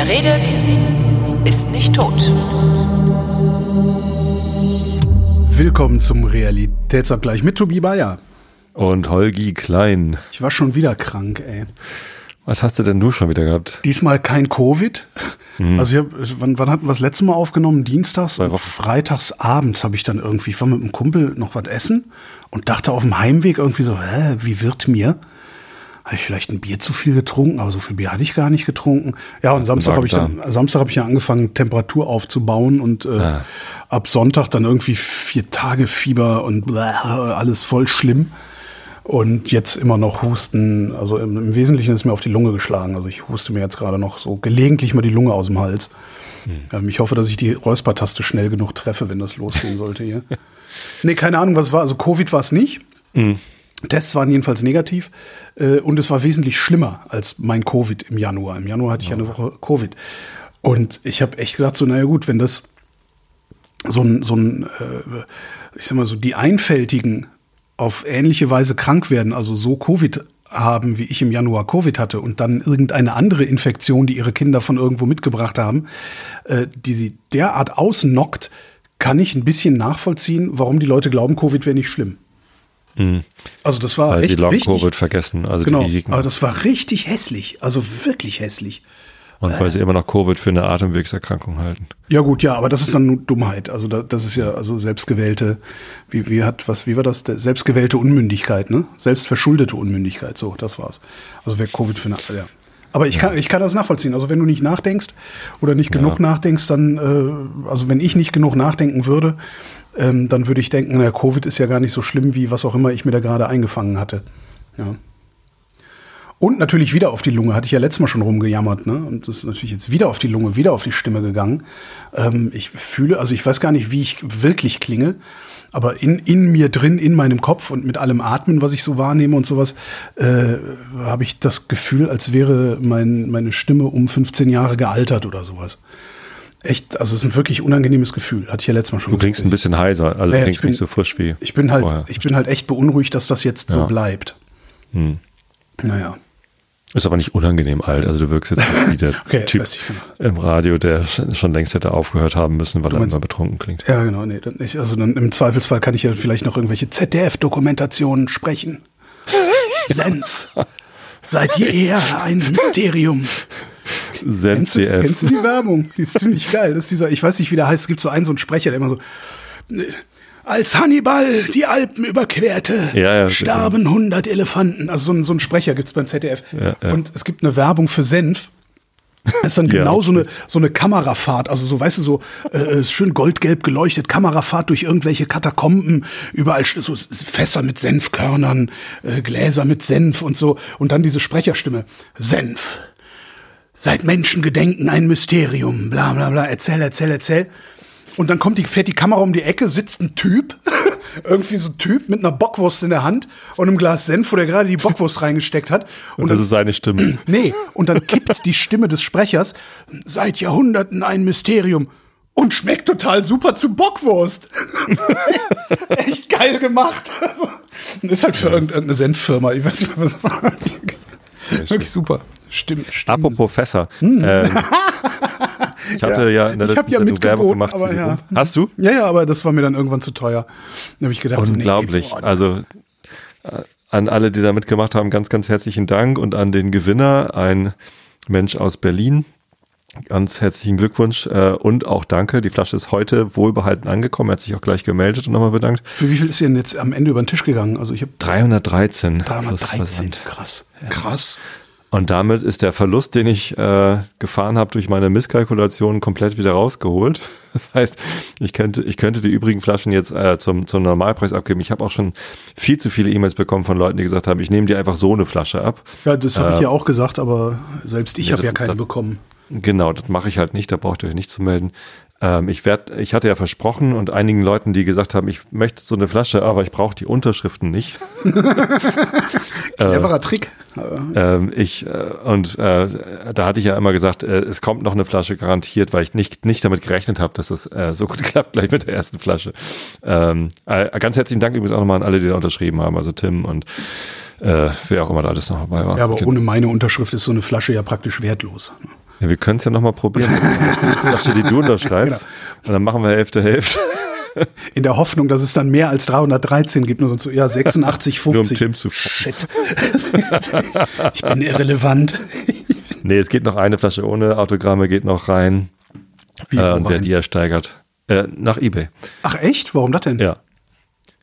Wer redet, ist nicht tot. Willkommen zum Realitätsabgleich mit Tobi Bayer. Und Holgi Klein. Ich war schon wieder krank, ey. Was hast du denn du schon wieder gehabt? Diesmal kein Covid. Mhm. Also ich hab, wann, wann hatten wir das letzte Mal aufgenommen? Dienstags und freitags abends habe ich dann irgendwie, ich war mit einem Kumpel noch was essen und dachte auf dem Heimweg irgendwie so, hä, wie wird mir? Habe ich vielleicht ein Bier zu viel getrunken, aber so viel Bier hatte ich gar nicht getrunken. Ja, und Samstag habe ich dann, Samstag habe ich ja angefangen, Temperatur aufzubauen und äh, ah. ab Sonntag dann irgendwie vier Tage Fieber und bläh, alles voll schlimm. Und jetzt immer noch Husten. Also im, im, Wesentlichen ist mir auf die Lunge geschlagen. Also ich huste mir jetzt gerade noch so gelegentlich mal die Lunge aus dem Hals. Hm. Ähm, ich hoffe, dass ich die Räuspertaste schnell genug treffe, wenn das losgehen sollte hier. nee, keine Ahnung, was war. Also Covid war es nicht. Hm. Tests waren jedenfalls negativ äh, und es war wesentlich schlimmer als mein Covid im Januar. Im Januar hatte ich ja eine Woche Covid. Und ich habe echt gedacht, so, naja gut, wenn das so ein, so ein äh, ich sag mal so, die Einfältigen auf ähnliche Weise krank werden, also so Covid haben, wie ich im Januar Covid hatte und dann irgendeine andere Infektion, die ihre Kinder von irgendwo mitgebracht haben, äh, die sie derart ausnockt, kann ich ein bisschen nachvollziehen, warum die Leute glauben, Covid wäre nicht schlimm. Mhm. Also das war Weil echt die Long-Covid vergessen, also genau, die Risiken. Aber das war richtig hässlich, also wirklich hässlich. Und weil sie immer noch Covid für eine Atemwegserkrankung halten. Ja gut, ja, aber das ist dann nur Dummheit. Also da, das ist ja also selbstgewählte, wie, wie hat was, wie war das? Selbstgewählte Unmündigkeit, ne? Selbstverschuldete Unmündigkeit. So, das war's. Also wer Covid für eine, ja. Aber ich kann, ich kann das nachvollziehen. Also wenn du nicht nachdenkst oder nicht genug ja. nachdenkst, dann, äh, also wenn ich nicht genug nachdenken würde, ähm, dann würde ich denken, na, Covid ist ja gar nicht so schlimm, wie was auch immer ich mir da gerade eingefangen hatte. Ja. Und natürlich wieder auf die Lunge, hatte ich ja letztes Mal schon rumgejammert, ne? Und das ist natürlich jetzt wieder auf die Lunge, wieder auf die Stimme gegangen. Ähm, ich fühle, also ich weiß gar nicht, wie ich wirklich klinge, aber in, in mir drin, in meinem Kopf und mit allem Atmen, was ich so wahrnehme und sowas, äh, habe ich das Gefühl, als wäre mein, meine Stimme um 15 Jahre gealtert oder sowas. Echt, also es ist ein wirklich unangenehmes Gefühl. Hatte ich ja letztes Mal schon Du klingst ein bisschen heiser, also ja, du klingst bin, nicht so frisch wie. Ich bin halt, vorher. ich bin halt echt beunruhigt, dass das jetzt ja. so bleibt. Hm. Naja. Ist aber nicht unangenehm alt. Also du wirkst jetzt wie der okay, Typ im Radio, der schon längst hätte aufgehört haben müssen, weil er immer betrunken klingt. Ja, genau. Nee, nicht. Also dann im Zweifelsfall kann ich ja vielleicht noch irgendwelche ZDF-Dokumentationen sprechen. Senf. Seid ihr eher ein Mysterium? Senf kennst, du, die Werbung? Die ist ziemlich geil. Das ist dieser, ich weiß nicht, wie der heißt, es gibt so einen, so einen Sprecher, der immer so als Hannibal die Alpen überquerte, ja, ja, starben 100 Elefanten. Also so ein, so ein Sprecher gibt's beim ZDF. Ja, Und es gibt eine Werbung für Senf. Das ist dann genau so eine, so eine Kamerafahrt, also so, weißt du, so äh, schön goldgelb geleuchtet, Kamerafahrt durch irgendwelche Katakomben, überall so Fässer mit Senfkörnern, äh, Gläser mit Senf und so. Und dann diese Sprecherstimme. Senf. Seit Menschengedenken ein Mysterium, bla bla bla, erzähl, erzähl, erzähl. Und dann kommt die, fährt die Kamera um die Ecke, sitzt ein Typ, irgendwie so ein Typ mit einer Bockwurst in der Hand und einem Glas Senf, wo der gerade die Bockwurst reingesteckt hat. Und, und das dann, ist seine Stimme. Nee, und dann kippt die Stimme des Sprechers, seit Jahrhunderten ein Mysterium und schmeckt total super zu Bockwurst. Echt geil gemacht. Also, ist halt für irgendeine Senffirma, ich weiß nicht, was war. Wirklich super. Stimmt, stimmt. Apropos Fässer. Hm. Ähm, ich hatte ja, ja in der ich letzten ja Werbung gemacht. Aber ja. Hast du? Ja, ja, aber das war mir dann irgendwann zu teuer. Da habe ich gedacht, unglaublich. So, nee, also äh, an alle, die da mitgemacht haben, ganz, ganz herzlichen Dank und an den Gewinner, ein Mensch aus Berlin. Ganz herzlichen Glückwunsch äh, und auch danke. Die Flasche ist heute wohlbehalten angekommen. Er hat sich auch gleich gemeldet und nochmal bedankt. Für wie viel ist sie denn jetzt am Ende über den Tisch gegangen? Also ich habe 313. 313. Krass. Krass. Und damit ist der Verlust, den ich äh, gefahren habe durch meine Misskalkulation, komplett wieder rausgeholt. Das heißt, ich könnte, ich könnte die übrigen Flaschen jetzt äh, zum, zum Normalpreis abgeben. Ich habe auch schon viel zu viele E-Mails bekommen von Leuten, die gesagt haben, ich nehme dir einfach so eine Flasche ab. Ja, das habe äh, ich ja auch gesagt, aber selbst ich nee, habe ja keine das, bekommen. Genau, das mache ich halt nicht, da braucht ihr euch nicht zu melden. Ähm, ich werde, ich hatte ja versprochen und einigen Leuten, die gesagt haben, ich möchte so eine Flasche, aber ich brauche die Unterschriften nicht. Cleverer äh, Trick. Äh, ich äh, und äh, da hatte ich ja immer gesagt, äh, es kommt noch eine Flasche garantiert, weil ich nicht nicht damit gerechnet habe, dass es äh, so gut klappt gleich mit der ersten Flasche. Ähm, ganz herzlichen Dank übrigens auch nochmal an alle, die da unterschrieben haben, also Tim und wer auch immer da alles noch dabei war. Ja, aber ohne meine Unterschrift ist so eine Flasche ja praktisch wertlos. Ja, wir können es ja nochmal probieren. Flasche, die du unterschreibst. Genau. Und dann machen wir Hälfte, Hälfte. In der Hoffnung, dass es dann mehr als 313 gibt. Nur so, ja, 86, 50. Nur um Tim zu Shit. ich bin irrelevant. nee, es geht noch eine Flasche ohne Autogramme, geht noch rein. Wie, äh, und wer die ersteigert. Äh, nach Ebay. Ach echt? Warum das denn? Ja.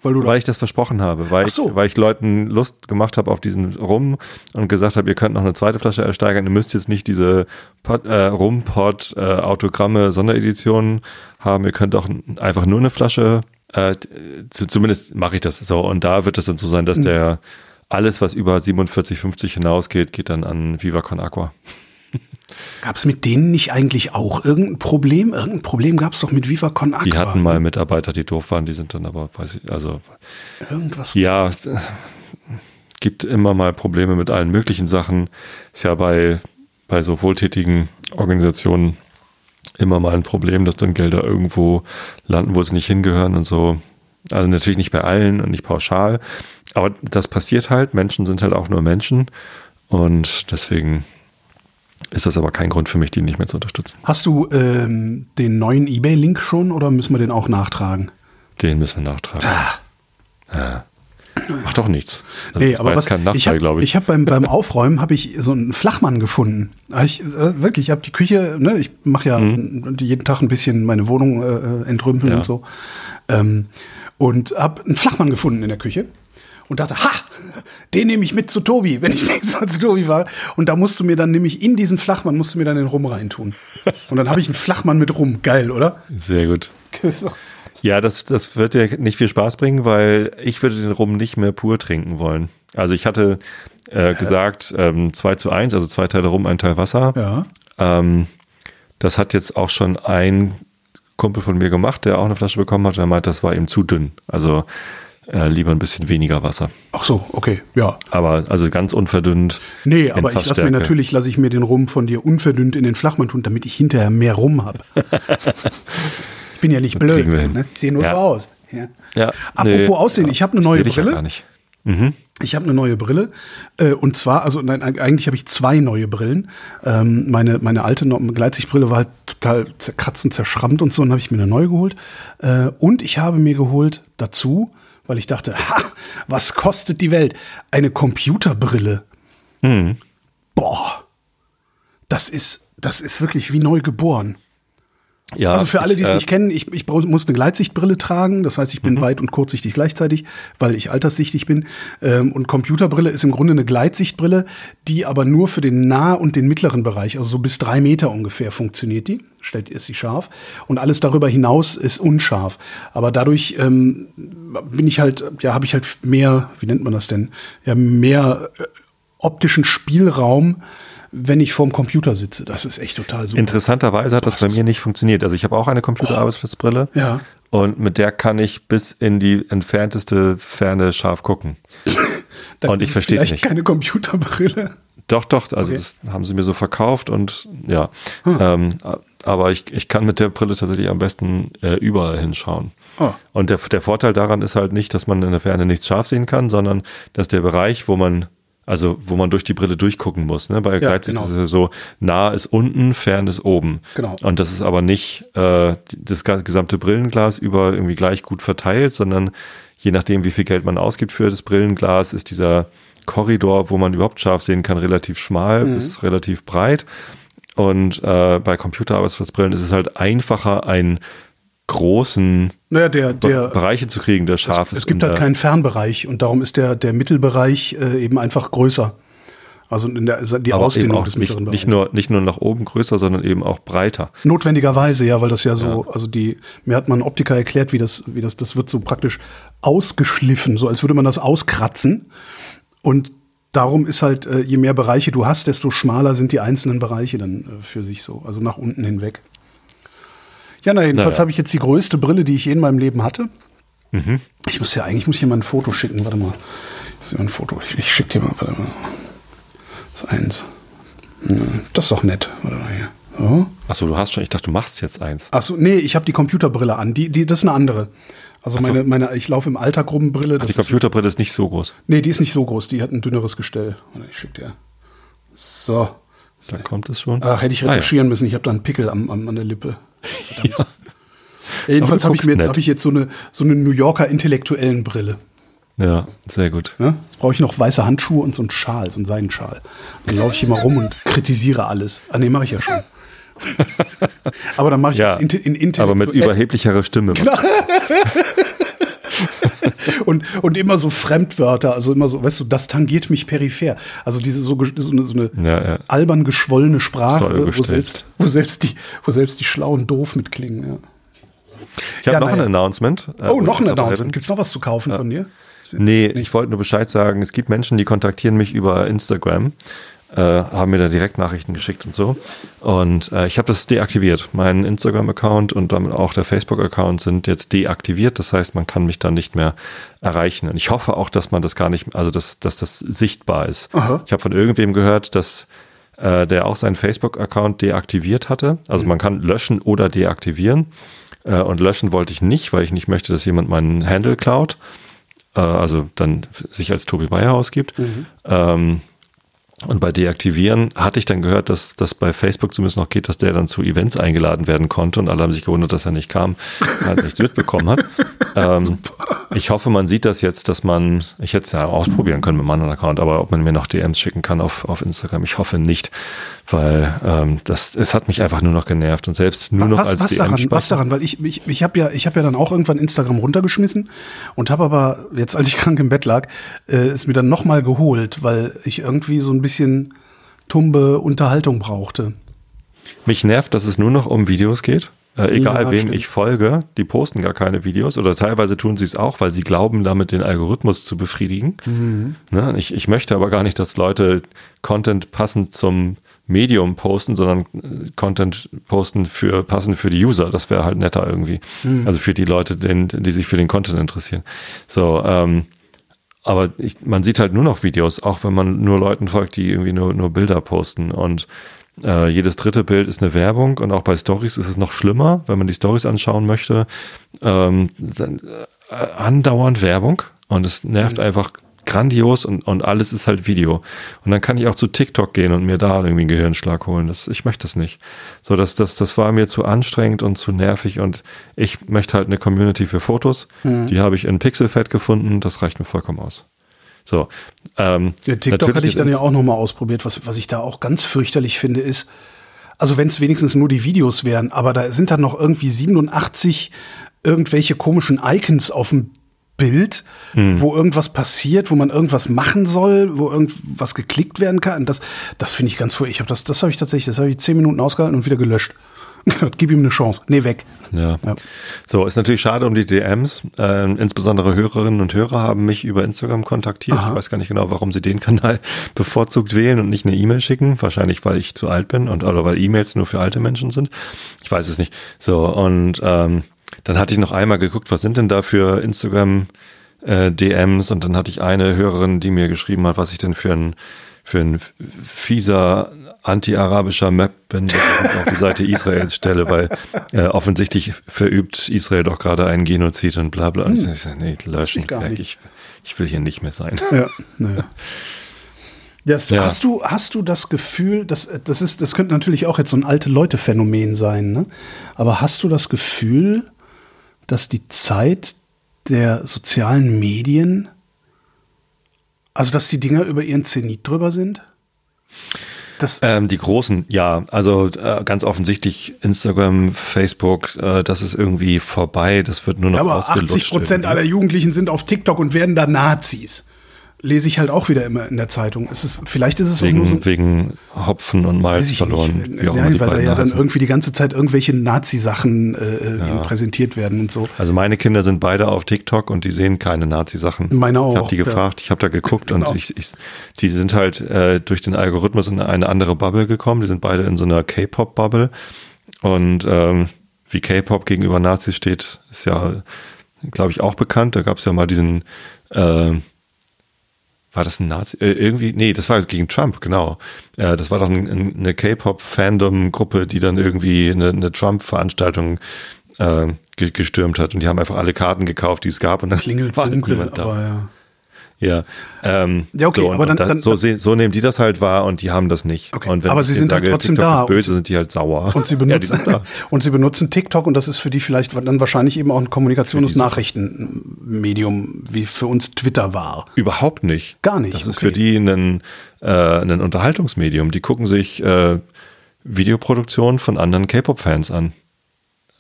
Weil, weil ich das versprochen habe, weil, so. ich, weil ich Leuten Lust gemacht habe auf diesen Rum und gesagt habe, ihr könnt noch eine zweite Flasche ersteigern, ihr müsst jetzt nicht diese Pot, äh, Rum-Pod äh, Autogramme Sondereditionen haben, ihr könnt auch einfach nur eine Flasche, äh, zu, zumindest mache ich das so und da wird es dann so sein, dass mhm. der alles, was über 47,50 hinausgeht, geht dann an Viva Aqua. Gab es mit denen nicht eigentlich auch irgendein Problem? Irgendein Problem gab es doch mit Viva Con Aqua. Die hatten mal Mitarbeiter, die doof waren, die sind dann aber, weiß ich, also. Irgendwas. Ja, gibt immer mal Probleme mit allen möglichen Sachen. Ist ja bei, bei so wohltätigen Organisationen immer mal ein Problem, dass dann Gelder irgendwo landen, wo sie nicht hingehören und so. Also natürlich nicht bei allen und nicht pauschal. Aber das passiert halt. Menschen sind halt auch nur Menschen. Und deswegen ist das aber kein Grund für mich, die nicht mehr zu unterstützen. Hast du ähm, den neuen eBay-Link schon oder müssen wir den auch nachtragen? Den müssen wir nachtragen. Ah. Ja. Macht doch nichts. Das nee, aber was, kein Nachteil, glaube ich. Ich habe beim, beim Aufräumen habe ich so einen Flachmann gefunden. Ich, äh, wirklich, ich habe die Küche, ne, ich mache ja mhm. jeden Tag ein bisschen meine Wohnung äh, äh entrümpeln ja. und so. Ähm, und habe einen Flachmann gefunden in der Küche und dachte, ha, den nehme ich mit zu Tobi, wenn ich nächstes Mal zu Tobi war. Und da musst du mir dann nämlich in diesen Flachmann, musst du mir dann den Rum reintun. Und dann habe ich einen Flachmann mit Rum. Geil, oder? Sehr gut. Ja, das, das wird dir nicht viel Spaß bringen, weil ich würde den Rum nicht mehr pur trinken wollen. Also ich hatte äh, gesagt, ähm, 2 zu 1, also zwei Teile Rum, ein Teil Wasser. Ja. Ähm, das hat jetzt auch schon ein Kumpel von mir gemacht, der auch eine Flasche bekommen hat. Der meint, das war ihm zu dünn. Also äh, lieber ein bisschen weniger Wasser. Ach so, okay, ja. Aber also ganz unverdünnt. Nee, aber ich lasse mir natürlich, lasse ich mir den Rum von dir unverdünnt in den Flachmann tun, damit ich hinterher mehr Rum habe. ich bin ja nicht blöd. Ne? Ich sehe nur ja. so aus. Ja. ja Apropos nee, Aussehen, ich habe eine neue Brille. Ja gar nicht. Mhm. Ich habe eine neue Brille äh, und zwar, also nein, eigentlich habe ich zwei neue Brillen. Ähm, meine meine alte Gleitsichtbrille war halt total zerkratzt und zerschrammt und so, und habe ich mir eine neue geholt. Äh, und ich habe mir geholt dazu weil ich dachte, ha, was kostet die Welt? Eine Computerbrille. Hm. Boah, das ist, das ist wirklich wie neu geboren. Ja, also für alle, die es äh, nicht kennen, ich, ich muss eine Gleitsichtbrille tragen. Das heißt, ich bin mhm. weit- und kurzsichtig gleichzeitig, weil ich alterssichtig bin. Ähm, und Computerbrille ist im Grunde eine Gleitsichtbrille, die aber nur für den nah- und den mittleren Bereich, also so bis drei Meter ungefähr, funktioniert die. Stellt ist sie scharf. Und alles darüber hinaus ist unscharf. Aber dadurch ähm, bin ich halt, ja, habe ich halt mehr, wie nennt man das denn? Ja, mehr äh, optischen Spielraum wenn ich vorm Computer sitze. Das ist echt total super. Interessanterweise hat das bei mir nicht funktioniert. Also ich habe auch eine Computerarbeitsplatzbrille. Oh. Ja. Und mit der kann ich bis in die entfernteste Ferne scharf gucken. und ich verstehe es nicht. keine Computerbrille. Doch, doch, also okay. das haben sie mir so verkauft und ja. Hm. Ähm, aber ich, ich kann mit der Brille tatsächlich am besten äh, überall hinschauen. Oh. Und der, der Vorteil daran ist halt nicht, dass man in der Ferne nichts scharf sehen kann, sondern dass der Bereich, wo man also wo man durch die Brille durchgucken muss. Ne? Bei ja, Gleitsicht genau. ist es so, nah ist unten, fern ist oben. Genau. Und das ist aber nicht äh, das gesamte Brillenglas über irgendwie gleich gut verteilt, sondern je nachdem, wie viel Geld man ausgibt für das Brillenglas, ist dieser Korridor, wo man überhaupt scharf sehen kann, relativ schmal, mhm. ist relativ breit. Und äh, bei Computerarbeitsplatzbrillen ist es halt einfacher, ein großen naja, der, der, Bereiche zu kriegen, der scharf es, ist. Es gibt halt keinen Fernbereich und darum ist der, der Mittelbereich äh, eben einfach größer. Also in der, die Ausdehnung des mittleren nicht, Bereichs. Nicht nur, nicht nur nach oben größer, sondern eben auch breiter. Notwendigerweise, ja, weil das ja so, ja. also die, mir hat man Optiker erklärt, wie das, wie das, das wird so praktisch ausgeschliffen, so als würde man das auskratzen. Und darum ist halt, äh, je mehr Bereiche du hast, desto schmaler sind die einzelnen Bereiche dann äh, für sich so, also nach unten hinweg. Ja, na, jedenfalls naja. habe ich jetzt die größte Brille, die ich je in meinem Leben hatte. Mhm. Ich muss ja eigentlich muss hier mal ein Foto schicken. Warte mal. Das ist ein Foto. Ich, ich schicke dir mal, warte mal. Das ist eins. Das ist doch nett. Warte mal hier. So. Achso, du hast schon, ich dachte, du machst jetzt eins. Achso, nee, ich habe die Computerbrille an. Die, die, das ist eine andere. Also meine, so. meine, ich laufe im Alltag rum Brille. Ach, die Computerbrille ist, ist, nicht so groß. Nee, die ist nicht so groß. Die hat ein dünneres Gestell. Ich schicke dir. So. Da kommt es schon. Ach, hätte ich retuschieren ah, ja. müssen. Ich habe da einen Pickel am, am, an der Lippe. Ja. Jedenfalls habe ich mir jetzt, hab ich jetzt so eine, so eine New Yorker intellektuellen Brille. Ja, sehr gut. Ja? Jetzt brauche ich noch weiße Handschuhe und so einen Schal, so einen Seidenschal. Dann laufe ich immer rum und kritisiere alles. Ah, nee, mache ich ja schon. aber dann mache ich ja, das in, in Aber mit überheblicherer Stimme. Genau. und, und immer so Fremdwörter, also immer so, weißt du, das tangiert mich peripher. Also diese so, so eine, so eine ja, ja. albern geschwollene Sprache, wo selbst, wo, selbst die, wo selbst die Schlauen doof mitklingen. Ja. Ich habe noch naja. ein Announcement. Äh, oh, noch ein Announcement. Gibt es noch was zu kaufen von dir? Nee, ich wollte nur Bescheid sagen, es gibt Menschen, die kontaktieren mich über Instagram äh, haben mir da direkt Nachrichten geschickt und so. Und äh, ich habe das deaktiviert. Mein Instagram-Account und damit auch der Facebook-Account sind jetzt deaktiviert. Das heißt, man kann mich dann nicht mehr erreichen. Und ich hoffe auch, dass man das gar nicht, also dass, dass das sichtbar ist. Aha. Ich habe von irgendwem gehört, dass äh, der auch seinen Facebook-Account deaktiviert hatte. Also mhm. man kann löschen oder deaktivieren. Äh, und löschen wollte ich nicht, weil ich nicht möchte, dass jemand meinen Handle klaut. Äh, also dann sich als Tobi Bayer ausgibt. Mhm. Ähm, und bei Deaktivieren hatte ich dann gehört, dass das bei Facebook zumindest noch geht, dass der dann zu Events eingeladen werden konnte. Und alle haben sich gewundert, dass er nicht kam, halt nichts mitbekommen hat. ähm, ich hoffe, man sieht das jetzt, dass man, ich hätte es ja ausprobieren können mit meinem Account, aber ob man mir noch DMs schicken kann auf, auf Instagram, ich hoffe nicht, weil ähm, das, es hat mich einfach nur noch genervt. Und selbst nur noch was, als was DM daran, was daran, weil ich, ich, ich habe ja, ich habe ja dann auch irgendwann Instagram runtergeschmissen und habe aber jetzt, als ich krank im Bett lag, äh, es mir dann nochmal geholt, weil ich irgendwie so ein bisschen tumbe Unterhaltung brauchte. Mich nervt, dass es nur noch um Videos geht. Äh, egal ja, wem stimmt. ich folge, die posten gar keine Videos oder teilweise tun sie es auch, weil sie glauben, damit den Algorithmus zu befriedigen. Mhm. Ne? Ich, ich möchte aber gar nicht, dass Leute Content passend zum Medium posten, sondern äh, Content posten für passend für die User. Das wäre halt netter irgendwie. Mhm. Also für die Leute, den, die sich für den Content interessieren. So, ähm, aber ich, man sieht halt nur noch Videos, auch wenn man nur Leuten folgt, die irgendwie nur, nur Bilder posten. Und äh, jedes dritte Bild ist eine Werbung und auch bei Stories ist es noch schlimmer, wenn man die Stories anschauen möchte. Ähm, dann, äh, andauernd Werbung und es nervt mhm. einfach grandios und, und alles ist halt Video. Und dann kann ich auch zu TikTok gehen und mir da irgendwie einen Gehirnschlag holen. Das, ich möchte das nicht. So, das, das, das war mir zu anstrengend und zu nervig und ich möchte halt eine Community für Fotos. Mhm. Die habe ich in Pixelfed gefunden. Das reicht mir vollkommen aus. So. Ähm, ja, TikTok hatte ich dann ja auch nochmal ausprobiert. Was, was ich da auch ganz fürchterlich finde, ist, also wenn es wenigstens nur die Videos wären, aber da sind dann noch irgendwie 87 irgendwelche komischen Icons auf dem Bild, hm. wo irgendwas passiert, wo man irgendwas machen soll, wo irgendwas geklickt werden kann. Das, das finde ich ganz furchtbar. Ich habe das, das habe ich tatsächlich, das habe ich zehn Minuten ausgehalten und wieder gelöscht. Gib ihm eine Chance. Nee, weg. Ja. ja. So, ist natürlich schade um die DMs. Äh, insbesondere Hörerinnen und Hörer haben mich über Instagram kontaktiert. Aha. Ich weiß gar nicht genau, warum sie den Kanal bevorzugt wählen und nicht eine E-Mail schicken. Wahrscheinlich, weil ich zu alt bin und oder weil E-Mails nur für alte Menschen sind. Ich weiß es nicht. So, und ähm, dann hatte ich noch einmal geguckt, was sind denn da für Instagram äh, DMs und dann hatte ich eine Hörerin, die mir geschrieben hat, was ich denn für ein für ein fieser anti-arabischer Map bin, dass ich auf die Seite Israels stelle, weil äh, offensichtlich verübt Israel doch gerade einen Genozid und bla bla. Hm. Ich sag, nee, löschen, ich, ich, ich, will hier nicht mehr sein. Ja, naja. Das, ja. Hast du, hast du das Gefühl, das, das ist, das könnte natürlich auch jetzt so ein alte Leute-Phänomen sein, ne? Aber hast du das Gefühl, dass die Zeit der sozialen Medien, also dass die Dinger über ihren Zenit drüber sind? Ähm, die großen, ja, also äh, ganz offensichtlich Instagram, Facebook, äh, das ist irgendwie vorbei, das wird nur noch ja, aber 80 Prozent aller Jugendlichen sind auf TikTok und werden da Nazis lese ich halt auch wieder immer in der Zeitung. Ist es, vielleicht ist es wegen, auch nur so, wegen Hopfen und Malz verloren. Nicht, wie auch nein, weil da ja dann irgendwie die ganze Zeit irgendwelche Nazi-Sachen äh, ja. präsentiert werden und so. Also meine Kinder sind beide auf TikTok und die sehen keine Nazi-Sachen. Meine auch. Ich habe die gefragt, ja. ich habe da geguckt genau. und ich, ich, die sind halt äh, durch den Algorithmus in eine andere Bubble gekommen. Die sind beide in so einer K-Pop-Bubble und ähm, wie K-Pop gegenüber Nazis steht, ist ja, glaube ich, auch bekannt. Da gab es ja mal diesen äh, war das ein Nazi? Äh, irgendwie, nee, das war gegen Trump, genau. Äh, das war doch ein, eine K-Pop-Fandom-Gruppe, die dann irgendwie eine, eine Trump-Veranstaltung äh, gestürmt hat und die haben einfach alle Karten gekauft, die es gab und dann Klingelt war dunkel, aber ja. Ja, ähm, ja okay, so, aber dann, das, dann, so, so, nehmen die das halt wahr und die haben das nicht. Okay, und wenn aber sie sind halt trotzdem TikTok da Ist böse, sind die halt sauer. Und sie benutzen, ja, und sie benutzen TikTok und das ist für die vielleicht dann wahrscheinlich eben auch ein Kommunikations- und Nachrichtenmedium, wie für uns Twitter war. Überhaupt nicht. Gar nicht. Das ist für die ein, äh, ein Unterhaltungsmedium. Die gucken sich äh, Videoproduktionen von anderen K-Pop-Fans an.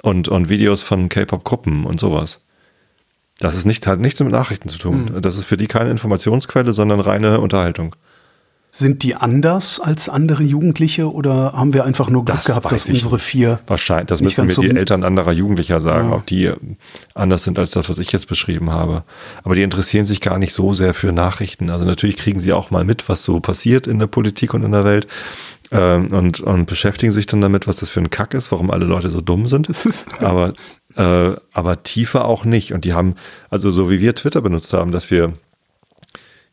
Und, und Videos von K-Pop-Gruppen und sowas. Das ist nicht, hat nichts mit Nachrichten zu tun. Mhm. Das ist für die keine Informationsquelle, sondern reine Unterhaltung. Sind die anders als andere Jugendliche oder haben wir einfach nur Glück das gehabt, dass unsere vier. Wahrscheinlich, das müssen mir so die Eltern anderer Jugendlicher sagen, ja. ob die anders sind als das, was ich jetzt beschrieben habe. Aber die interessieren sich gar nicht so sehr für Nachrichten. Also natürlich kriegen sie auch mal mit, was so passiert in der Politik und in der Welt. Ähm, und, und beschäftigen sich dann damit, was das für ein Kack ist, warum alle Leute so dumm sind. aber, äh, aber tiefer auch nicht. Und die haben, also so wie wir Twitter benutzt haben, dass wir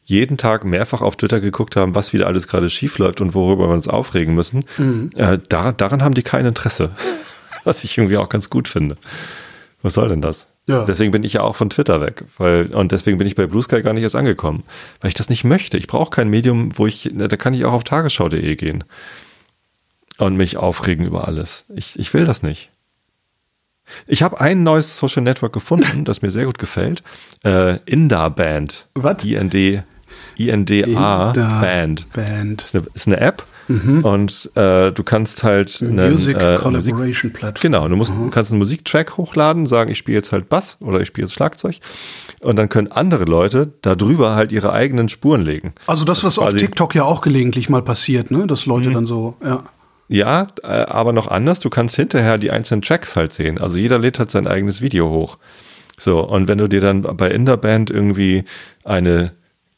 jeden Tag mehrfach auf Twitter geguckt haben, was wieder alles gerade schief läuft und worüber wir uns aufregen müssen, mhm. äh, da, daran haben die kein Interesse. was ich irgendwie auch ganz gut finde. Was soll denn das? Ja. Deswegen bin ich ja auch von Twitter weg, weil und deswegen bin ich bei Blue Sky gar nicht erst angekommen, weil ich das nicht möchte. Ich brauche kein Medium, wo ich, da kann ich auch auf tagesschau.de gehen und mich aufregen über alles. Ich, ich will das nicht. Ich habe ein neues Social Network gefunden, das mir sehr gut gefällt. Äh, Inda Band. Was? IND, INDA Band. Band. Ist eine, ist eine App Mhm. Und äh, du kannst halt eine Music äh, Collaboration Musik, Platform. Genau, du musst, mhm. kannst einen Musiktrack hochladen, sagen, ich spiele jetzt halt Bass oder ich spiele jetzt Schlagzeug. Und dann können andere Leute darüber halt ihre eigenen Spuren legen. Also das, was auf TikTok ja auch gelegentlich mal passiert, ne? Dass Leute mhm. dann so, ja. Ja, äh, aber noch anders, du kannst hinterher die einzelnen Tracks halt sehen. Also jeder lädt halt sein eigenes Video hoch. So, und wenn du dir dann bei Inderband irgendwie eine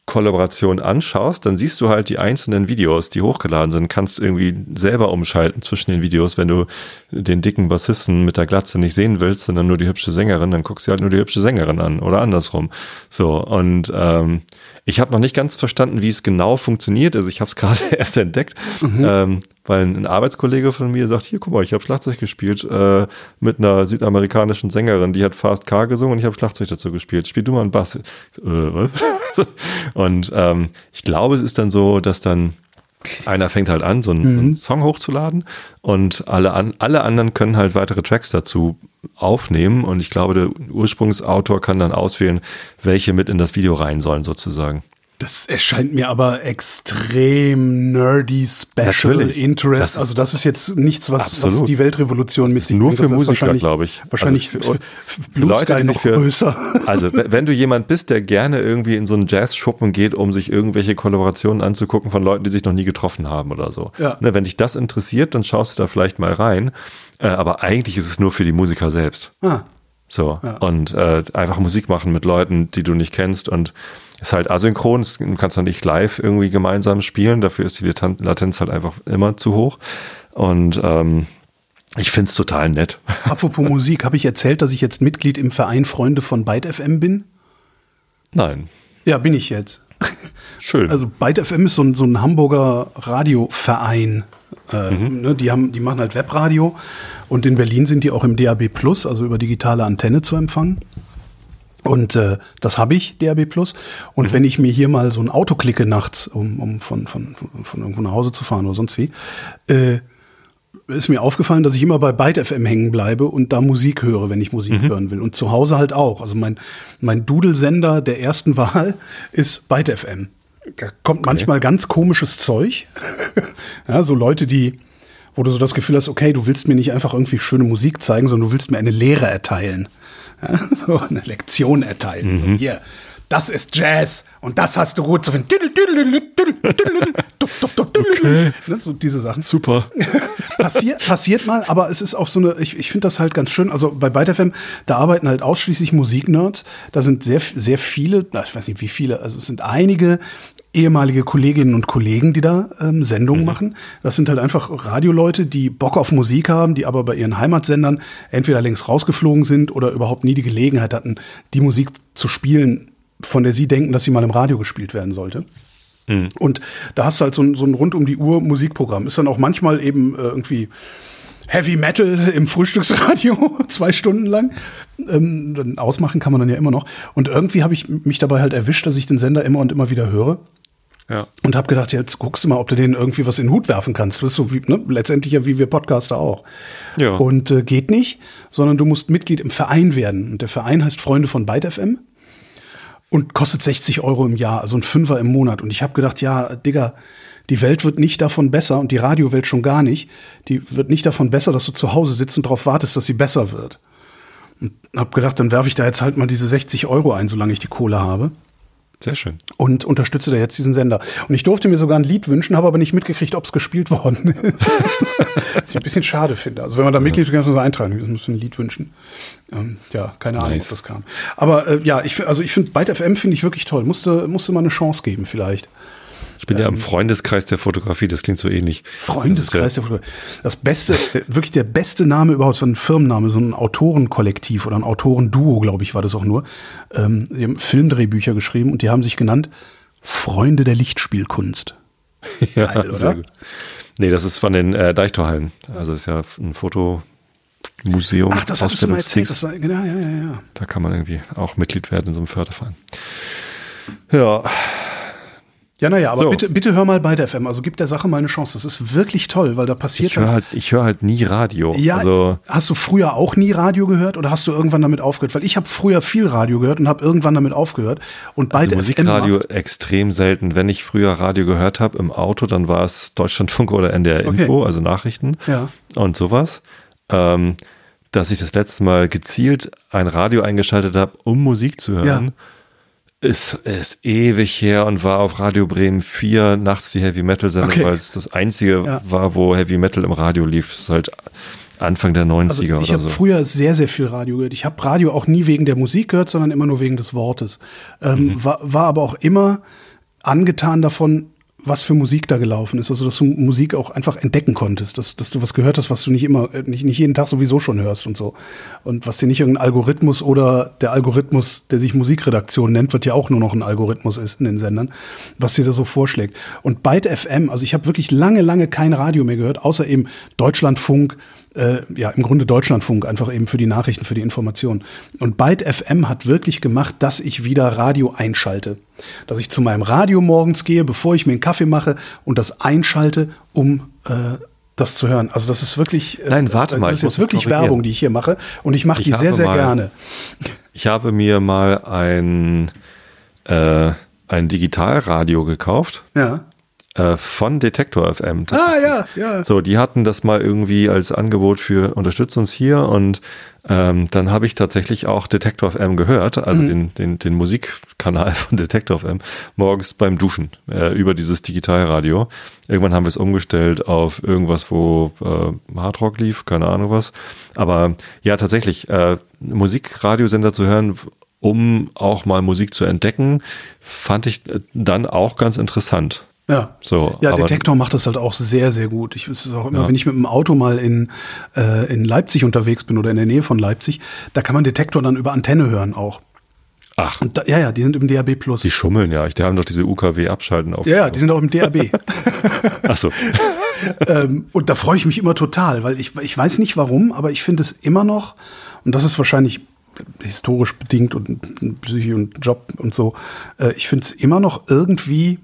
Kollaboration anschaust, dann siehst du halt die einzelnen Videos, die hochgeladen sind, kannst irgendwie selber umschalten zwischen den Videos, wenn du den dicken Bassisten mit der Glatze nicht sehen willst, sondern nur die hübsche Sängerin, dann guckst du halt nur die hübsche Sängerin an oder andersrum. So, und ähm, ich habe noch nicht ganz verstanden, wie es genau funktioniert. Also ich habe es gerade erst entdeckt, mhm. ähm, weil ein Arbeitskollege von mir sagt, hier, guck mal, ich habe Schlagzeug gespielt äh, mit einer südamerikanischen Sängerin, die hat Fast Car gesungen und ich habe Schlagzeug dazu gespielt. Spiel du mal einen Bass. Äh, und ähm, ich glaube, es ist dann so, dass dann einer fängt halt an, so einen, mhm. einen. Song hochzuladen und alle, an, alle anderen können halt weitere Tracks dazu aufnehmen und ich glaube, der Ursprungsautor kann dann auswählen, welche mit in das Video rein sollen sozusagen. Das erscheint mir aber extrem nerdy Special Natürlich. Interest. Das also das ist jetzt nichts, was, was die Weltrevolution mit sich Nur für Musiker, glaube ich. Wahrscheinlich also für, für Leute, die noch für, größer. Also wenn du jemand bist, der gerne irgendwie in so einen Jazz-Schuppen geht, um sich irgendwelche Kollaborationen anzugucken von Leuten, die sich noch nie getroffen haben oder so. Ja. Ne, wenn dich das interessiert, dann schaust du da vielleicht mal rein. Äh, aber eigentlich ist es nur für die Musiker selbst. Ah. So. Ja. Und äh, einfach Musik machen mit Leuten, die du nicht kennst und ist halt asynchron, du kannst dann nicht live irgendwie gemeinsam spielen, dafür ist die Latenz halt einfach immer zu hoch. Und ähm, ich finde es total nett. Apropos Musik, habe ich erzählt, dass ich jetzt Mitglied im Verein Freunde von Byte FM bin? Nein. Ja, bin ich jetzt. Schön. Also Byte FM ist so ein, so ein Hamburger Radioverein. Äh, mhm. ne, die, haben, die machen halt Webradio und in Berlin sind die auch im DAB Plus, also über digitale Antenne zu empfangen. Und äh, das habe ich, DAB Plus. Und mhm. wenn ich mir hier mal so ein Auto klicke nachts, um, um von, von, von irgendwo nach Hause zu fahren oder sonst wie, äh, ist mir aufgefallen, dass ich immer bei Byte FM hängen bleibe und da Musik höre, wenn ich Musik mhm. hören will. Und zu Hause halt auch. Also mein, mein Dudelsender der ersten Wahl ist Byte FM. Da kommt okay. manchmal ganz komisches Zeug. ja, so Leute, die, wo du so das Gefühl hast, okay, du willst mir nicht einfach irgendwie schöne Musik zeigen, sondern du willst mir eine Lehre erteilen. Ja, so eine Lektion erteilen. Mhm. So, hier, das ist Jazz und das hast du gut zu finden. Okay. Ne, so diese Sachen. Super. passiert, passiert mal, aber es ist auch so eine, ich, ich finde das halt ganz schön. Also bei ByteFM, da arbeiten halt ausschließlich Musiknerds. Da sind sehr, sehr viele, ich weiß nicht wie viele, also es sind einige ehemalige Kolleginnen und Kollegen, die da ähm, Sendungen mhm. machen. Das sind halt einfach Radioleute, die Bock auf Musik haben, die aber bei ihren Heimatsendern entweder längst rausgeflogen sind oder überhaupt nie die Gelegenheit hatten, die Musik zu spielen, von der sie denken, dass sie mal im Radio gespielt werden sollte. Mhm. Und da hast du halt so ein, so ein rund um die Uhr Musikprogramm. Ist dann auch manchmal eben äh, irgendwie Heavy Metal im Frühstücksradio, zwei Stunden lang. Ähm, dann ausmachen kann man dann ja immer noch. Und irgendwie habe ich mich dabei halt erwischt, dass ich den Sender immer und immer wieder höre. Ja. Und habe gedacht, jetzt guckst du mal, ob du denen irgendwie was in den Hut werfen kannst. Das ist so wie, ne, letztendlich ja wie wir Podcaster auch. Ja. Und äh, geht nicht, sondern du musst Mitglied im Verein werden. Und der Verein heißt Freunde von Byte FM und kostet 60 Euro im Jahr, also ein Fünfer im Monat. Und ich habe gedacht, ja, Digga, die Welt wird nicht davon besser und die Radiowelt schon gar nicht. Die wird nicht davon besser, dass du zu Hause sitzt und darauf wartest, dass sie besser wird. Und habe gedacht, dann werfe ich da jetzt halt mal diese 60 Euro ein, solange ich die Kohle habe. Sehr schön. Und unterstütze da jetzt diesen Sender. Und ich durfte mir sogar ein Lied wünschen, habe aber nicht mitgekriegt, ob es gespielt worden ist. Was ich ein bisschen schade finde. Also wenn man da Mitglied ist, kann man so eintragen. Wir müssen ein Lied wünschen. Ähm, ja, keine Ahnung, Nice. ob das kam. Aber äh, ja, ich, also ich finde, Byte FM finde ich wirklich toll. Musste, musste mal eine Chance geben vielleicht. Ich bin ja im Freundeskreis der Fotografie, das klingt so ähnlich. Freundeskreis der Fotografie. Das beste, äh, wirklich der beste Name überhaupt, so ein Firmenname, so ein Autorenkollektiv oder ein Autorenduo, glaube ich, war das auch nur. Ähm, die haben Filmdrehbücher geschrieben und die haben sich genannt Freunde der Lichtspielkunst. Ja, Geil, oder? sehr gut. Nee, das ist von den äh, Deichtorhallen. Also ist ja ein Fotomuseum. Ach, das hattest du mal erzählt. Das, genau, ja, ja, ja. Da kann man irgendwie auch Mitglied werden in so einem Förderverein. Ja, Ja, naja, aber So. bitte, bitte hör mal bei der FM. Also gib der Sache mal eine Chance. Das ist wirklich toll, weil da passiert ich höre halt, ich höre halt nie Radio. Ja, also hast du früher auch nie Radio gehört oder hast du irgendwann damit aufgehört? Weil ich habe früher viel Radio gehört und habe irgendwann damit aufgehört. Und bei Also der Musikradio FM macht- extrem selten. Wenn ich früher Radio gehört habe im Auto, dann war es Deutschlandfunk oder NDR Okay. Info, also Nachrichten Ja. und sowas. Ähm, dass ich das letzte Mal gezielt ein Radio eingeschaltet habe, um Musik zu hören, ist, ist ewig her und war auf Radio Bremen 4 nachts die Heavy Metal Sendung, Okay. weil es das einzige Ja. war, wo Heavy Metal im Radio lief. Das ist halt Anfang der 90er Also ich oder habe so. früher sehr, sehr viel Radio gehört. Ich habe Radio auch nie wegen der Musik gehört, sondern immer nur wegen des Wortes. Ähm, Mhm. war, war aber auch immer angetan davon, was für Musik da gelaufen ist. Also, dass du Musik auch einfach entdecken konntest, dass, dass du was gehört hast, was du nicht immer, äh, nicht, nicht jeden Tag sowieso schon hörst und so. Und was dir nicht irgendein Algorithmus oder der Algorithmus, der sich Musikredaktion nennt, wird ja auch nur noch ein Algorithmus ist in den Sendern, was dir da so vorschlägt. Und Byte FM, also ich habe wirklich lange, lange kein Radio mehr gehört, außer eben Deutschlandfunk, äh, ja, im Grunde Deutschlandfunk, einfach eben für die Nachrichten, für die Informationen. Und Byte FM hat wirklich gemacht, dass ich wieder Radio einschalte. Dass ich zu meinem Radio morgens gehe, bevor ich mir einen Kaffee mache und das einschalte, um äh, das zu hören. Also das ist wirklich, äh, Nein, warte mal, das ist jetzt wirklich. Werbung, die ich hier mache. Und ich mache die sehr, sehr mal- gerne. Ich habe mir mal ein, äh, ein Digitalradio gekauft. Ja. Äh, von Detektor FM. Ah, ja, ja. So, die hatten das mal irgendwie als Angebot für unterstützt uns hier und ähm, dann habe ich tatsächlich auch Detektor FM gehört, also Mhm. den, den, den Musikkanal von Detektor FM, morgens beim Duschen äh, über dieses Digitalradio. Irgendwann haben wir es umgestellt auf irgendwas, wo äh, Hardrock lief, keine Ahnung was. Aber ja, tatsächlich, äh, Musikradiosender zu hören, um auch mal Musik zu entdecken, fand ich äh, dann auch ganz interessant. Ja. So, ja, Detektor macht das halt auch sehr, sehr gut. Ich es ist auch immer, Ja. wenn ich mit dem Auto mal in, äh, in Leipzig unterwegs bin oder in der Nähe von Leipzig, da kann man Detektor dann über Antenne hören auch. Ach, Und da, ja, ja, die sind im DAB Plus. Die schummeln ja. Die haben doch diese UKW-Abschalten auf. Ja, ja, die sind auch im DAB. Achso. ähm, und da freue ich mich immer total, weil ich, ich weiß nicht warum, aber ich finde es immer noch, und das ist wahrscheinlich historisch bedingt und Psyche und Job und so, äh, ich finde es immer noch irgendwie.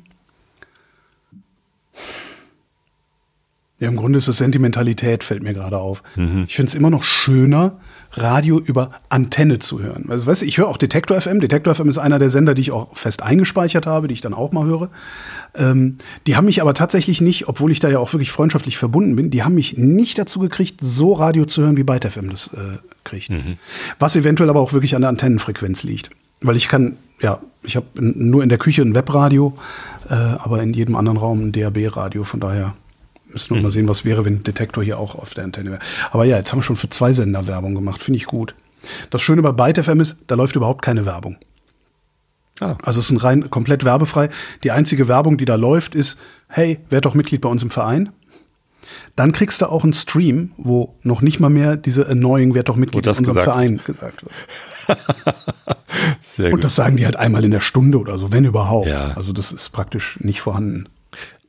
Ja, im Grunde ist es Sentimentalität, fällt mir gerade auf. Ich finde es immer noch schöner, Radio über Antenne zu hören. Also, weißt du, ich höre auch Detektor FM. Detektor FM ist einer der Sender, die ich auch fest eingespeichert habe, die ich dann auch mal höre. Ähm, die haben mich aber tatsächlich nicht, obwohl ich da ja auch wirklich freundschaftlich verbunden bin, die haben mich nicht dazu gekriegt, so Radio zu hören, wie Byte FM das äh, kriegt. Was eventuell aber auch wirklich an der Antennenfrequenz liegt. Weil ich kann, ja, ich habe nur in der Küche ein Webradio, äh, aber in jedem anderen Raum ein DAB-Radio. Von daher müssen wir mal sehen, was wäre, wenn Detektor hier auch auf der Antenne wäre. Aber ja, jetzt haben wir schon für zwei Sender Werbung gemacht. Finde ich gut. Das Schöne bei Byte FM ist, da läuft überhaupt keine Werbung. Ah. Also es ist ein rein komplett werbefrei. Die einzige Werbung, die da läuft, ist, hey, werd doch Mitglied bei uns im Verein. Dann kriegst du auch einen Stream, wo noch nicht mal mehr diese annoying werd doch Mitglied bei das unserem gesagt Verein gesagt wird. Sehr Und gut. das sagen die halt einmal in der Stunde oder so, wenn überhaupt. Ja. Also das ist praktisch nicht vorhanden.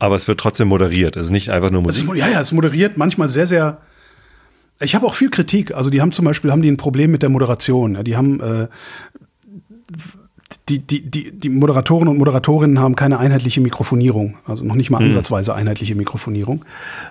Aber es wird trotzdem moderiert. Es ist nicht einfach nur Musik. mo- ja, ja, es moderiert manchmal sehr, sehr Ich habe auch viel Kritik. Also die haben zum Beispiel haben die ein Problem mit der Moderation. Die haben äh, die, die, die, die Moderatoren und Moderatorinnen haben keine einheitliche Mikrofonierung, also noch nicht mal hm. ansatzweise einheitliche Mikrofonierung.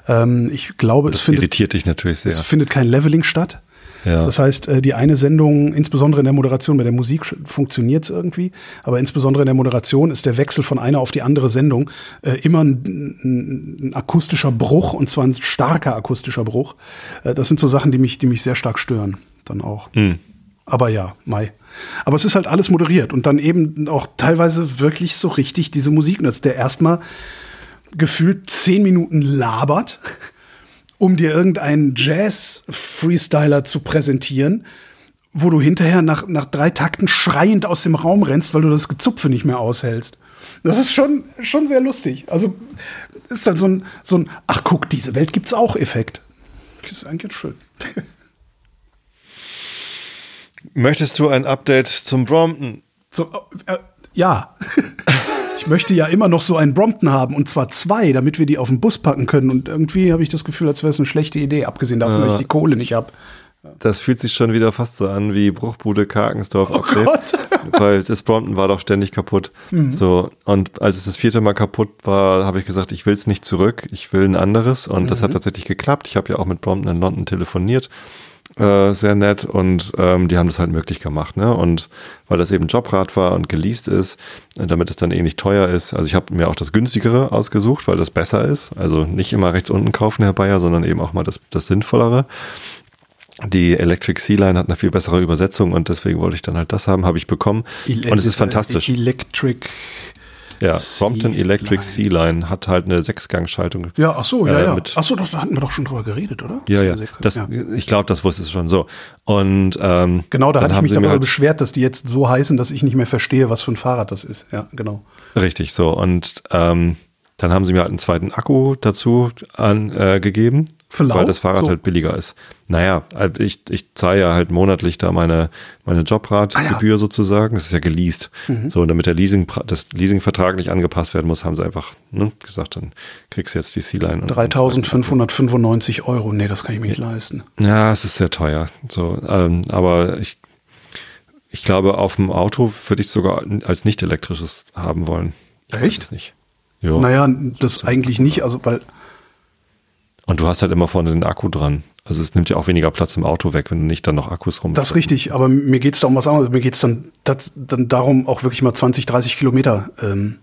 Ähm, ich glaube, das es findet, irritiert dich natürlich sehr. Es findet kein Leveling statt. Ja. Das heißt, äh, die eine Sendung, insbesondere in der Moderation, bei der Musik funktioniert es irgendwie, aber insbesondere in der Moderation ist der Wechsel von einer auf die andere Sendung äh, immer ein, ein, akustischer Bruch und zwar ein starker akustischer Bruch. Äh, das sind so Sachen, die mich, die mich sehr stark stören, dann auch. Mhm. Aber ja, Mai. Aber es ist halt alles moderiert und dann eben auch teilweise wirklich so richtig diese Musik nutzt, der erstmal gefühlt zehn Minuten labert um dir irgendeinen Jazz-Freestyler zu präsentieren, wo du hinterher nach, nach drei Takten schreiend aus dem Raum rennst, weil du das Gezupfe nicht mehr aushältst. Das ist schon, schon sehr lustig. Also ist halt so ein, so ein, ach guck, diese Welt gibt's auch Effekt. Das ist eigentlich schön. Möchtest du ein Update zum Brompton? So, äh, ja. Ich möchte ja immer noch so einen Brompton haben und zwar zwei, damit wir die auf den Bus packen können. Und irgendwie habe ich das Gefühl, als wäre es eine schlechte Idee, abgesehen davon, ja. dass ich die Kohle nicht habe. Das fühlt sich schon wieder fast so an wie Bruchbude Karkensdorf. Oh Gott. Weil das Brompton war doch ständig kaputt. Mhm. So, und als es das vierte Mal kaputt war, habe ich gesagt, ich will es nicht zurück, ich will ein anderes. Und mhm. das hat mhm. tatsächlich geklappt. Ich habe ja auch mit Brompton in London telefoniert äh, sehr nett und ähm, die haben das halt möglich gemacht. Ne? Und weil das eben Jobrad war und geleast ist, äh, damit es dann eh nicht teuer ist. Also ich habe mir auch das günstigere ausgesucht, weil das besser ist. Also nicht immer rechts unten kaufen, Herr Bayer, sondern eben auch mal das, das Sinnvollere. Die Electric Sea Line hat eine viel bessere Übersetzung und deswegen wollte ich dann halt das haben, habe ich bekommen. Ele und es ist fantastisch. Electric ja, Brompton Electric Sea Line hat halt eine Sechsgangschaltung. Ja, ach so, ja, äh, ja. Ach so, da hatten wir doch schon drüber geredet, oder? Ja, ja. Das, ja. Ich glaube, das wusste es schon so. Und ähm, genau, da hatte ich mich darüber halt beschwert, dass die jetzt so heißen, dass ich nicht mehr verstehe, was für ein Fahrrad das ist. Ja, genau. Richtig, so. Und ähm, dann haben sie mir halt einen zweiten Akku dazu angegeben, äh, weil das Fahrrad so. halt billiger ist. Naja, also ich, ich zahle ja halt monatlich da meine, meine Jobradgebühr ah, ja. sozusagen. Das ist ja geleast. Mhm. So, und damit der Leasing, das Leasingvertrag nicht angepasst werden muss, haben sie einfach ne, gesagt, dann kriegst du jetzt die C-Line. 3595 Euro. Nee, das kann ich mir nicht leisten. Ja, es ist sehr teuer. So, ähm, aber ich, ich glaube, auf dem Auto würde ich sogar als nicht elektrisches haben wollen. Echt? nicht. Jo. Naja, das eigentlich nicht, also weil. Und du hast halt immer vorne den Akku dran. Also es nimmt ja auch weniger Platz im Auto weg, wenn du nicht dann noch Akkus rum. Das ist richtig, aber mir geht es da um was anderes. Mir geht es dann, dann darum, auch wirklich mal 20, 30 Kilometer ähm,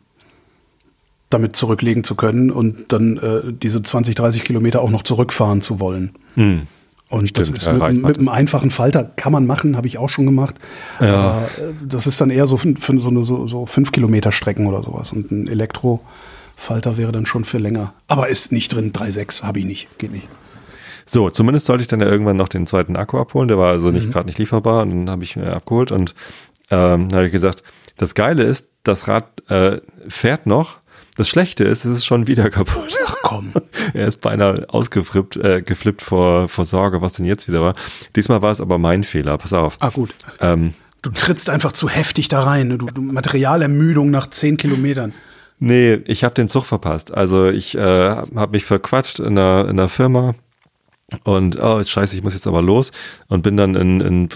damit zurücklegen zu können und dann äh, diese 20, 30 Kilometer auch noch zurückfahren zu wollen. Hm. Und Stimmt, das ist mit, mit, einem einfachen Falter kann man machen, habe ich auch schon gemacht. Ja. Aber äh, das ist dann eher so für, für so eine so, so fünf Kilometer Strecken oder sowas. Und ein Elektrofalter wäre dann schon für länger. Aber ist nicht drin, 3,6 habe ich nicht, geht nicht. So, zumindest sollte ich dann ja irgendwann noch den zweiten Akku abholen. Der war also nicht mhm. gerade nicht lieferbar und dann habe ich mir abgeholt und ähm, habe ich gesagt, das Geile ist, das Rad äh, fährt noch, das Schlechte ist, es ist schon wieder kaputt. Ach komm. er ist beinahe ausgeflippt äh, geflippt vor, vor Sorge, was denn jetzt wieder war. Diesmal war es aber mein Fehler. Pass auf. Ah, gut. Ähm, du trittst einfach zu heftig da rein. Ne? Du, du Materialermüdung nach zehn Kilometern. Nee, ich habe den Zug verpasst. Also ich äh, habe mich verquatscht in einer, in einer Firma und oh, scheiße, ich muss jetzt aber los und bin dann in, in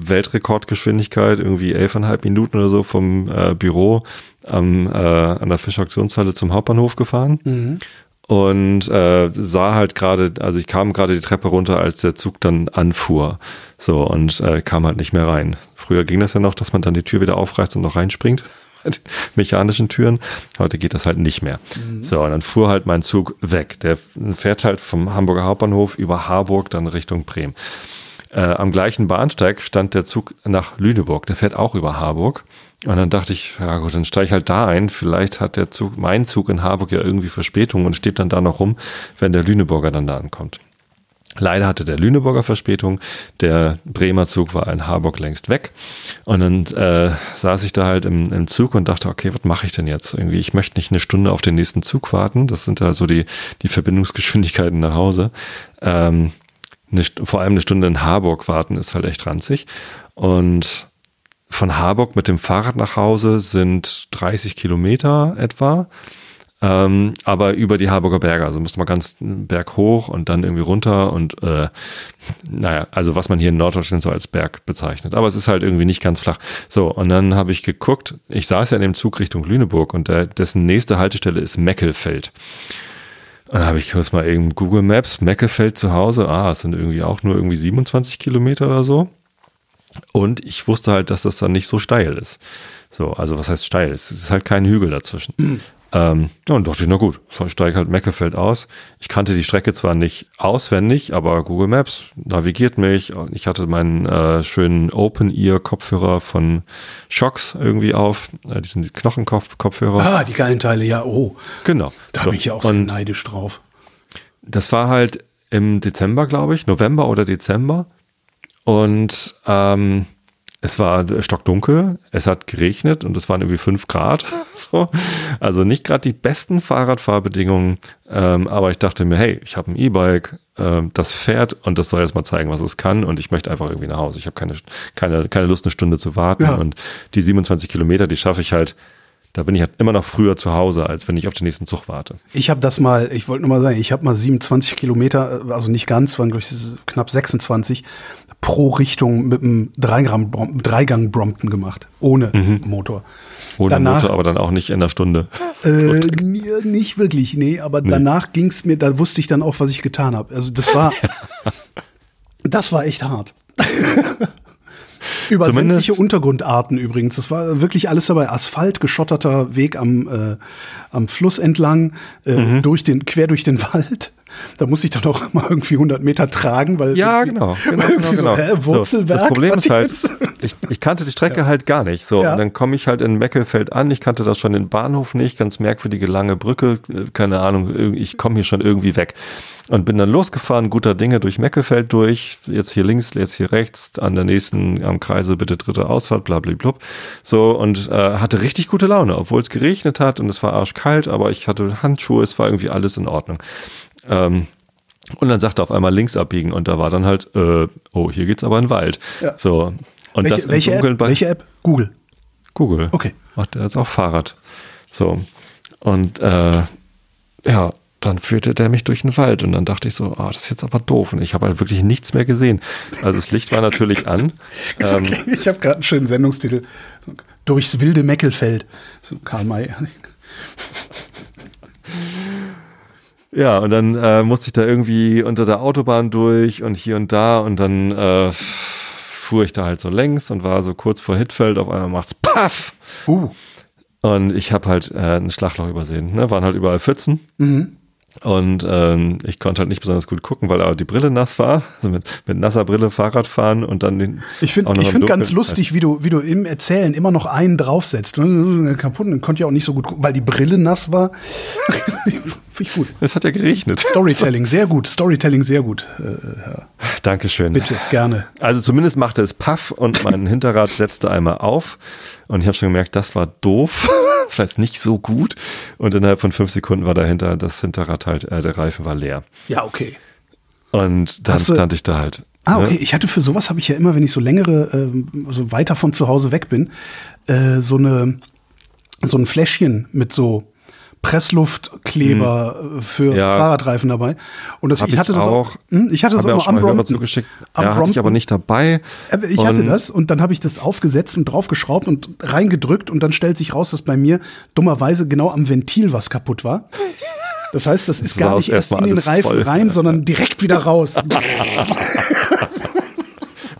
Weltrekordgeschwindigkeit, irgendwie elfeinhalb Minuten oder so vom äh, Büro am, äh, an der Fischauktionshalle zum Hauptbahnhof gefahren. Mhm. Und äh, sah halt gerade, also ich kam gerade die Treppe runter, als der Zug dann anfuhr. So, und äh, kam halt nicht mehr rein. Früher ging das ja noch, dass man dann die Tür wieder aufreißt und noch reinspringt. mechanischen Türen. Heute geht das halt nicht mehr. Mhm. So, und dann fuhr halt mein Zug weg. Der fährt halt vom Hamburger Hauptbahnhof über Harburg dann Richtung Bremen. Äh, am gleichen Bahnsteig stand der Zug nach Lüneburg. Der fährt auch über Harburg. Und dann dachte ich, ja gut, dann steige ich halt da ein. Vielleicht hat der Zug, mein Zug in Harburg ja irgendwie Verspätung und steht dann da noch rum, wenn der Lüneburger dann da ankommt. Leider hatte der Lüneburger Verspätung, der Bremer Zug war in Harburg längst weg. Und dann äh, saß ich da halt im, im Zug und dachte, okay, was mache ich denn jetzt? Irgendwie, ich möchte nicht eine Stunde auf den nächsten Zug warten. Das sind da so die, die Verbindungsgeschwindigkeiten nach Hause. Ähm, eine, vor allem eine Stunde in Harburg warten ist halt echt ranzig. Und von Harburg mit dem Fahrrad nach Hause sind 30 Kilometer etwa. Ähm, aber über die Harburger Berge. Also musste man ganz Berg hoch und dann irgendwie runter und äh, naja, also was man hier in Norddeutschland so als Berg bezeichnet. Aber es ist halt irgendwie nicht ganz flach. So, und dann habe ich geguckt, ich saß ja in dem Zug Richtung Lüneburg und der, dessen nächste Haltestelle ist Meckelfeld. Und dann habe ich kurz mal eben Google Maps, Meckelfeld zu Hause, ah, es sind irgendwie auch nur irgendwie 27 Kilometer oder so. Und ich wusste halt, dass das dann nicht so steil ist. So, also was heißt steil? Es ist halt kein Hügel dazwischen. Ähm, ja, und dachte ich, na gut, steige halt Meckefeld aus. Ich kannte die Strecke zwar nicht auswendig, aber Google Maps navigiert mich. Ich hatte meinen äh, schönen Open-Ear-Kopfhörer von Shocks irgendwie auf, äh, diesen Knochenkopfhörer. Ah, die geilen Teile, ja, oh. Genau. Da bin ich ja auch so neidisch drauf. Das war halt im Dezember, glaube ich, November oder Dezember. Und ähm, es war stockdunkel, es hat geregnet und es waren irgendwie fünf Grad. So. Also nicht gerade die besten Fahrradfahrbedingungen, ähm, aber ich dachte mir, hey, ich habe ein E-Bike, ähm, das fährt und das soll jetzt mal zeigen, was es kann und ich möchte einfach irgendwie nach Hause. Ich habe keine, keine, keine Lust, eine Stunde zu warten ja. und die 27 Kilometer, die schaffe ich halt da bin ich halt immer noch früher zu Hause, als wenn ich auf den nächsten Zug warte. Ich habe das mal, ich wollte nur mal sagen, ich habe mal 27 Kilometer, also nicht ganz, waren glaube ich knapp 26 pro Richtung mit einem Dreigang Brompton gemacht, ohne mhm. Motor. Ohne danach, Motor, aber dann auch nicht in der Stunde. Äh, nicht wirklich, nee, aber nee. danach ging es mir, da wusste ich dann auch, was ich getan habe. Also das war, das war echt hart. Über Zumindest sämtliche Untergrundarten übrigens. Das war wirklich alles dabei. Asphalt, geschotterter Weg am, äh, am Fluss entlang, äh, mhm. durch den, quer durch den Wald. Da muss ich dann auch mal irgendwie 100 Meter tragen, weil ja genau, genau, genau, so, genau. Hä, Wurzelwerk. So, das Problem ist halt, ich, ich kannte die Strecke ja. halt gar nicht. So, ja. und dann komme ich halt in Meckelfeld an. Ich kannte das schon den Bahnhof nicht, ganz merkwürdige lange Brücke, keine Ahnung. Ich komme hier schon irgendwie weg. Und bin dann losgefahren, guter Dinge durch Meckefeld durch, jetzt hier links, jetzt hier rechts, an der nächsten, am Kreise bitte dritte Ausfahrt, bla bla bla. So, und äh, hatte richtig gute Laune, obwohl es geregnet hat und es war arschkalt, aber ich hatte Handschuhe, es war irgendwie alles in Ordnung. Ähm, und dann sagte er auf einmal links abbiegen und da war dann halt, äh, oh, hier geht's aber in den Wald. Ja. So. Und welche, das welche App? welche App? Google. Google. Okay. Macht er jetzt auch Fahrrad. So. Und äh, ja, dann führte der mich durch den Wald und dann dachte ich so, ah, das ist jetzt aber doof und ich habe halt wirklich nichts mehr gesehen. Also das Licht war natürlich an. ähm, ich habe gerade einen schönen Sendungstitel. Durchs wilde Meckelfeld. So Karl May. Ja, und dann äh, musste ich da irgendwie unter der Autobahn durch und hier und da und dann äh, fuhr ich da halt so längs und war so kurz vor Hitfeld, auf einmal macht's Paff! Uh. Und ich habe halt äh, ein Schlagloch übersehen. Ne? Waren halt überall Pfützen. Mhm. Und ähm, ich konnte halt nicht besonders gut gucken, weil auch die Brille nass war. Also mit, mit nasser Brille Fahrrad fahren und dann den. Ich finde ich find ganz lustig, wie du, wie du im Erzählen immer noch einen draufsetzt. Kaputt, dann konnte ja auch nicht so gut gucken, weil die Brille nass war. finde ich gut. Es hat ja geregnet. Storytelling, sehr gut. Storytelling, sehr gut. Äh, Dankeschön. Bitte, gerne. Also zumindest machte es Paff und mein Hinterrad setzte einmal auf. Und ich habe schon gemerkt, das war doof. das war jetzt nicht so gut. Und innerhalb von fünf Sekunden war dahinter das Hinterrad halt, äh, der Reifen war leer. Ja, okay. Und dann du, stand ich da halt. Ah, ne? okay. Ne? Ich hatte für sowas habe ich ja immer, wenn ich so längere, äh, so weiter von zu Hause weg bin, äh, so eine so ein Fläschchen mit so Pressluftkleber hm. für ja. Fahrradreifen dabei. Und das, ich hatte das auch. Hm, ich hatte das auch, auch am Brompton. Zugeschickt. Ja, hatte ich aber nicht dabei. Äh, ich hatte das und dann habe ich das aufgesetzt und draufgeschraubt und reingedrückt und dann stellt sich raus, dass bei mir dummerweise genau am Ventil was kaputt war. Das heißt, das ist das gar nicht erst in den Reifen voll. rein, sondern direkt wieder raus.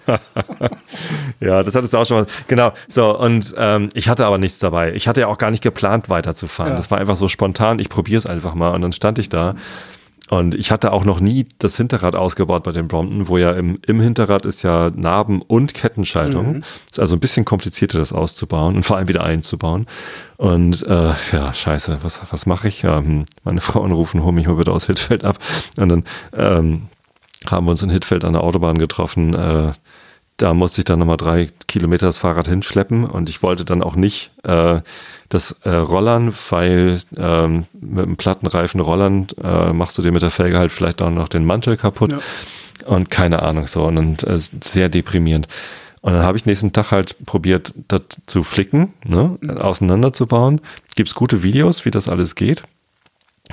ja, das hattest du auch schon mal. Genau. So, und ähm, ich hatte aber nichts dabei. Ich hatte ja auch gar nicht geplant, weiterzufahren. Ja. Das war einfach so spontan, ich probiere es einfach mal. Und dann stand ich da. Und ich hatte auch noch nie das Hinterrad ausgebaut bei dem Brompton, wo ja im, im Hinterrad ist ja Narben- und Kettenschaltung. Mhm. Ist also ein bisschen komplizierter, das auszubauen und vor allem wieder einzubauen. Und äh, ja, scheiße, was, was mache ich? Ja, hm, meine Frau anrufen, hol mich mal bitte aus Hitfeld ab. Und dann ähm, haben wir uns in Hitfeld an der Autobahn getroffen. Äh, da musste ich dann nochmal drei Kilometer das Fahrrad hinschleppen und ich wollte dann auch nicht äh, das äh, Rollern, weil ähm, mit einem Plattenreifen Rollern äh, machst du dir mit der Felge halt vielleicht auch noch den Mantel kaputt ja. und keine Ahnung so und äh, sehr deprimierend. Und dann habe ich nächsten Tag halt probiert, das zu flicken, ne, auseinanderzubauen. Gibt es gute Videos, wie das alles geht.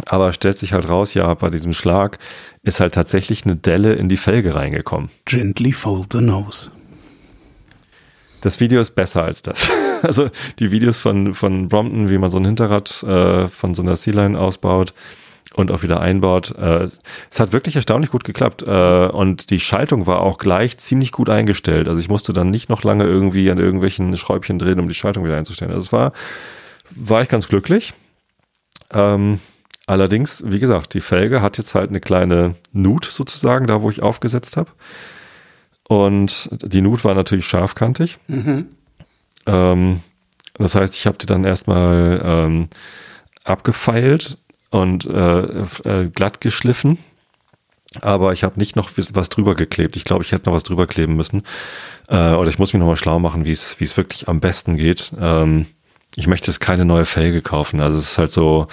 Aber stellt sich halt raus, ja, bei diesem Schlag ist halt tatsächlich eine Delle in die Felge reingekommen. Gently fold the nose. Das Video ist besser als das. Also die Videos von, von Brompton, wie man so ein Hinterrad äh, von so einer Sea-Line ausbaut und auch wieder einbaut. Äh, es hat wirklich erstaunlich gut geklappt. Äh, und die Schaltung war auch gleich ziemlich gut eingestellt. Also ich musste dann nicht noch lange irgendwie an irgendwelchen Schräubchen drehen, um die Schaltung wieder einzustellen. Also es war, war ich ganz glücklich. Ähm, allerdings, wie gesagt, die Felge hat jetzt halt eine kleine Nut sozusagen, da wo ich aufgesetzt habe. Und die Nut war natürlich scharfkantig. Mhm. Ähm, das heißt, ich habe die dann erstmal ähm, abgefeilt und äh, äh, glatt geschliffen. Aber ich habe nicht noch was drüber geklebt. Ich glaube, ich hätte noch was drüber kleben müssen. Äh, oder ich muss mich nochmal schlau machen, wie es wie es wirklich am besten geht. Ähm, ich möchte jetzt keine neue Felge kaufen. Also es ist halt so,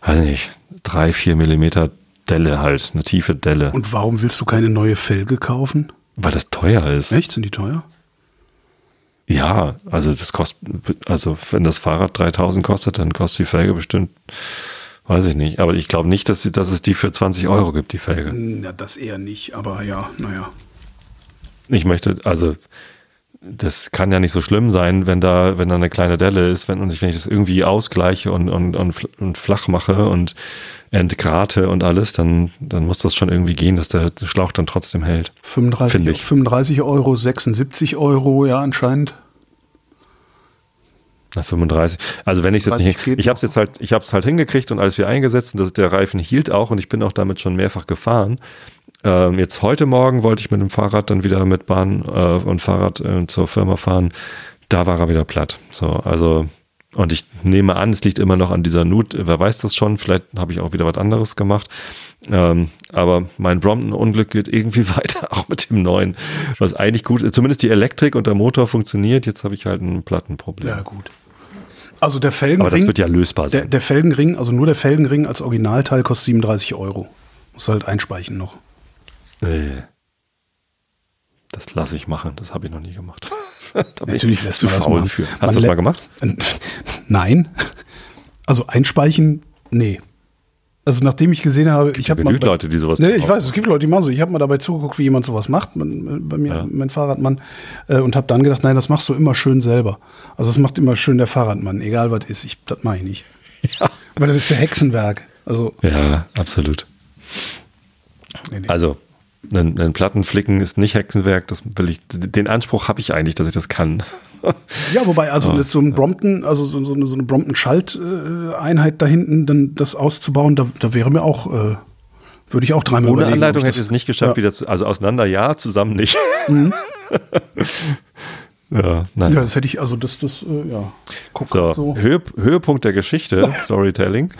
weiß nicht, drei, vier Millimeter Delle halt, eine tiefe Delle. Und warum willst du keine neue Felge kaufen? Weil das teuer ist. Echt? Sind die teuer? Ja, also das kostet, also wenn das Fahrrad 3000 kostet, dann kostet die Felge bestimmt, weiß ich nicht. Aber ich glaube nicht, dass, dass es die für 20 Euro gibt, die Felge. Ja, das eher nicht, aber ja, naja. Ich möchte, also das kann ja nicht so schlimm sein, wenn da, wenn da eine kleine Delle ist, wenn, und ich, wenn ich das irgendwie ausgleiche und, und, und flach mache und entgrate und alles, dann, dann muss das schon irgendwie gehen, dass der Schlauch dann trotzdem hält. 35, ich. 35 Euro, 76 Euro, ja, anscheinend. Na, 35. Also wenn ich es jetzt nicht, ich habe es jetzt halt, ich habe es halt hingekriegt und alles wieder eingesetzt und das, der Reifen hielt auch und ich bin auch damit schon mehrfach gefahren. Ähm, jetzt heute Morgen wollte ich mit dem Fahrrad dann wieder mit Bahn äh, und Fahrrad äh, zur Firma fahren. Da war er wieder platt. So, also und ich nehme an, es liegt immer noch an dieser Nut. Wer weiß das schon? Vielleicht habe ich auch wieder was anderes gemacht. Ähm, aber mein Brompton-Unglück geht irgendwie weiter, auch mit dem neuen, was eigentlich gut ist. Zumindest die Elektrik und der Motor funktioniert. Jetzt habe ich halt ein Plattenproblem. Ja, gut. Also der Felgenring. Aber das wird ja lösbar sein. Der, der Felgenring, also nur der Felgenring als Originalteil kostet 37 Euro. Muss halt einspeichen noch. Nee. Das lasse ich machen. Das habe ich noch nie gemacht. Natürlich lässt du das faul für. Hast du das mal gemacht? Nein. Also einspeichen, nee. Also nachdem ich gesehen habe, ich habe mal bei, Leute, die sowas nee, ich weiß, es gibt Leute, die machen so. Ich habe mal dabei zugeguckt, wie jemand sowas macht, man, bei mir, ja. mein Fahrradmann, äh, und habe dann gedacht, nein, das machst du immer schön selber. Also das macht immer schön der Fahrradmann, egal was ist. Ich, das mache ich nicht. Ja. Weil das ist ja Hexenwerk. Also ja, absolut. Nee, nee. Also einen, einen Platten flicken ist nicht Hexenwerk, das will ich, den Anspruch habe ich eigentlich, dass ich das kann. ja, wobei, also oh, so ein Brompton, also so, so eine, so eine Brompton-Schalteinheit da hinten, dann das auszubauen, da, da wäre mir auch, äh, würde ich auch dreimal Ohne Anleitung hätte ich es nicht geschafft, ja. wieder zu, also auseinander ja, zusammen nicht. Mhm. Ja, nein. Ja, das hätte ich, also das, das, äh, ja. Guck, so, so. Höhe, Höhepunkt der Geschichte, Storytelling,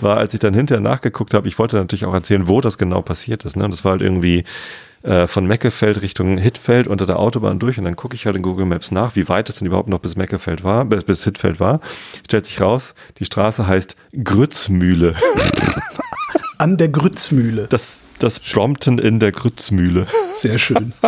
war, als ich dann hinterher nachgeguckt habe, ich wollte natürlich auch erzählen, wo das genau passiert ist. Ne? Und das war halt irgendwie äh, von Meckefeld Richtung Hittfeld unter der Autobahn durch und dann gucke ich halt in Google Maps nach, wie weit es denn überhaupt noch bis Meckefeld war, bis, bis Hittfeld war. Stellt sich raus, die Straße heißt Grützmühle. An der Grützmühle. Das, das Brompton in der Grützmühle. Sehr schön.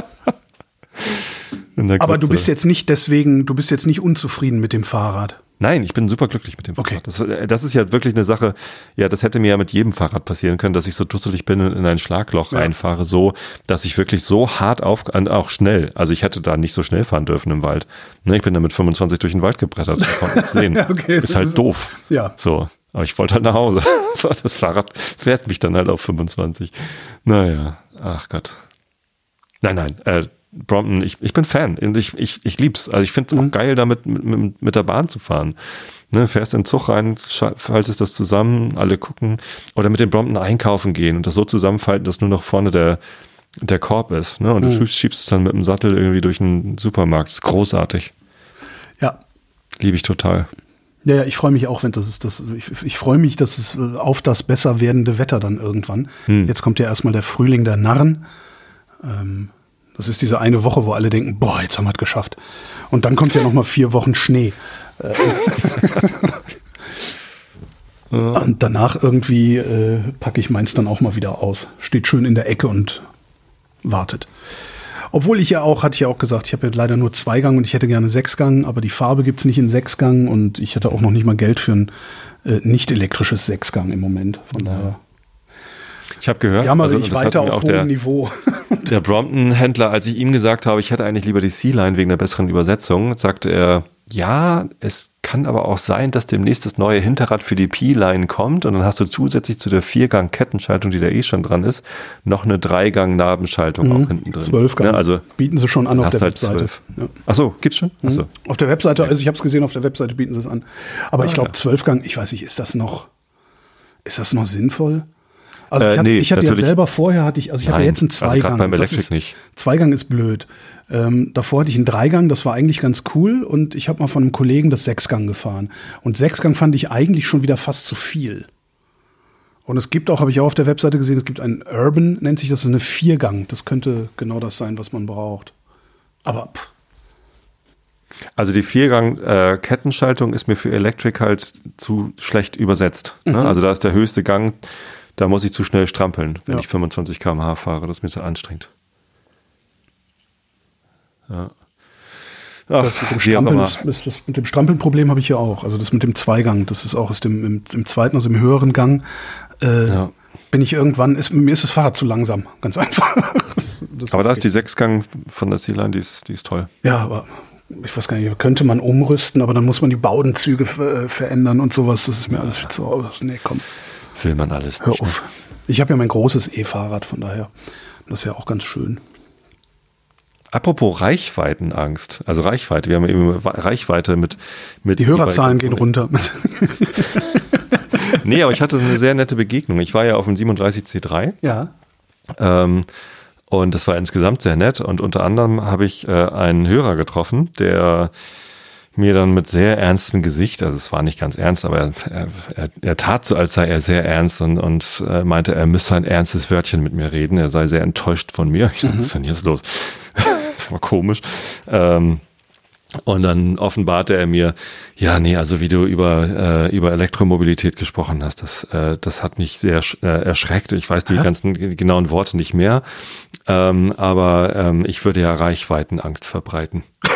Aber du bist jetzt nicht deswegen, du bist jetzt nicht unzufrieden mit dem Fahrrad. Nein, ich bin super glücklich mit dem okay. Fahrrad. Das, äh, das, ist ja wirklich eine Sache, ja, das hätte mir ja mit jedem Fahrrad passieren können, dass ich so dusselig bin und in ein Schlagloch ja. reinfahre, so, dass ich wirklich so hart auf, auch schnell, also ich hätte da nicht so schnell fahren dürfen im Wald. Ne, ich bin da mit 25 durch den Wald gebrettert, konnte nichts sehen. okay, ist halt ist, doof. Ja. So. Aber ich wollte halt nach Hause. so, das Fahrrad fährt mich dann halt auf 25. Naja, ach Gott. Nein, nein, äh, Brompton, ich, ich bin Fan. Ich, ich, ich lieb's. Also ich finde es mhm. auch geil, damit mit, mit, der Bahn zu fahren. Ne, fährst in den Zug rein, faltest das zusammen, alle gucken. Oder mit dem Brompton einkaufen gehen und das so zusammenfalten, dass nur noch vorne der, der Korb ist. Ne? Und mhm. du schiebst es dann mit dem Sattel irgendwie durch einen Supermarkt. Das ist großartig. Ja. Liebe ich total. Ja, ja, ich freue mich auch, wenn das ist das. Ich, ich freue mich, dass es äh, auf das besser werdende Wetter dann irgendwann. Hm. Jetzt kommt ja erstmal der Frühling der Narren. Ähm, das ist diese eine Woche, wo alle denken, boah, jetzt haben wir es geschafft. Und dann kommt ja noch mal vier Wochen Schnee. Äh, und danach irgendwie äh, packe ich meins dann auch mal wieder aus. Steht schön in der Ecke und wartet. Obwohl ich ja auch, hatte ich ja auch gesagt, ich habe ja leider nur Zweigang und ich hätte gerne Sechsgang, aber die Farbe gibt es nicht in Sechsgang und ich hätte auch noch nicht mal Geld für ein äh, nicht elektrisches Sechsgang im Moment. Von daher. Ich habe gehört, ja, also, ich weiter auf hohem Niveau. Der Brompton-Händler, als ich ihm gesagt habe, ich hätte eigentlich lieber die C-Line wegen der besseren Übersetzung, sagte er, ja, es kann aber auch sein, dass demnächst das neue Hinterrad für die P-Line kommt und dann hast du zusätzlich zu der Viergang-Kettenschaltung, die da eh schon dran ist, noch eine Dreigang-Nabenschaltung mhm. auch hinten drin. Zwölfgang. Ja, also bieten sie schon an auf der halt Webseite. Ja. Ach so, gibt's schon? Ach so. Mhm. Auf der Webseite, also ich habe es gesehen, auf der Webseite bieten sie es an. Aber ah, ich glaube, Zwölfgang, ich weiß nicht, ist das noch, ist das noch sinnvoll? Also ich, äh, hatte, nee, ich hatte ja selber vorher hatte ich, also ich habe jetzt einen Zweigang. Also beim Electric ist, nicht. Zweigang ist blöd. Ähm, davor hatte ich einen Dreigang, das war eigentlich ganz cool und ich habe mal von einem Kollegen das Sechsgang gefahren. Und Sechsgang fand ich eigentlich schon wieder fast zu viel. Und es gibt auch, habe ich auch auf der Webseite gesehen, es gibt einen Urban, nennt sich das, eine Viergang. Das könnte genau das sein, was man braucht. Aber pff. Also die Viergang-Kettenschaltung äh, ist mir für Electric halt zu schlecht übersetzt. Ne? Mhm. Also da ist der höchste Gang da muss ich zu schnell strampeln, wenn ja. ich 25 km/h fahre. Das ist mir zu anstrengend. Ja. Ach, das mit dem Strampeln, das, das mit dem Strampeln-Problem habe ich ja auch. Also das mit dem Zweigang, das ist auch aus dem, im, im zweiten, also im höheren Gang, äh, ja. bin ich irgendwann, ist, mir ist das Fahrrad zu langsam, ganz einfach. das, das aber da ist die Sechsgang von der C-Line, die ist, die ist toll. Ja, aber ich weiß gar nicht, könnte man umrüsten, aber dann muss man die Baudenzüge äh, verändern und sowas. Das ist mir alles viel zu aus. Nee, komm. Will man alles nicht. Hör auf. Ne? Ich habe ja mein großes E-Fahrrad, von daher. Das ist ja auch ganz schön. Apropos Reichweitenangst, also Reichweite, wir haben eben Reichweite mit. mit Die Hörerzahlen gehen runter. nee, aber ich hatte eine sehr nette Begegnung. Ich war ja auf dem 37C3. Ja. Ähm, und das war insgesamt sehr nett. Und unter anderem habe ich äh, einen Hörer getroffen, der mir dann mit sehr ernstem Gesicht, also es war nicht ganz ernst, aber er, er, er tat so, als sei er sehr ernst und, und äh, meinte, er müsse ein ernstes Wörtchen mit mir reden. Er sei sehr enttäuscht von mir. Ich dachte, mhm. was ist denn jetzt los? das ist komisch. Ähm, und dann offenbarte er mir, ja, nee, also wie du über, äh, über Elektromobilität gesprochen hast, das, äh, das hat mich sehr äh, erschreckt. Ich weiß die Hä? ganzen genauen Worte nicht mehr. Ähm, aber ähm, ich würde ja Reichweitenangst verbreiten.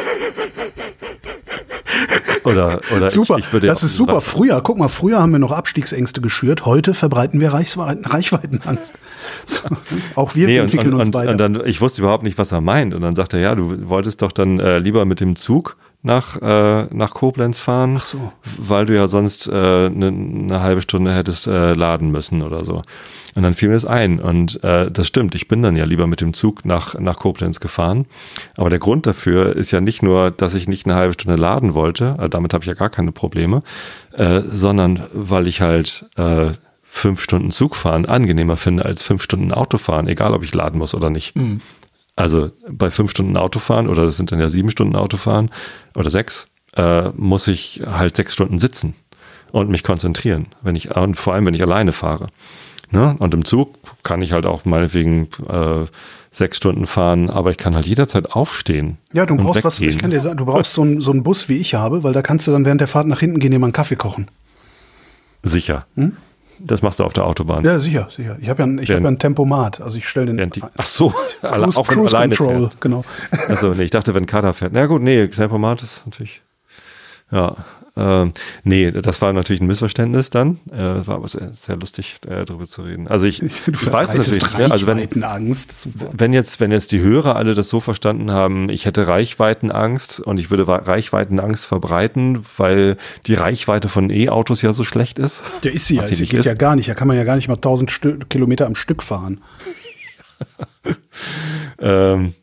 Oder, oder super, ich, ich das ist super. Früher, guck mal, früher haben wir noch Abstiegsängste geschürt, heute verbreiten wir Reichweiten, Reichweitenangst. So, auch wir nee, entwickeln und, uns und, weiter. Und dann, ich wusste überhaupt nicht, was er meint. Und dann sagt er, ja, du wolltest doch dann äh, lieber mit dem Zug nach, äh, nach Koblenz fahren, Ach so. weil du ja sonst eine äh, ne, halbe Stunde hättest äh, laden müssen oder so. Und dann fiel mir das ein. Und äh, das stimmt, ich bin dann ja lieber mit dem Zug nach, nach Koblenz gefahren. Aber der Grund dafür ist ja nicht nur, dass ich nicht eine halbe Stunde laden wollte, äh, damit habe ich ja gar keine Probleme, äh, sondern weil ich halt äh, fünf Stunden Zugfahren angenehmer finde als fünf Stunden Autofahren, egal ob ich laden muss oder nicht. Mhm. Also bei fünf Stunden Autofahren, oder das sind dann ja sieben Stunden Autofahren oder sechs, äh, muss ich halt sechs Stunden sitzen und mich konzentrieren, wenn ich, und vor allem wenn ich alleine fahre. Ne? Und im Zug kann ich halt auch meinetwegen äh, sechs Stunden fahren, aber ich kann halt jederzeit aufstehen. Ja, du brauchst was, ich kann dir sagen, du brauchst so einen so einen Bus, wie ich habe, weil da kannst du dann während der Fahrt nach hinten gehen, dir mal einen Kaffee kochen. Sicher. Hm? Das machst du auf der Autobahn. Ja, sicher, sicher. Ich habe ja, ein, ich hab ja ein Tempomat. Also ich stelle den. Die, ach so, Cruise, auch Cruise alleine Control, fährst. genau. Also nee, ich dachte, wenn Kader fährt. Na gut, nee, Tempomat ist natürlich. Ja, ähm, nee, das war natürlich ein Missverständnis dann. Äh, war aber sehr, sehr lustig, äh, darüber zu reden. Also ich, ich weiß natürlich. Ne? Also wenn, Angst. wenn jetzt, wenn jetzt die Hörer alle das so verstanden haben, ich hätte Reichweitenangst und ich würde Reichweitenangst verbreiten, weil die Reichweite von E-Autos ja so schlecht ist. Der ist sie ja, sie geht ist. ja gar nicht. Da kann man ja gar nicht mal 1000 Stü Kilometer am Stück fahren. ähm,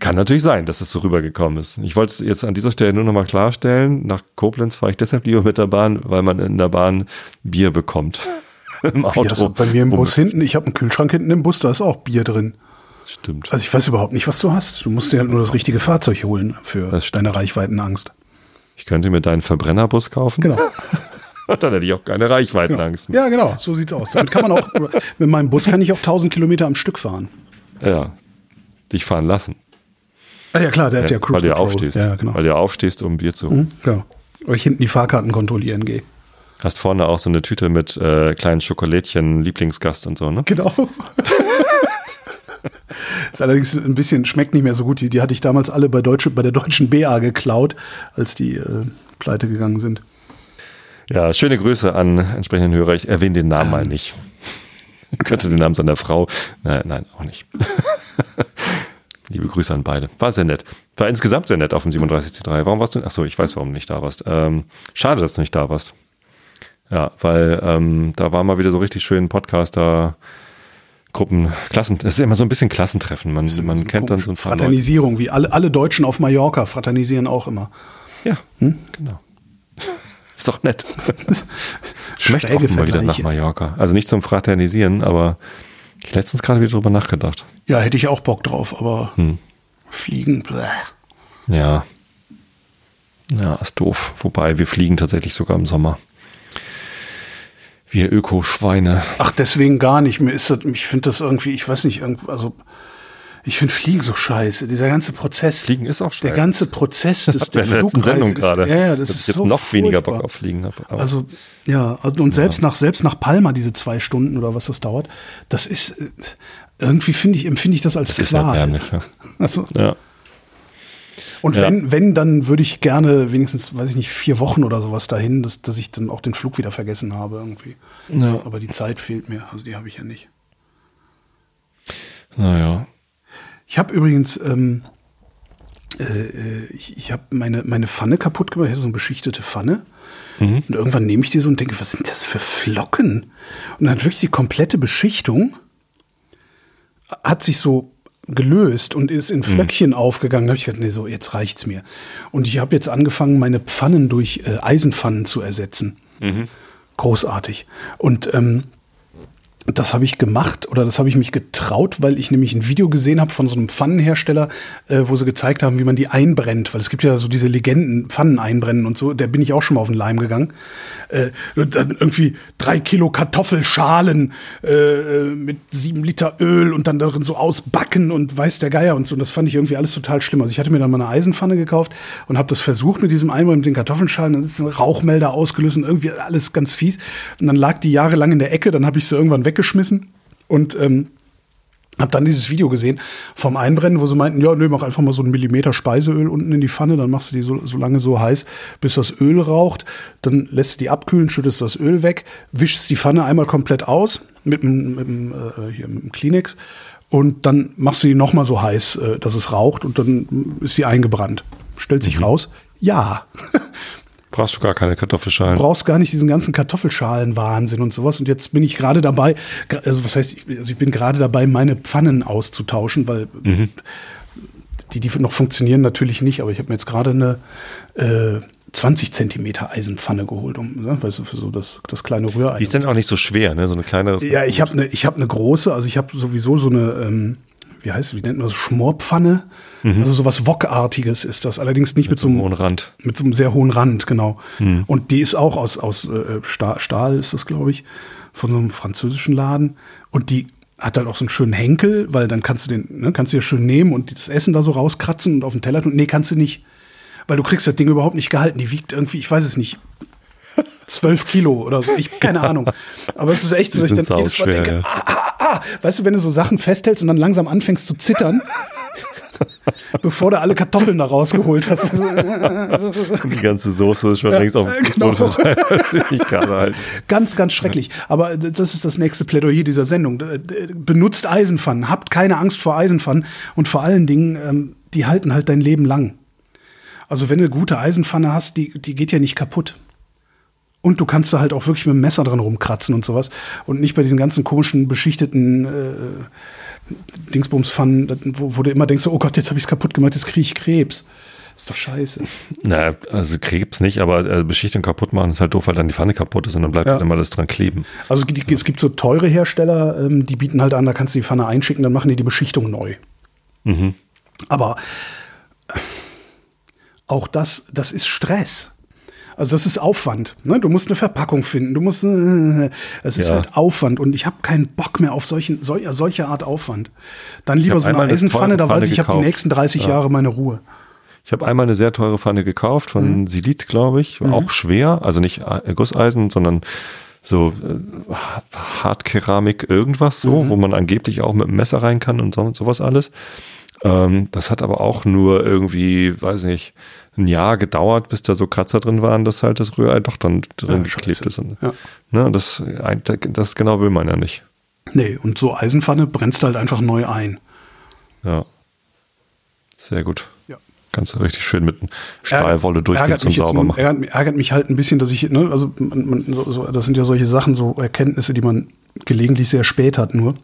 kann natürlich sein, dass es so rübergekommen ist. Ich wollte jetzt an dieser Stelle nur nochmal klarstellen, nach Koblenz fahre ich deshalb lieber mit der Bahn, weil man in der Bahn Bier bekommt. Im Auto. Ja, bei mir im Bus hinten, ich habe einen Kühlschrank hinten im Bus, da ist auch Bier drin. Stimmt. Also ich weiß überhaupt nicht, was du hast. Du musst dir halt nur das richtige Fahrzeug holen für deine Reichweitenangst. Ich könnte mir deinen Verbrennerbus kaufen. Genau. dann hätte ich auch keine Reichweitenangst. Genau. Ja, genau, so sieht's aus. Damit kann man auch, mit meinem Bus kann ich auch 1000 Kilometer am Stück fahren. Ja, dich fahren lassen. Ah ja klar, der ja, hat ja Cruise Weil du aufstehst. Ja, genau. Weil du aufstehst, um Bier zu holen. Mhm. Weil ich hinten die Fahrkarten kontrollieren gehe. Hast vorne auch so eine Tüte mit äh, kleinen Schokolädchen, Lieblingsgast und so, ne? Genau. ist allerdings ein bisschen, schmeckt nicht mehr so gut. Die, die hatte ich damals alle bei, Deutsche, bei der deutschen BA geklaut, als die äh, pleite gegangen sind. Ja, schöne Grüße an entsprechenden Hörer. Ich erwähne den Namen mal nicht. Könnte den Namen seiner Frau. Nein, nein, auch nicht. Liebe Grüße an beide. War sehr nett. War insgesamt sehr nett auf dem 37C3. Warum warst du? Achso, ich weiß, warum du nicht da warst. Ähm, schade, dass du nicht da warst. Ja, weil ähm, da war mal wieder so richtig schön Podcaster. Gruppen, Klassen, das ist immer so ein bisschen Klassentreffen. Man, man kennt dann so ein Fraternisierung, wie alle, alle Deutschen auf Mallorca fraternisieren auch immer. Ja, hm? genau. ist doch nett. ich möchte auch mal wieder nach Mallorca. Also nicht zum Fraternisieren, aber letztens gerade wieder drüber nachgedacht. Ja, hätte ich auch Bock drauf, aber hm. fliegen, bleh. Ja. Ja, ist doof. Wobei wir fliegen tatsächlich sogar im Sommer. Wir Öko-Schweine. Ach, deswegen gar nicht. Mir ist das, ich finde das irgendwie, ich weiß nicht, also ich finde Fliegen so scheiße. Dieser ganze Prozess. Fliegen ist auch scheiße. Der ganze Prozess des der letzten Sendung gerade. Ja, ja, das ist jetzt so noch furchtbar. weniger Bock auf Fliegen habe. Also ja, also, und selbst ja. nach selbst nach Palma diese zwei Stunden oder was das dauert, das ist äh, irgendwie finde ich empfinde ich das als das Qual. Ist erbärmlich, ja. Also, ja. Und ja. wenn, wenn, dann würde ich gerne wenigstens, weiß ich nicht, vier Wochen oder sowas dahin, dass, dass ich dann auch den Flug wieder vergessen habe irgendwie. Ja. Aber die Zeit fehlt mir, also die habe ich ja nicht. Naja. Ich habe übrigens, ähm, äh, ich, ich habe meine, meine Pfanne kaputt gemacht, ich hatte so eine beschichtete Pfanne. Mhm. Und irgendwann nehme ich die so und denke, was sind das für Flocken? Und dann hat wirklich die komplette Beschichtung hat sich so gelöst und ist in mhm. Flöckchen mhm. aufgegangen. Da habe ich gedacht, nee, so, jetzt reicht's mir. Und ich habe jetzt angefangen, meine Pfannen durch äh, Eisenpfannen zu ersetzen. Mhm. Großartig. Und ähm, das habe ich gemacht oder das habe ich mich getraut, weil ich nämlich ein Video gesehen habe von so einem Pfannenhersteller, äh, wo sie gezeigt haben, wie man die einbrennt. Weil es gibt ja so diese Legenden, Pfannen einbrennen und so. Der bin ich auch schon mal auf den Leim gegangen. Äh, dann irgendwie drei Kilo Kartoffelschalen äh, mit sieben Liter Öl und dann darin so ausbacken und weiß der Geier und so. Und das fand ich irgendwie alles total schlimm. Also ich hatte mir dann mal eine Eisenpfanne gekauft und habe das versucht mit diesem Einbrennen mit den Kartoffelschalen. Dann ist ein Rauchmelder ausgelöst und irgendwie alles ganz fies. Und dann lag die jahrelang in der Ecke. Dann habe ich sie irgendwann weg weggeschmissen und ähm, habe dann dieses Video gesehen vom Einbrennen, wo sie meinten, ja, nö, mach einfach mal so einen Millimeter Speiseöl unten in die Pfanne, dann machst du die so, so lange so heiß, bis das Öl raucht, dann lässt du die abkühlen, schüttest das Öl weg, wischst die Pfanne einmal komplett aus mit dem, mit dem, äh, hier, mit dem Kleenex und dann machst du die nochmal so heiß, äh, dass es raucht und dann ist sie eingebrannt. Stellt sich mhm. raus, ja. Brauchst du gar keine Kartoffelschalen. Du brauchst gar nicht diesen ganzen Kartoffelschalen-Wahnsinn und sowas. Und jetzt bin ich gerade dabei, also was heißt, also ich bin gerade dabei, meine Pfannen auszutauschen, weil mhm. die, die noch funktionieren natürlich nicht, aber ich habe mir jetzt gerade eine äh, 20 Zentimeter Eisenpfanne geholt, um, ne, weißt du, für so das, das kleine Rührei. Die ist dann auch nicht so schwer, ne? So eine kleinere. Ja, ich habe eine, ich habe eine große, also ich habe sowieso so eine, ähm, wie heißt, wie nennt man das, Schmorpfanne. Mhm. Also sowas Wokartiges ist das, allerdings nicht mit, mit so einem hohen Rand. Mit so einem sehr hohen Rand, genau. Mhm. Und die ist auch aus, aus äh, Stahl, Stahl, ist das, glaube ich, von so einem französischen Laden. Und die hat halt auch so einen schönen Henkel, weil dann kannst du den, ne, kannst du ja schön nehmen und das Essen da so rauskratzen und auf den Teller tun. Nee, kannst du nicht. Weil du kriegst das Ding überhaupt nicht gehalten. Die wiegt irgendwie, ich weiß es nicht, zwölf Kilo oder so. Ich keine Ahnung. Aber es ist echt so, dass ich dann jedes Mal denke, ja. ah, ah, ah. Weißt du, wenn du so Sachen festhältst und dann langsam anfängst zu zittern, bevor du alle Kartoffeln da rausgeholt hast. Die ganze Soße ist schon längst auf dem genau. verteilt. Ganz, ganz schrecklich. Aber das ist das nächste Plädoyer dieser Sendung. Benutzt Eisenpfannen, habt keine Angst vor Eisenpfannen und vor allen Dingen, ähm, die halten halt dein Leben lang. Also wenn du eine gute Eisenpfanne hast, die, die geht ja nicht kaputt. Und du kannst da halt auch wirklich mit dem Messer dran rumkratzen und sowas. Und nicht bei diesen ganzen komischen, beschichteten äh, Dingsbumspfannen, wo, wo du immer denkst, oh Gott, jetzt habe ich es kaputt gemacht, jetzt kriege ich Krebs. Ist doch scheiße. Naja, also Krebs nicht, aber äh, Beschichtung kaputt machen ist halt doof, weil dann die Pfanne kaputt ist und dann bleibt ja. halt immer das dran kleben. Also die, es gibt so teure Hersteller, ähm, die bieten halt an, da kannst du die Pfanne einschicken, dann machen die die Beschichtung neu. Mhm. Aber auch das, das ist Stress. Also das ist Aufwand. Ne? Du musst eine Verpackung finden. Du musst, äh, es ist ja. halt Aufwand und ich habe keinen Bock mehr auf solchen, sol, solche Art Aufwand. Dann lieber so eine Eisenpfanne, da weiß ich, ich habe die nächsten 30 ja. Jahre meine Ruhe. Ich habe einmal eine sehr teure Pfanne gekauft von mhm. Silit, glaube ich. Mhm. Auch schwer, also nicht Gusseisen, sondern so äh, Hartkeramik irgendwas so, mhm. wo man angeblich auch mit dem Messer rein kann und so, sowas alles. Ähm, das hat aber auch nur irgendwie, weiß nicht, ein Jahr gedauert, bis da so Kratzer drin waren, dass halt das Rührei doch dann drin ja, geklebt ist. Und, ja. ne, das, das genau will man ja nicht. Nee, und so Eisenpfanne brennst halt einfach neu ein. Ja. Sehr gut. Ja. Kannst du richtig schön mit Stahlwolle durchgehen zum sauber machen. Ärgert, ärgert, mich halt ein bisschen, dass ich, ne, also man, man, so, so, das sind ja solche Sachen, so Erkenntnisse, die man gelegentlich sehr spät hat nur.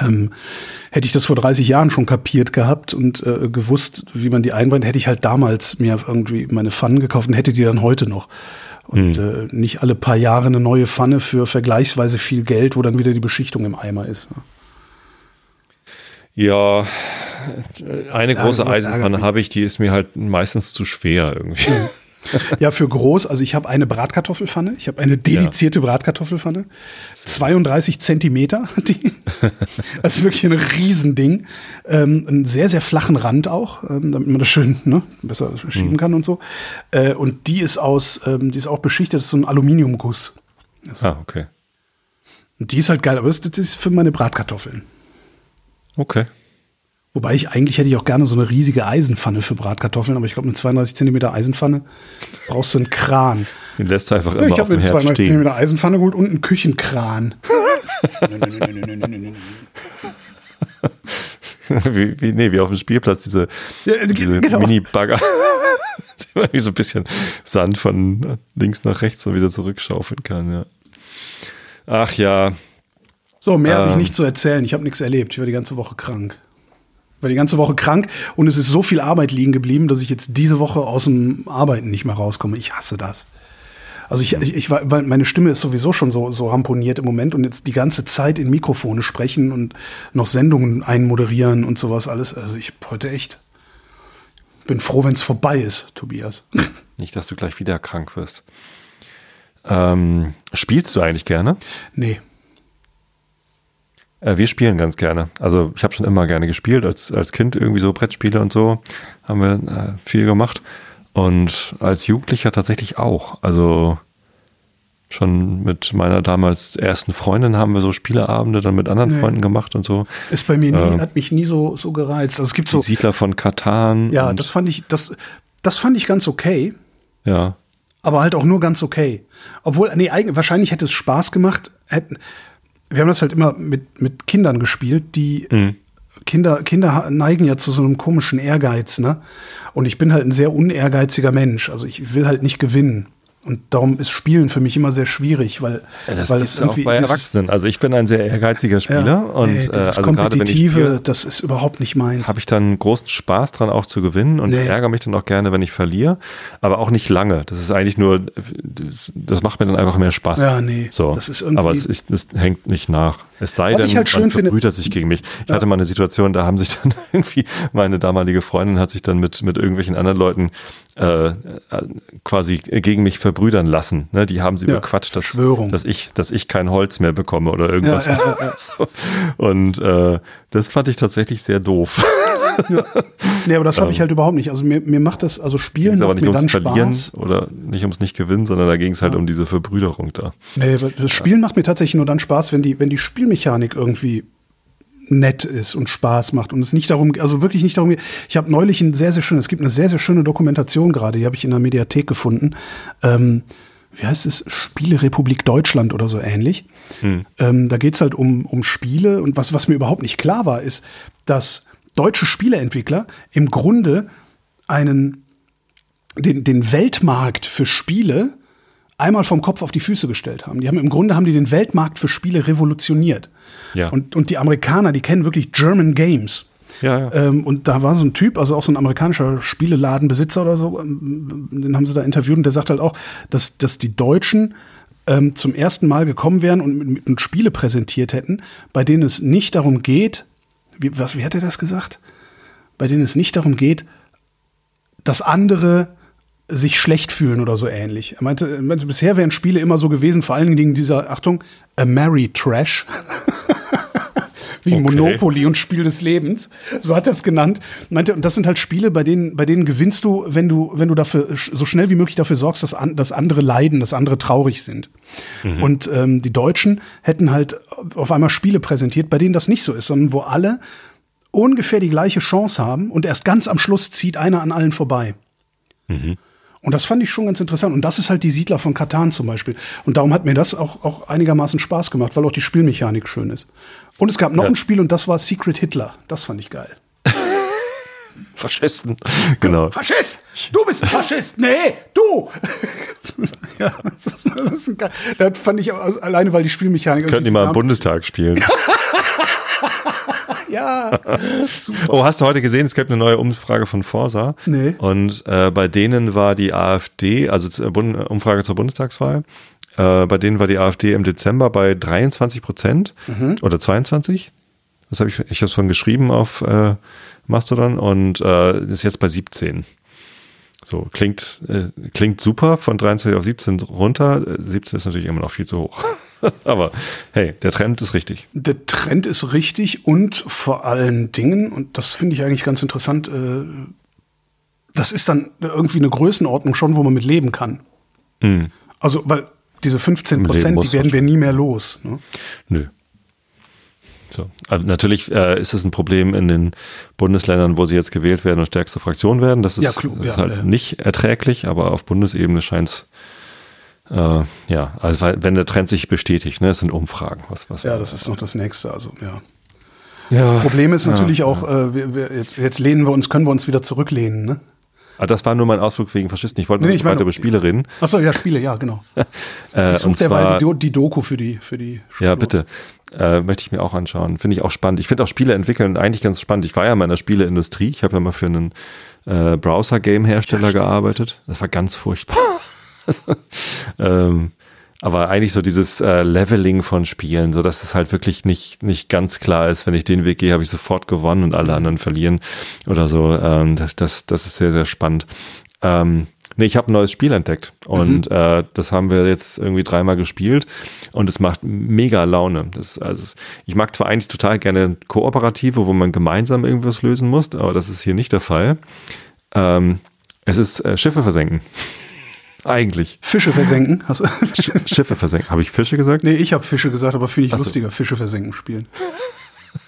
Ähm, hätte ich das vor 30 Jahren schon kapiert gehabt und äh, gewusst, wie man die einbrennt, hätte ich halt damals mir irgendwie meine Pfannen gekauft und hätte die dann heute noch. Und mhm. äh, nicht alle paar Jahre eine neue Pfanne für vergleichsweise viel Geld, wo dann wieder die Beschichtung im Eimer ist. Ne? Ja, eine große Eisenpfanne habe ich, die ist mir halt meistens zu schwer irgendwie. Ja, für groß, also ich habe eine Bratkartoffelpfanne, ich habe eine dedizierte ja. Bratkartoffelpfanne, 32 Zentimeter, die, das ist wirklich ein Riesending, ähm, einen sehr, sehr flachen Rand auch, ähm, damit man das schön ne, besser schieben mhm. kann und so. Äh, und die ist aus, ähm, die ist auch beschichtet, das ist so ein Aluminiumguss. Also, ah, okay. Und die ist halt geil, aber das, das ist für meine Bratkartoffeln. Okay. Wobei ich eigentlich hätte ich auch gerne so eine riesige Eisenpfanne für Bratkartoffeln, aber ich glaube, eine 32 Zentimeter Eisenpfanne brauchst du einen Kran. Den lässt du einfach immer ja, Ich habe eine 32 Zentimeter Eisenpfanne geholt und einen Küchenkran. wie, wie, nee, wie auf dem Spielplatz, diese, ja, diese genau. Mini-Bagger. die so ein bisschen Sand von links nach rechts und wieder zurückschaufeln kann, ja. Ach ja. So, mehr ähm, habe ich nicht zu erzählen. Ich habe nichts erlebt. Ich war die ganze Woche krank war die ganze Woche krank und es ist so viel Arbeit liegen geblieben, dass ich jetzt diese Woche aus dem Arbeiten nicht mehr rauskomme. Ich hasse das. Also ich, ich, ich weil meine Stimme ist sowieso schon so, so ramponiert im Moment und jetzt die ganze Zeit in Mikrofone sprechen und noch Sendungen einmoderieren und sowas alles. Also ich heute echt bin froh, wenn es vorbei ist, Tobias. Nicht, dass du gleich wieder krank wirst. Ähm, spielst du eigentlich gerne? Nee. Äh, wir spielen ganz gerne. Also ich habe schon immer gerne gespielt, als, als Kind irgendwie so Brettspiele und so haben wir äh, viel gemacht. Und als Jugendlicher tatsächlich auch. Also schon mit meiner damals ersten Freundin haben wir so Spieleabende dann mit anderen nee. Freunden gemacht und so. Ist bei mir nie, äh, hat mich nie so, so gereizt. Also es gibt so. Siedler von Katan. Ja, das fand ich, das, das fand ich ganz okay. Ja. Aber halt auch nur ganz okay. Obwohl, nee, eigentlich, wahrscheinlich hätte es Spaß gemacht, hätten, wir haben das halt immer mit, mit Kindern gespielt, die mhm. Kinder, Kinder neigen ja zu so einem komischen Ehrgeiz, ne? Und ich bin halt ein sehr unehrgeiziger Mensch. Also ich will halt nicht gewinnen. Und darum ist Spielen für mich immer sehr schwierig, weil, ja, das weil ist auch bei Erwachsenen. Also ich bin ein sehr ehrgeiziger Spieler ja, und nee, äh, also gerade wenn ich spiele, das ist überhaupt nicht meins. Habe ich dann großen Spaß dran auch zu gewinnen und nee. ärgere mich dann auch gerne, wenn ich verliere, aber auch nicht lange. Das ist eigentlich nur, das, das macht mir dann einfach mehr Spaß. Ja, nee. So, das ist irgendwie aber es, ist, es hängt nicht nach. Es sei denn, halt man verbrüdert sich gegen mich. Ich ja. hatte mal eine Situation, da haben sich dann irgendwie, meine damalige Freundin hat sich dann mit, mit irgendwelchen anderen Leuten äh, quasi gegen mich verbrüdern lassen. Ne? Die haben sie ja, bequatscht, dass, dass, ich, dass ich kein Holz mehr bekomme oder irgendwas. Ja, ja, so. Und äh, das fand ich tatsächlich sehr doof. Ja. Nee, aber das habe ich ähm. halt überhaupt nicht. Also mir, mir macht das, also Spielen macht aber nicht mir ums dann Verlieren Spaß. oder nicht ums nicht gewinnen, sondern da ging es halt um diese Verbrüderung da. Nee, das Spielen macht mir tatsächlich nur dann Spaß, wenn die, wenn die Spielmechanik irgendwie nett ist und Spaß macht und es nicht darum, also wirklich nicht darum geht. Ich habe neulich ein sehr, sehr schönes, es gibt eine sehr, sehr schöne Dokumentation gerade, die habe ich in der Mediathek gefunden. Ähm, wie heißt es? Spielerepublik Deutschland oder so ähnlich. Hm. Ähm, da geht es halt um, um Spiele und was, was mir überhaupt nicht klar war, ist, dass deutsche Spieleentwickler im Grunde einen, den, den Weltmarkt für Spiele einmal vom Kopf auf die Füße gestellt haben. Die haben im Grunde haben die den Weltmarkt für Spiele revolutioniert. Ja. Und, und die Amerikaner, die kennen wirklich German Games. Ja, ja. Ähm, und da war so ein Typ, also auch so ein amerikanischer Spieleladenbesitzer oder so, ähm, den haben sie da interviewt und der sagt halt auch, dass, dass die Deutschen ähm, zum ersten Mal gekommen wären und mit, mit Spiele präsentiert hätten, bei denen es nicht darum geht, wie, was, wie hat er das gesagt? Bei denen es nicht darum geht, dass andere sich schlecht fühlen oder so ähnlich. Er meinte, er meinte bisher wären Spiele immer so gewesen, vor allen Dingen dieser, Achtung, a Mary Trash. wie, wie okay. Monopoly und Spiel des Lebens. So hat er es genannt. Meinte, und das sind halt Spiele, bei denen, bei denen gewinnst du, wenn du, wenn du dafür so schnell wie möglich dafür sorgst, dass, an, dass andere leiden, dass andere traurig sind. Mhm. Und ähm, die Deutschen hätten halt auf einmal Spiele präsentiert, bei denen das nicht so ist, sondern wo alle ungefähr die gleiche Chance haben und erst ganz am Schluss zieht einer an allen vorbei. Mhm. Und das fand ich schon ganz interessant. Und das ist halt die Siedler von Katan zum Beispiel. Und darum hat mir das auch, auch einigermaßen Spaß gemacht, weil auch die Spielmechanik schön ist. Und es gab noch ja. ein Spiel und das war Secret Hitler. Das fand ich geil. Faschisten. Genau. Faschist! Du bist ein Faschist! Nee, du! ja, das, das, ist geil. Das fand ich auch, alleine, weil die Spielmechanik. Das könnten die mal im Bundestag spielen. ja, super. Oh, hast du heute gesehen, es gibt eine neue Umfrage von Forsa. Nee. Und äh, bei denen war die AfD, also Umfrage zur Bundestagswahl, äh, bei denen war die AfD im Dezember bei 23 Prozent mhm. oder 22. Das habe ich, ich habe von geschrieben auf äh, Mastodon und äh, ist jetzt bei 17. So, klingt, äh, klingt super, von 23 auf 17 runter. 17 ist natürlich immer noch viel zu hoch. Aber hey, der Trend ist richtig. Der Trend ist richtig und vor allen Dingen, und das finde ich eigentlich ganz interessant, äh, das ist dann irgendwie eine Größenordnung schon, wo man mit leben kann. Mhm. Also, weil diese 15 Prozent, die werden wir nie mehr los. Ne? Nö. So. Also natürlich äh, ist es ein Problem in den Bundesländern, wo sie jetzt gewählt werden und stärkste Fraktion werden. Das ist, ja, klar, ist ja, halt ja. nicht erträglich, aber auf Bundesebene scheint es äh, ja, also wenn der Trend sich bestätigt, ne, es sind Umfragen. Was, was ja, das ist noch das nächste, also ja. Ja, Problem ist natürlich ja, auch, Äh, wir, wir, jetzt, jetzt lehnen wir uns, können wir uns wieder zurücklehnen, ne? Ah, das war nur mein Ausflug wegen Faschisten. Ich wollte nee, ich weiter über Spiele reden. Achso, ja, Spiele, ja, genau. äh, ich suche derweil die, die, Doku für die, für die Ja, bitte. Äh, möchte ich mir auch anschauen. Finde ich auch spannend. Ich finde auch Spiele entwickeln eigentlich ganz spannend. Ich war ja mal in der Spieleindustrie. Ich habe ja mal für einen äh, Browser-Game-Hersteller ja, gearbeitet. Das war ganz furchtbar. ähm, aber eigentlich so dieses äh, Leveling von Spielen, so dass es halt wirklich nicht, nicht ganz klar ist, wenn ich den Weg gehe, habe ich sofort gewonnen und alle anderen verlieren oder so. Ähm, das, das, das ist sehr, sehr spannend. Ähm, nee, ich habe ein neues Spiel entdeckt und mhm. äh, das haben wir jetzt irgendwie dreimal gespielt und es macht mega Laune. Das, also ich mag zwar eigentlich total gerne Kooperative, wo man gemeinsam irgendwas lösen muss, aber das ist hier nicht der Fall. Ähm, es ist äh, Schiffe versenken. Eigentlich. Fische versenken? Hast Schiffe versenken. Habe ich Fische gesagt? Nee, ich habe Fische gesagt, aber finde ich Achso. lustiger. Fische versenken spielen.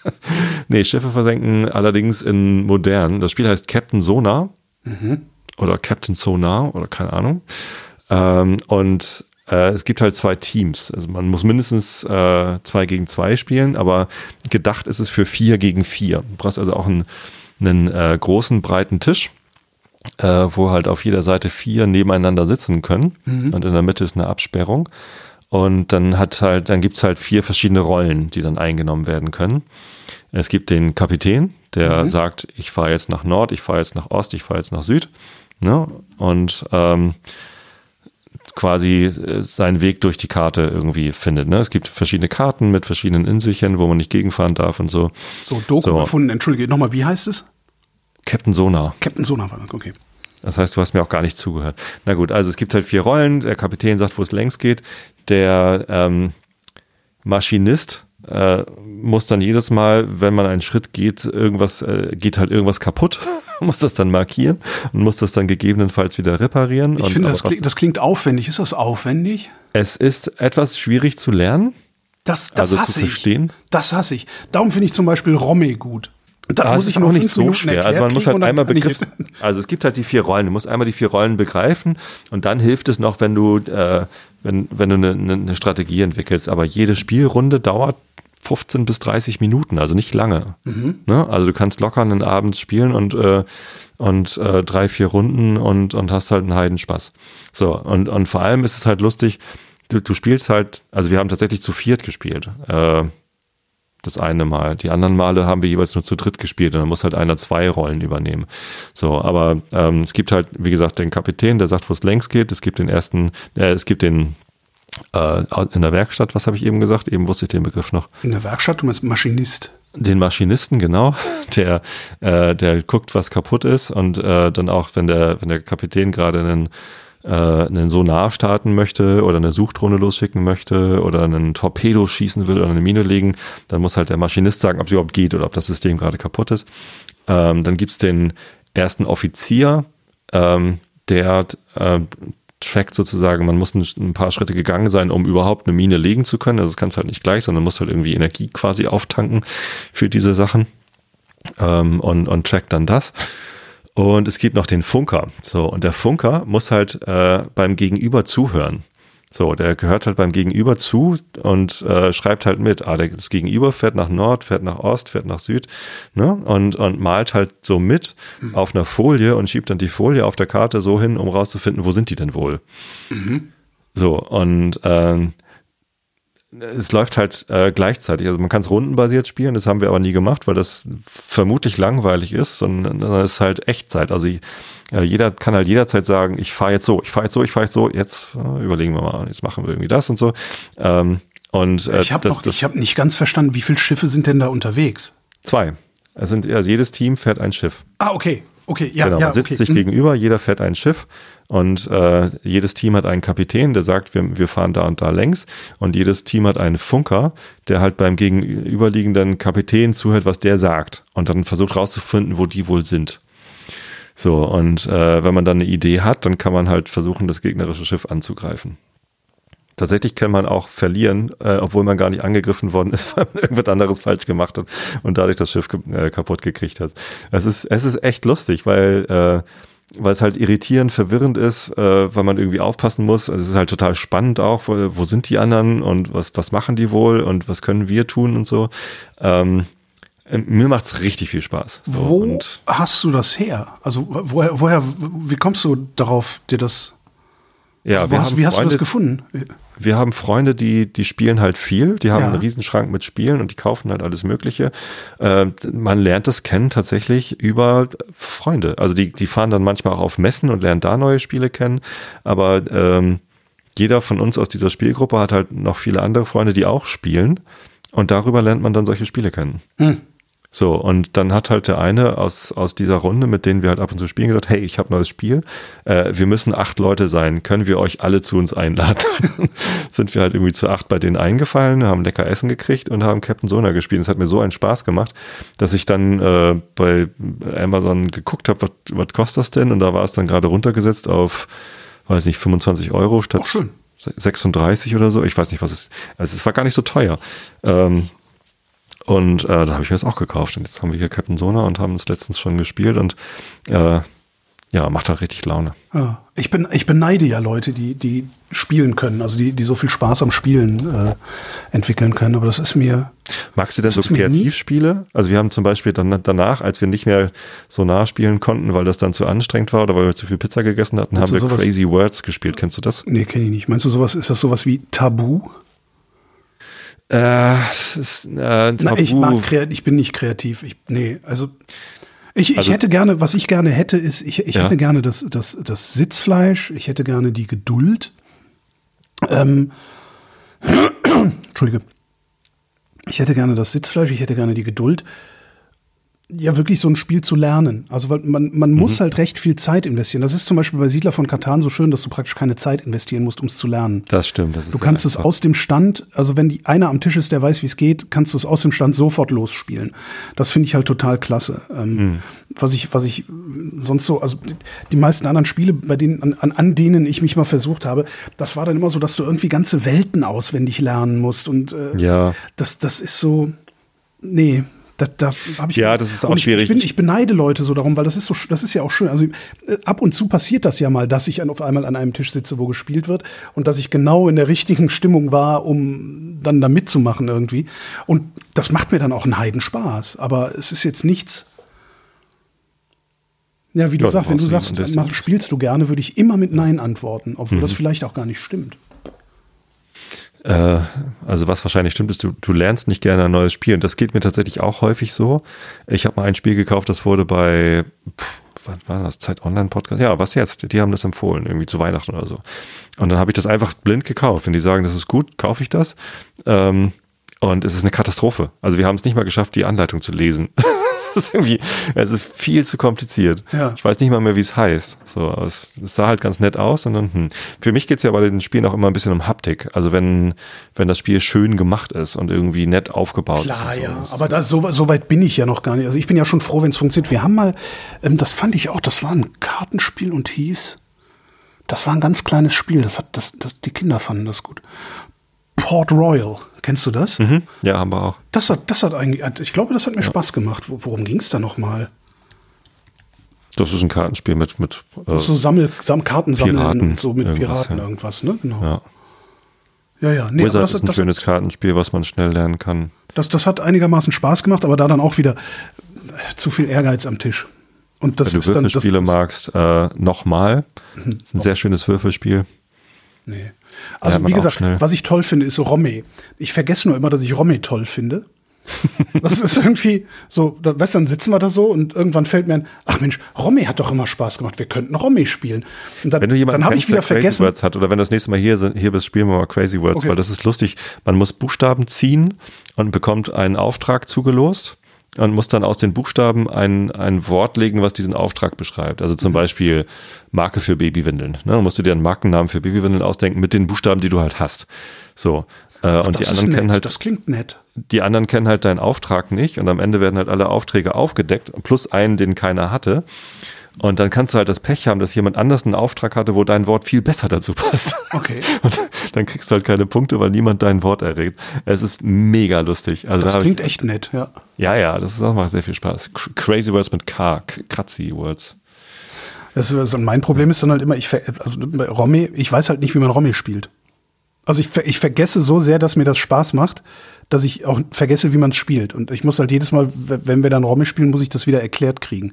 nee, Schiffe versenken allerdings in modern. Das Spiel heißt Captain Sonar. Mhm. Oder Captain Sonar oder keine Ahnung. Ähm, und äh, es gibt halt zwei Teams. Also man muss mindestens äh, zwei gegen zwei spielen, aber gedacht ist es für vier gegen vier. Du brauchst also auch einen, einen äh, großen, breiten Tisch äh, wo halt auf jeder Seite vier nebeneinander sitzen können mhm. und in der Mitte ist eine Absperrung. Und dann hat halt, dann gibt's halt vier verschiedene Rollen, die dann eingenommen werden können. Es gibt den Kapitän, der mhm. sagt, ich fahre jetzt nach Nord, ich fahre jetzt nach Ost, ich fahre jetzt nach Süd. Ne? Und ähm, quasi äh, seinen Weg durch die Karte irgendwie findet. Ne? Es gibt verschiedene Karten mit verschiedenen Inselchen, wo man nicht gegenfahren darf und so. So, Doku so. gefunden. Entschuldige, nochmal, wie heißt es? Captain Sonar. Captain Sonar war das, okay. Das heißt, du hast mir auch gar nicht zugehört. Na gut, also es gibt halt vier Rollen. Der Kapitän sagt, wo es längs geht. Der ähm, Maschinist äh, muss dann jedes Mal, wenn man einen Schritt geht, irgendwas, äh, geht halt irgendwas kaputt, muss das dann markieren und muss das dann gegebenenfalls wieder reparieren. Ich finde, das, klingt, das klingt aufwendig. Ist das aufwendig? Es ist etwas schwierig zu lernen. Das, das also hasse ich. Das hasse ich. Darum finde ich zum Beispiel Romme gut. Da ah, muss ich auch nicht so schwer. Also man muss halt einmal begriffen. Also es gibt halt die vier Rollen. Du musst einmal die vier Rollen begreifen und dann hilft es noch, wenn du, äh, wenn, wenn du eine, eine Strategie entwickelst. Aber jede Spielrunde dauert 15 bis 30 Minuten, also nicht lange. Mhm. Ne? Also du kannst locker einen Abend spielen und, äh, und äh, drei, vier Runden und, und hast halt einen Heidenspaß. So, und, und vor allem ist es halt lustig, du, du spielst halt, also wir haben tatsächlich zu viert gespielt. Äh, das eine Mal. Die anderen Male haben wir jeweils nur zu dritt gespielt und dann muss halt einer zwei Rollen übernehmen. So, aber ähm, es gibt halt, wie gesagt, den Kapitän, der sagt, wo es längs geht. Es gibt den ersten, äh, es gibt den äh, in der Werkstatt, was habe ich eben gesagt? Eben wusste ich den Begriff noch. In der Werkstatt, du meinst Maschinist. Den Maschinisten, genau, der, äh, der guckt, was kaputt ist und äh, dann auch, wenn der, wenn der Kapitän gerade einen äh, einen Sonar starten möchte oder eine Suchdrohne losschicken möchte oder einen Torpedo schießen will oder eine Mine legen, dann muss halt der Maschinist sagen, ob es überhaupt geht oder ob das System gerade kaputt ist. Ähm, dann gibt's den ersten Offizier, ähm, der äh, trackt sozusagen, man muss ein, ein, paar Schritte gegangen sein, um überhaupt eine Mine legen zu können. Also das kannst du halt nicht gleich, sondern musst halt irgendwie Energie quasi auftanken für diese Sachen ähm, und, und trackt dann das. Und es gibt noch den Funker. So, und der Funker muss halt äh, beim Gegenüber zuhören. So, der gehört halt beim Gegenüber zu und äh, schreibt halt mit. Ah, das Gegenüber fährt nach Nord, fährt nach Ost, fährt nach Süd, ne? Und, und malt halt so mit mhm. auf einer Folie und schiebt dann die Folie auf der Karte so hin, um rauszufinden, wo sind die denn wohl. Mhm. So, und ähm, es läuft halt äh, gleichzeitig. Also man kann es rundenbasiert spielen, das haben wir aber nie gemacht, weil das vermutlich langweilig ist, sondern es ist halt Echtzeit. Also äh, jeder kann halt jederzeit sagen, ich fahre jetzt so, ich fahre jetzt so, ich fahre jetzt so, jetzt äh, überlegen wir mal, jetzt machen wir irgendwie das und so. Ähm, und äh, ich habe hab nicht ganz verstanden, wie viele Schiffe sind denn da unterwegs? Zwei. Es sind, also jedes Team fährt ein Schiff. Ah, okay. Okay, ja, genau, ja, man sitzt okay. sich hm. gegenüber, jeder fährt ein Schiff und äh, jedes Team hat einen Kapitän, der sagt, wir, wir fahren da und da längs und jedes Team hat einen Funker, der halt beim gegenüberliegenden Kapitän zuhört, was der sagt und dann versucht rauszufinden, wo die wohl sind. So, und äh, wenn man dann eine Idee hat, dann kann man halt versuchen, das gegnerische Schiff anzugreifen. Tatsächlich kann man auch verlieren, äh, obwohl man gar nicht angegriffen worden ist, weil man irgendwas anderes falsch gemacht hat und dadurch das Schiff äh, kaputt gekriegt hat. Es ist, es ist echt lustig, weil, äh, weil es halt irritierend, verwirrend ist, äh, weil man irgendwie aufpassen muss. Also es ist halt total spannend auch, wo, wo sind die anderen und was, was machen die wohl und was können wir tun und so. Ähm, mir macht's richtig viel Spaß. So, Wo hast du das her? Also woher, woher, wie kommst du darauf, dir das ja, also, hast, wie hast Freunde, du das gefunden? Wir haben Freunde, die, die spielen halt viel, die haben ja. einen Riesenschrank mit Spielen und die kaufen halt alles Mögliche. Äh, man lernt das kennen tatsächlich über Freunde. Also die, die fahren dann manchmal auch auf Messen und lernen da neue Spiele kennen. Aber ähm, jeder von uns aus dieser Spielgruppe hat halt noch viele andere Freunde, die auch spielen. Und darüber lernt man dann solche Spiele kennen. Hm. So, und dann hat halt der eine aus, aus dieser Runde, mit denen wir halt ab und zu spielen, gesagt, hey, ich habe neues Spiel, äh, wir müssen acht Leute sein, können wir euch alle zu uns einladen? Sind wir halt irgendwie zu acht bei denen eingefallen, haben lecker Essen gekriegt und haben Captain Sona gespielt. Es hat mir so einen Spaß gemacht, dass ich dann äh, bei Amazon geguckt habe, was, was kostet das denn? Und da war es dann gerade runtergesetzt auf, weiß nicht, 25 Euro statt 36 oder so. Ich weiß nicht, was es, also es war gar nicht so teuer. Ähm, und äh, da habe ich mir das auch gekauft. Und jetzt haben wir hier Captain Sona und haben es letztens schon gespielt und äh, ja, macht halt richtig Laune. Ja, ich, bin, ich beneide ja Leute, die, die spielen können, also die, die so viel Spaß am Spielen äh, entwickeln können, aber das ist mir. Magst du denn so Kreativspiele? Also wir haben zum Beispiel dann danach, als wir nicht mehr so nah spielen konnten, weil das dann zu anstrengend war oder weil wir zu viel Pizza gegessen hatten, Meinst haben wir sowas? Crazy Words gespielt. Kennst du das? Nee, kenne ich nicht. Meinst du sowas, ist das sowas wie Tabu? Äh, ist, äh, Na, ich mag kreativ, ich bin nicht kreativ. Ich, nee, also ich, also, ich hätte gerne, was ich gerne hätte, ist, ich, ich ja. hätte gerne das, das, das Sitzfleisch, ich hätte gerne die Geduld. Ähm, Entschuldige. Ich hätte gerne das Sitzfleisch, ich hätte gerne die Geduld, ja wirklich so ein Spiel zu lernen. Also weil man, man mhm. muss halt recht viel Zeit investieren. Das ist zum Beispiel bei Siedler von Katan so schön, dass du praktisch keine Zeit investieren musst, um es zu lernen. Das stimmt. Das du kannst es aus dem Stand, also wenn die einer am Tisch ist, der weiß, wie es geht, kannst du es aus dem Stand sofort losspielen. Das finde ich halt total klasse. Ähm, mhm. Was ich, was ich sonst so, also die meisten anderen Spiele, bei denen, an, an, an denen ich mich mal versucht habe, das war dann immer so, dass du irgendwie ganze Welten auswendig lernen musst. Und äh, ja. das, das ist so, nee, da, da ich ja, das ist auch ich, schwierig. Ich, bin, ich beneide Leute so darum, weil das ist so, das ist ja auch schön. Also äh, ab und zu passiert das ja mal, dass ich auf einmal an einem Tisch sitze, wo gespielt wird und dass ich genau in der richtigen Stimmung war, um dann da mitzumachen irgendwie. Und das macht mir dann auch einen Heidenspaß. Aber es ist jetzt nichts. Ja, wie du ja, sagst, wenn du sagst, mach, spielst du gerne, würde ich immer mit Nein antworten, obwohl mhm. das vielleicht auch gar nicht stimmt. Äh, also was wahrscheinlich stimmt, ist, du, du lernst nicht gerne ein neues Spiel. Und das geht mir tatsächlich auch häufig so. Ich habe mal ein Spiel gekauft, das wurde bei, pff, was war das, Zeit Online Podcast? Ja, was jetzt? Die haben das empfohlen, irgendwie zu Weihnachten oder so. Und dann habe ich das einfach blind gekauft. Wenn die sagen, das ist gut, kaufe ich das. Ähm, Und es ist eine Katastrophe. Also wir haben es nicht mal geschafft, die Anleitung zu lesen. es ist irgendwie, es ist viel zu kompliziert. Ja. Ich weiß nicht mal mehr, wie es heißt. So, es, es sah halt ganz nett aus. Und dann, hm. Für mich geht's ja bei den Spielen auch immer ein bisschen um Haptik. Also wenn, wenn das Spiel schön gemacht ist und irgendwie nett aufgebaut Klar, ist. Klar, ja. Aber das, so, so weit bin ich ja noch gar nicht. Also ich bin ja schon froh, wenn es funktioniert. Wir haben mal, ähm, das fand ich auch, das war ein Kartenspiel und hieß, das war ein ganz kleines Spiel. Das hat, das, das, die Kinder fanden das gut. Port Royal. Kennst du das? Mhm. Ja, haben wir auch. Das hat, das hat eigentlich, ich glaube, das hat mir ja. Spaß gemacht. Worum ging es da nochmal? Das ist ein Kartenspiel mit, mit äh, so Sammel, Sam Karten sammeln so mit Piraten ja. irgendwas, ne? Genau. Ja. Ja, ja. Nee, Wizard das, ist ein das, schönes das, Kartenspiel, was man schnell lernen kann. Das, das hat einigermaßen Spaß gemacht, aber da dann auch wieder zu viel Ehrgeiz am Tisch. Und das Wenn du Würfelspiele dann, das, magst, äh, nochmal. Mhm. Ist ein sehr schönes Würfelspiel. Nee. Also wie gesagt, was ich toll finde, ist Romme. Ich vergesse nur immer, dass ich Romme toll finde. das ist irgendwie so, da, weißt du, dann sitzen wir da so und irgendwann fällt mir ein, ach Mensch, Romme hat doch immer Spaß gemacht, wir könnten Romme spielen. Und dann, wenn du jemanden dann habe ich wieder vergessen. Words hat, oder wenn du das nächste Mal hier, hier bist, spielen wir mal Crazy Words, okay. weil das ist lustig. Man muss Buchstaben ziehen und bekommt einen Auftrag zugelost und muss dann aus den Buchstaben ein, ein Wort legen, was diesen Auftrag beschreibt. Also zum Beispiel Marke für Babywindeln. Ne? Dann musst du dir einen Markennamen für Babywindeln ausdenken mit den Buchstaben, die du halt hast. So. Äh, Ach, und die anderen kennen halt. Das klingt nett. Die anderen kennen halt deinen Auftrag nicht und am Ende werden halt alle Aufträge aufgedeckt, plus einen, den keiner hatte. Und dann kannst du halt das Pech haben, dass jemand anders einen Auftrag hatte, wo dein Wort viel besser dazu passt. Okay. Und dann kriegst du halt keine Punkte, weil niemand dein Wort erregt. Es ist mega lustig. Also das da klingt ich, echt nett, ja. Ja, ja, das ist auch macht sehr viel Spaß. Crazy Words mit K, Kratzy Words. Das ist, also mein Problem ist dann halt immer, ich, also bei Romy, ich weiß halt nicht, wie man Romy spielt. Also ich, ich vergesse so sehr, dass mir das Spaß macht, dass ich auch vergesse, wie man es spielt. Und ich muss halt jedes Mal, wenn wir dann Romy spielen, muss ich das wieder erklärt kriegen.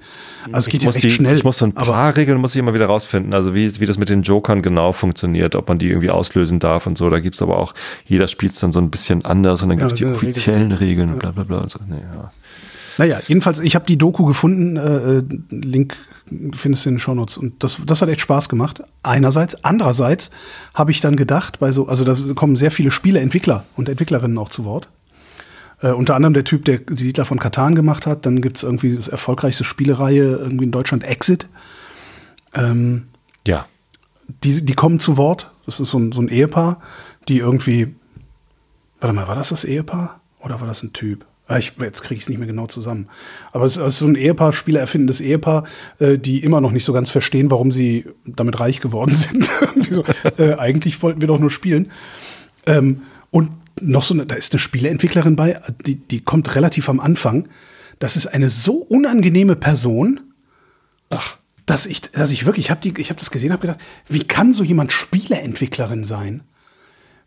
Also es geht ja echt die, schnell. Ich muss so ein paar Regeln muss ich immer wieder rausfinden. Also wie, wie das mit den Jokern genau funktioniert, ob man die irgendwie auslösen darf und so. Da gibt's aber auch, jeder spielt es dann so ein bisschen anders und dann gibt's ja, die offiziellen Regeln und bla bla bla und so. Nee, ja. Naja, jedenfalls, ich habe die Doku gefunden, äh, äh Link findest du in den Shownotes. Und das, das hat echt Spaß gemacht. Einerseits. Andererseits habe ich dann gedacht, bei so, also da kommen sehr viele Spieleentwickler und Entwicklerinnen auch zu Wort. Äh, unter anderem der Typ, der die Siedler von Katan gemacht hat. Dann gibt es irgendwie das erfolgreichste Spielereihe irgendwie in Deutschland, Exit. Ähm, ja. Die, die kommen zu Wort. Das ist so ein, so ein Ehepaar, die irgendwie. Warte mal, war das das Ehepaar? Oder war das ein Typ? Ah, ich, jetzt kriege ich es nicht mehr genau zusammen. Aber es ist so ein Ehepaar, Spieler erfindendes Ehepaar, äh, die immer noch nicht so ganz verstehen, warum sie damit reich geworden sind. so, äh, eigentlich wollten wir doch nur spielen. Ähm, und noch so eine, da ist eine Spieleentwicklerin bei, die, die kommt relativ am Anfang. Das ist eine so unangenehme Person. Ach. Dass ich, dass ich wirklich, ich habe hab das gesehen, habe gedacht, wie kann so jemand Spieleentwicklerin sein?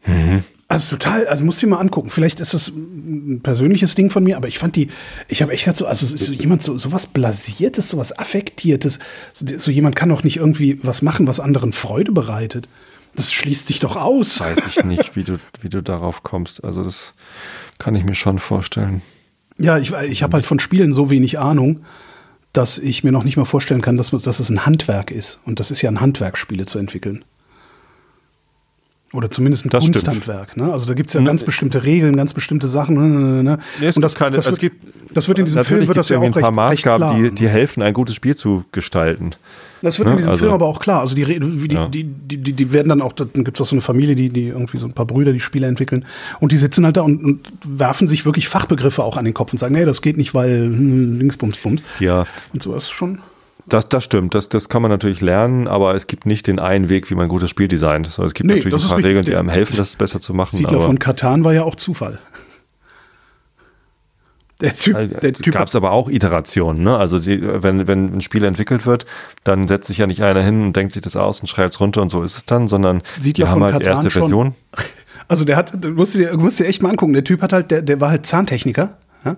Mhm. Also total, also musst du dir mal angucken. Vielleicht ist das ein persönliches Ding von mir, aber ich fand die, ich habe echt so, also so jemand so sowas blasiertes, sowas affektiertes, so, so, jemand kann doch nicht irgendwie was machen, was anderen Freude bereitet. Das schließt sich doch aus. Weiß ich nicht, wie du, wie du darauf kommst. Also das kann ich mir schon vorstellen. Ja, ich, ich habe halt von Spielen so wenig Ahnung, dass ich mir noch nicht mal vorstellen kann, dass, dass es ein Handwerk ist. Und das ist ja ein Handwerk, Spiele zu entwickeln. Oder zumindest ein das Kunsthandwerk. Ne? Also da gibt es ja ne, ganz bestimmte Regeln, ganz bestimmte Sachen. Ne? ne, ne nee, und das, keine, das, wird, gibt, das wird in diesem Film wird das ja auch ein paar recht, Maßgaben, recht die, die helfen, ein gutes Spiel zu gestalten. Das wird ne? in diesem also, Film aber auch klar. Also die, die, ja. die, die, die, die, werden dann auch, dann gibt es auch so eine Familie, die, die irgendwie so ein paar Brüder, die Spiele entwickeln. Und die sitzen halt da und, und werfen sich wirklich Fachbegriffe auch an den Kopf und sagen, nee, das geht nicht, weil hm, links, bums, bums. Ja. Und so ist schon. Das, das stimmt, das, das kann man natürlich lernen, aber es gibt nicht den einen Weg, wie man ein gutes Spiel designt. Also es gibt nee, natürlich ein paar Regeln, die einem helfen, das besser zu machen. Siedler von Katan war ja auch Zufall. Der Typ, der typ gab es aber auch Iterationen. Ne? Also die, wenn, wenn ein Spiel entwickelt wird, dann setzt sich ja nicht einer hin und denkt sich das aus und schreibt es runter und so ist es dann, sondern Siedler die haben halt Katan erste schon. Version. Also der hat, du musst dir, musst dir echt mal angucken, der Typ hat halt, der, der war halt Zahntechniker. Ja?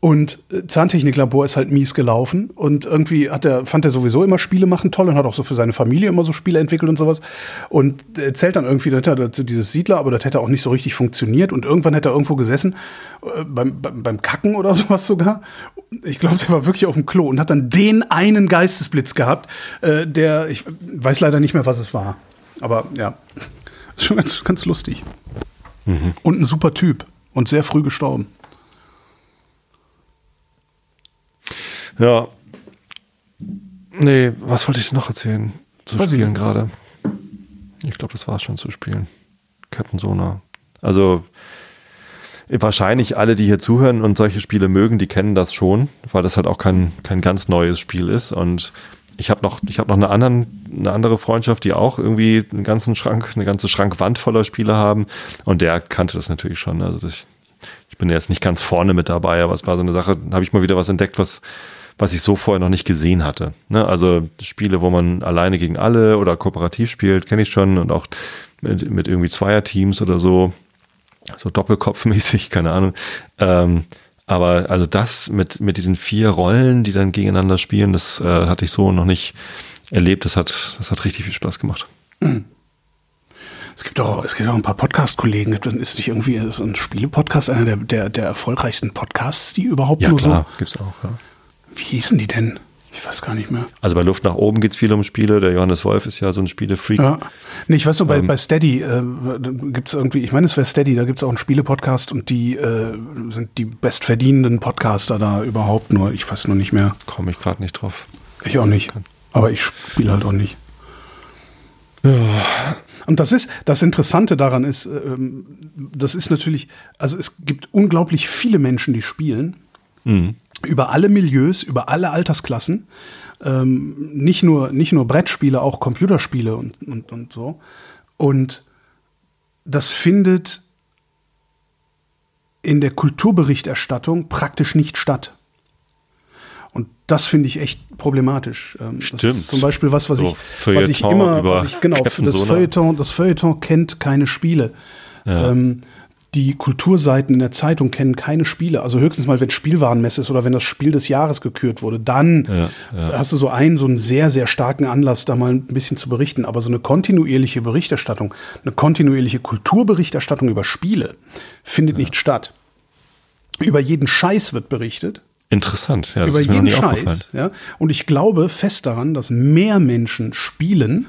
Und äh, Zahntechniklabor ist halt mies gelaufen und irgendwie hat er, fand er sowieso immer Spiele machen toll und hat auch so für seine Familie immer so Spiele entwickelt und sowas. Und erzählt dann irgendwie, das hat dieses Siedler, aber das hätte auch nicht so richtig funktioniert. Und irgendwann hätte er irgendwo gesessen, äh, beim, beim, beim Kacken oder sowas sogar. Ich glaube, der war wirklich auf dem Klo und hat dann den einen Geistesblitz gehabt, äh, der, ich weiß leider nicht mehr, was es war. Aber ja, ist schon ganz, ganz lustig. Mhm. Und ein super Typ. und sehr früh gestorben. Ja. Nee, was wollte ich noch erzählen? Zu Weiß spielen gerade. Ich glaube, das war es schon zu spielen. Captain Sona. Also wahrscheinlich alle, die hier zuhören und solche Spiele mögen, die kennen das schon, weil das halt auch kein, kein ganz neues Spiel ist. Und ich habe noch, ich habe noch eine, anderen, eine andere Freundschaft, die auch irgendwie einen ganzen Schrank, eine ganze Schrankwand voller Spiele haben. Und der kannte das natürlich schon. Also das, ich bin jetzt nicht ganz vorne mit dabei, aber es war so eine Sache, habe ich mal wieder was entdeckt, was, was ich so vorher noch nicht gesehen hatte. Ne? Also Spiele, wo man alleine gegen alle oder kooperativ spielt, kenne ich schon und auch mit, mit irgendwie Zweierteams oder so so Doppelkopfmäßig, keine Ahnung. Ähm, aber also das mit, mit diesen vier Rollen, die dann gegeneinander spielen, das äh, hatte ich so noch nicht erlebt. Das hat, das hat richtig viel Spaß gemacht. Mhm. Es gibt auch, es gibt auch ein paar Podcast-Kollegen. Ist nicht irgendwie so ein Spiele-Podcast einer der, der, der erfolgreichsten Podcasts, die überhaupt ja, nur klar, so? gibt's auch. Ja. Wie hießen die denn? Ich weiß gar nicht mehr. Also bei Luft nach oben geht es viel um Spiele. Der Johannes Wolf ist ja so ein Spielefreak. Ja. Nee, ich weiß so, bei, ähm, bei Steady äh, gibt es irgendwie, ich meine, es wäre Steady, da gibt es auch einen Spiele-Podcast und die äh, sind die bestverdienenden Podcaster da überhaupt nur. Ich weiß nur nicht mehr. Komme ich gerade nicht drauf. Ich auch nicht. Aber ich spiele halt auch nicht. Ja. Und das ist, das Interessante daran ist, ähm, das ist natürlich, also es gibt unglaublich viele Menschen, die spielen. Mhm über alle Milieus, über alle Altersklassen. Ähm, nicht, nur, nicht nur Brettspiele, auch Computerspiele und, und, und so. Und das findet in der Kulturberichterstattung praktisch nicht statt. Und das finde ich echt problematisch. Ähm, Stimmt. Das ist zum Beispiel was, was so ich, was ich immer, was ich, genau, das Feuilleton, das Feuilleton kennt keine Spiele. Ja. Ähm, die Kulturseiten in der Zeitung kennen keine Spiele. Also höchstens mal, wenn Spielwarenmesse ist oder wenn das Spiel des Jahres gekürt wurde. Dann ja, ja. hast du so einen, so einen sehr, sehr starken Anlass, da mal ein bisschen zu berichten. Aber so eine kontinuierliche Berichterstattung, eine kontinuierliche Kulturberichterstattung über Spiele findet ja. nicht statt. Über jeden Scheiß wird berichtet. Interessant, ja. über jeden Scheiß. Ja. Und ich glaube fest daran, dass mehr Menschen spielen,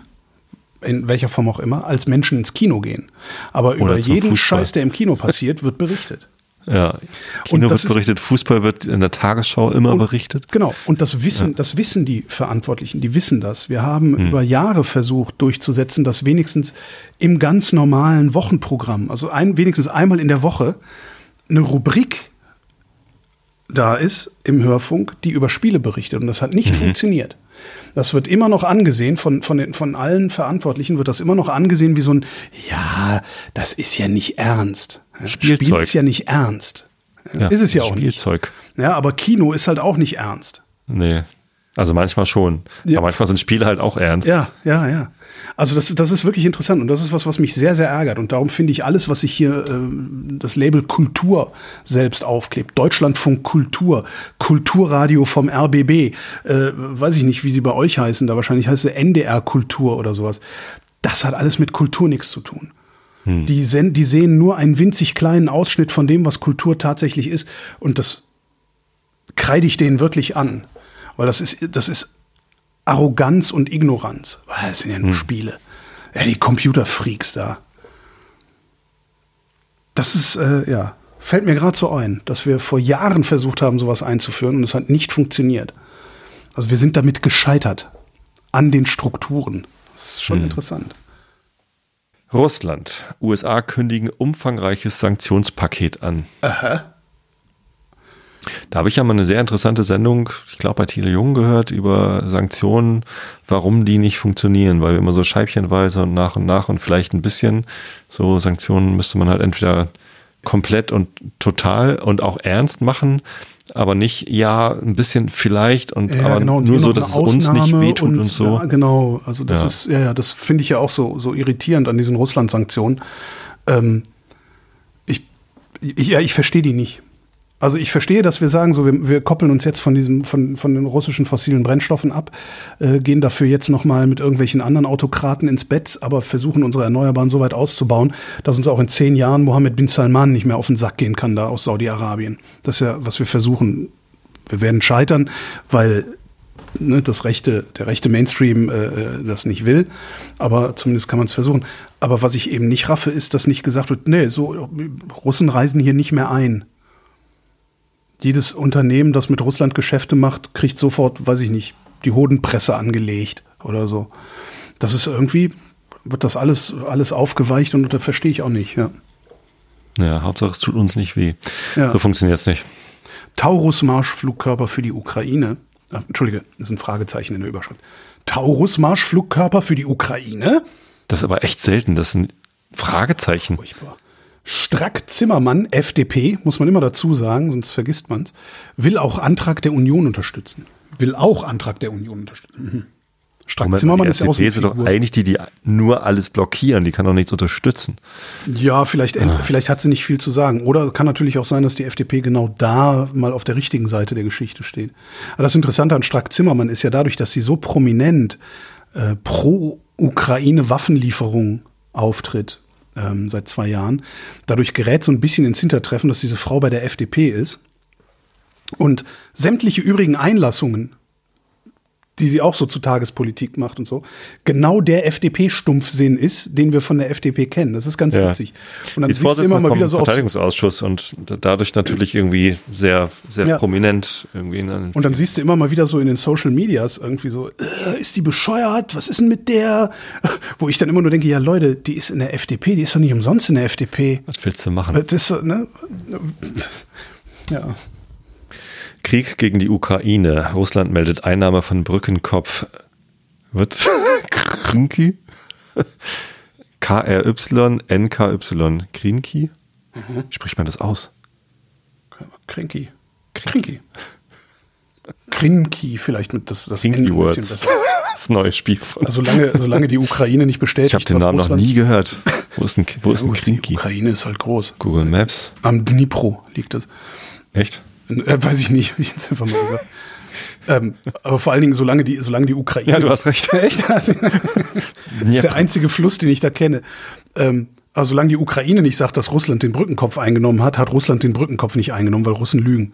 in welcher Form auch immer, als Menschen ins Kino gehen. Aber Oder über jeden Fußball. Scheiß, der im Kino passiert, wird berichtet. Ja, Kino wird berichtet, Fußball wird in der Tagesschau immer und, berichtet. Genau, und das wissen, ja. das wissen die Verantwortlichen, die wissen das. Wir haben hm. über Jahre versucht durchzusetzen, dass wenigstens im ganz normalen Wochenprogramm, also ein, wenigstens einmal in der Woche, eine Rubrik da ist im Hörfunk, die über Spiele berichtet. Und das hat nicht mhm. funktioniert. Das wird immer noch angesehen, von, von, den, von allen Verantwortlichen wird das immer noch angesehen wie so ein, ja, das ist ja nicht ernst. Spielzeug. Spiel ist ja nicht ernst. Ja, ist es ja auch Spielzeug. nicht. Ja, aber Kino ist halt auch nicht ernst. Nee. Also manchmal schon. Ja. Aber manchmal sind Spiele halt auch ernst. Ja, ja, ja. Also das, das ist wirklich interessant und das ist was, was mich sehr, sehr ärgert. Und darum finde ich alles, was sich hier äh, das Label Kultur selbst aufklebt, Deutschlandfunk Kultur, Kulturradio vom RBB, äh, weiß ich nicht, wie sie bei euch heißen, da wahrscheinlich heißt es NDR Kultur oder sowas. Das hat alles mit Kultur nichts zu tun. Hm. Die, sen die sehen nur einen winzig kleinen Ausschnitt von dem, was Kultur tatsächlich ist. Und das kreide ich denen wirklich an. Weil das ist, das ist Arroganz und Ignoranz. Das sind ja nur hm. Spiele. Ja, die Computerfreaks da. Das ist, äh, ja, fällt mir gerade so ein, dass wir vor Jahren versucht haben, sowas einzuführen und es hat nicht funktioniert. Also wir sind damit gescheitert. An den Strukturen. Das ist schon hm. interessant. Russland. USA kündigen umfangreiches Sanktionspaket an. Aha. Da habe ich ja mal eine sehr interessante Sendung, ich glaube bei Thiele Jung gehört, über Sanktionen, warum die nicht funktionieren, weil wir immer so scheibchenweise und nach und nach und vielleicht ein bisschen so Sanktionen müsste man halt entweder komplett und total und auch ernst machen, aber nicht, ja, ein bisschen vielleicht und ja, aber genau, nur so, dass es uns nicht wehtut und, und so. Ja, genau, also das ja. ist, ja, ja, das finde ich ja auch so, so irritierend an diesen Russland-Sanktionen. Ähm, ich, ich, ja, ich verstehe die nicht. Also ich verstehe, dass wir sagen, so wir, wir koppeln uns jetzt von diesem von, von den russischen fossilen Brennstoffen ab, äh, gehen dafür jetzt noch mal mit irgendwelchen anderen Autokraten ins Bett, aber versuchen unsere Erneuerbaren so weit auszubauen, dass uns auch in zehn Jahren Mohammed bin Salman nicht mehr auf den Sack gehen kann da aus Saudi-Arabien. Das ist ja, was wir versuchen. Wir werden scheitern, weil ne, das rechte, der rechte Mainstream äh, äh das nicht will. Aber zumindest kann man es versuchen. Aber was ich eben nicht raffe, ist, dass nicht gesagt wird, nee, so Russen reisen hier nicht mehr ein. Jedes Unternehmen, das mit Russland Geschäfte macht, kriegt sofort, weiß ich nicht, die Hodenpresse angelegt oder so. Das ist irgendwie, wird das alles, alles aufgeweicht und das verstehe ich auch nicht, ja. Ja, Hauptsache es tut uns nicht weh. Ja. So funktioniert es nicht. Taurus-Marschflugkörper für die Ukraine. Ach, Entschuldige, das ist ein Fragezeichen in der Überschrift. Taurus-Marschflugkörper für die Ukraine? Das ist aber echt selten, das sind Fragezeichen. Furchtbar. Strack Zimmermann, FDP, muss man immer dazu sagen, sonst vergisst man es, will auch Antrag der Union unterstützen. Will auch Antrag der Union unterstützen. Mhm. Strack Moment, Zimmermann ist ja auch so ist doch eigentlich die, die nur alles blockieren, die kann doch nichts unterstützen. Ja, vielleicht, ah. vielleicht hat sie nicht viel zu sagen. Oder kann natürlich auch sein, dass die FDP genau da mal auf der richtigen Seite der Geschichte steht. Aber das Interessante an Strack Zimmermann ist ja dadurch, dass sie so prominent äh, pro Ukraine Waffenlieferungen auftritt ähm, seit zwei Jahren. Dadurch gerät so ein bisschen ins Hintertreffen, dass diese Frau bei der FDP ist. Und sämtliche übrigen Einlassungen die sie auch so zu Tagespolitik macht und so, genau der FDP-Stumpfsinn ist, den wir von der FDP kennen. Das ist ganz ja. witzig. Und dann siehst du immer mal wieder so Verteidigungsausschuss und dadurch natürlich irgendwie sehr, sehr ja. prominent irgendwie. und dann siehst du immer mal wieder so in den Social Medias irgendwie so, äh, ist die bescheuert? Was ist denn mit der? Wo ich dann immer nur denke, ja Leute, die ist in der FDP, die ist doch nicht umsonst in der FDP. Was willst du machen? Das, ne? Ja. Krieg gegen die Ukraine. Russland meldet Einnahme von Brückenkopf. Was? Krinki? K-R-Y, N-K-Y. Krinki? Mhm. Spricht man das aus? Krinki. Krinki. Krinki, vielleicht mit das, das Krinki Words. Das neue Spiel von. Also solange, solange die Ukraine nicht bestätigt. Ich habe den Namen Russland noch nie gehört. Wo ist ein, wo ja, ist ein Krinki? Die Ukraine ist halt groß. Google Maps. Am Dnipro liegt es. Echt? Äh, weiß ich nicht, wie ich es einfach mal gesagt ähm, aber vor allen Dingen, solange die, solange die Ukraine. Ja, du hast recht. Echt? Das ist der einzige Fluss, den ich da kenne. Ähm, aber solange die Ukraine nicht sagt, dass Russland den Brückenkopf eingenommen hat, hat Russland den Brückenkopf nicht eingenommen, weil Russen lügen.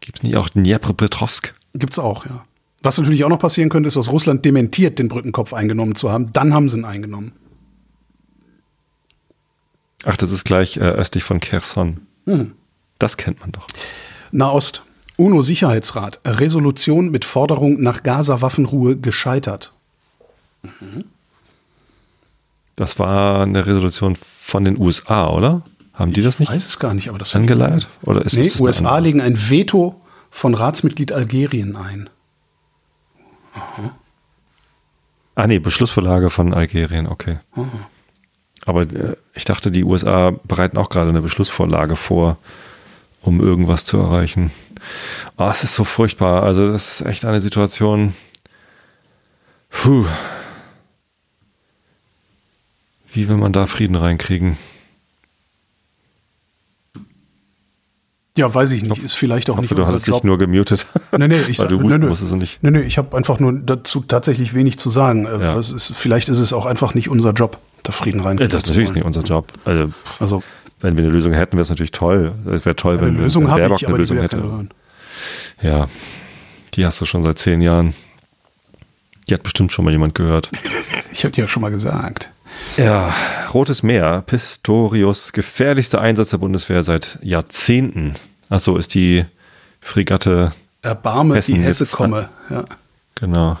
Gibt es nicht auch Dnipropetrovsk? Gibt es auch, ja. Was natürlich auch noch passieren könnte, ist, dass Russland dementiert, den Brückenkopf eingenommen zu haben. Dann haben sie ihn eingenommen. Ach, das ist gleich äh, östlich von Kherson. Hm. Das kennt man doch. Nahost. UNO-Sicherheitsrat. Resolution mit Forderung nach Gaza-Waffenruhe gescheitert. Mhm. Das war eine Resolution von den USA, oder? Haben die das nicht? Ich weiß es gar nicht, aber das angeleiert? Oder ist nee, das USA legen ein Veto von Ratsmitglied Algerien ein. Aha. Ah nee, Beschlussvorlage von Algerien, okay. Aha. Aber äh, ich dachte, die USA bereiten auch gerade eine Beschlussvorlage vor um irgendwas zu erreichen. Oh, es ist so furchtbar. Also das ist echt eine Situation. Puh. Wie will man da Frieden reinkriegen? Ja, weiß ich nicht. Ist vielleicht auch hoffe, nicht du unser hast Job. dich nur gemutet. Nee, nee, ich sag, nee, nee, musstest nicht. Nee, nee, ich habe einfach nur dazu tatsächlich wenig zu sagen. Äh, ja. Ist, vielleicht ist es auch einfach nicht unser Job, da Frieden reinkriegen. Das ist natürlich nicht unser Job. Also, also wenn wir eine Lösung hätten, wäre es natürlich toll. Es wäre toll, wenn, Lösung wenn Baerbock ich, eine Lösung hätte. Ja, die hast du schon seit zehn Jahren. Die hat bestimmt schon mal jemand gehört. ich habe dir ja schon mal gesagt. Ja, Rotes Meer, Pistorius, gefährlichster Einsatz der Bundeswehr seit Jahrzehnten. Achso, ist die Fregatte Erbarme, Hessen die Hesse komme. Ja. Genau.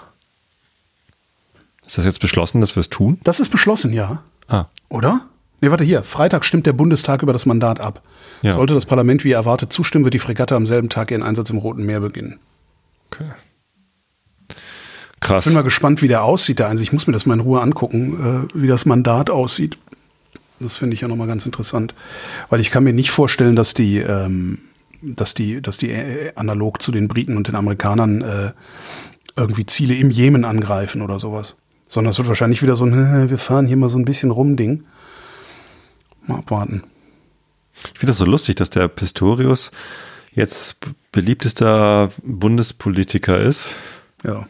Ist das jetzt beschlossen, dass wir es tun? Das ist beschlossen, ja. Ah. Oder? Nee, warte hier. Freitag stimmt der Bundestag über das Mandat ab. Ja. Sollte das Parlament wie erwartet zustimmen, wird die Fregatte am selben Tag ihren Einsatz im Roten Meer beginnen. Okay. Krass. Ich bin mal gespannt, wie der aussieht, der Einsatz. Ich muss mir das mal in Ruhe angucken, äh, wie das Mandat aussieht. Das finde ich ja nochmal ganz interessant. Weil ich kann mir nicht vorstellen, dass die, ähm, dass die, dass die äh, analog zu den Briten und den Amerikanern äh, irgendwie Ziele im Jemen angreifen oder sowas. Sondern es wird wahrscheinlich wieder so ein, wir fahren hier mal so ein bisschen rum Ding. Mal abwarten. Ich finde das so lustig, dass der Pistorius jetzt beliebtester Bundespolitiker ist. Ja.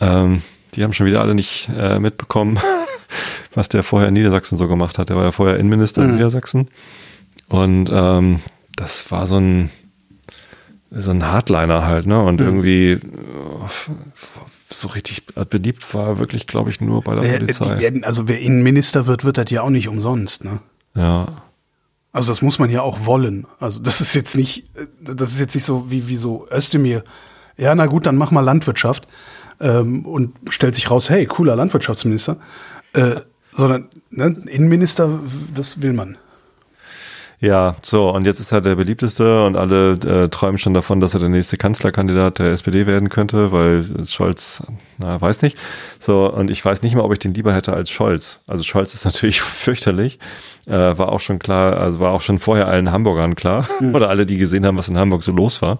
Ähm, die haben schon wieder alle nicht äh, mitbekommen, was der vorher in Niedersachsen so gemacht hat. Der war ja vorher Innenminister mhm. in Niedersachsen. Und ähm, das war so ein, so ein Hardliner halt, ne? Und mhm. irgendwie äh, so richtig beliebt war wirklich, glaube ich, nur bei der äh, Polizei. Werden, also wer Innenminister wird, wird das ja auch nicht umsonst, ne? Ja. Also das muss man ja auch wollen. Also das ist jetzt nicht, das ist jetzt nicht so wie, wie so Özdemir. Ja, na gut, dann mach mal Landwirtschaft ähm, und stellt sich raus, hey, cooler Landwirtschaftsminister. Äh, sondern ne, Innenminister, das will man. Ja, so, und jetzt ist er der beliebteste und alle äh, träumen schon davon, dass er der nächste Kanzlerkandidat der SPD werden könnte, weil Scholz, na, weiß nicht. So, und ich weiß nicht mal, ob ich den lieber hätte als Scholz. Also Scholz ist natürlich fürchterlich. Äh, war auch schon klar, also war auch schon vorher allen Hamburgern klar. Mhm. Oder alle, die gesehen haben, was in Hamburg so los war.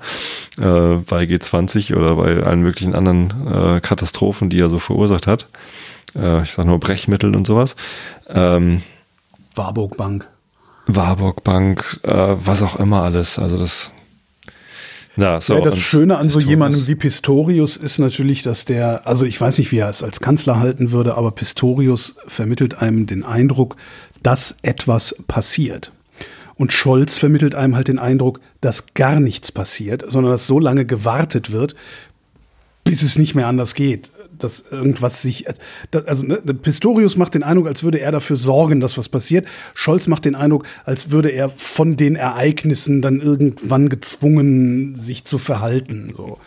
Äh, bei G20 oder bei allen möglichen anderen äh, Katastrophen, die er so verursacht hat. Äh, ich sag nur Brechmittel und sowas. Ähm, Warburg Bank. Warburg Bank, äh, was auch immer alles. Also das. Ja, so, ja, das Schöne an Pistorius. so jemandem wie Pistorius ist natürlich, dass der, also ich weiß nicht, wie er es als Kanzler halten würde, aber Pistorius vermittelt einem den Eindruck, dass etwas passiert. Und Scholz vermittelt einem halt den Eindruck, dass gar nichts passiert, sondern dass so lange gewartet wird, bis es nicht mehr anders geht dass irgendwas sich. Also ne, Pistorius macht den Eindruck, als würde er dafür sorgen, dass was passiert. Scholz macht den Eindruck, als würde er von den Ereignissen dann irgendwann gezwungen, sich zu verhalten. So.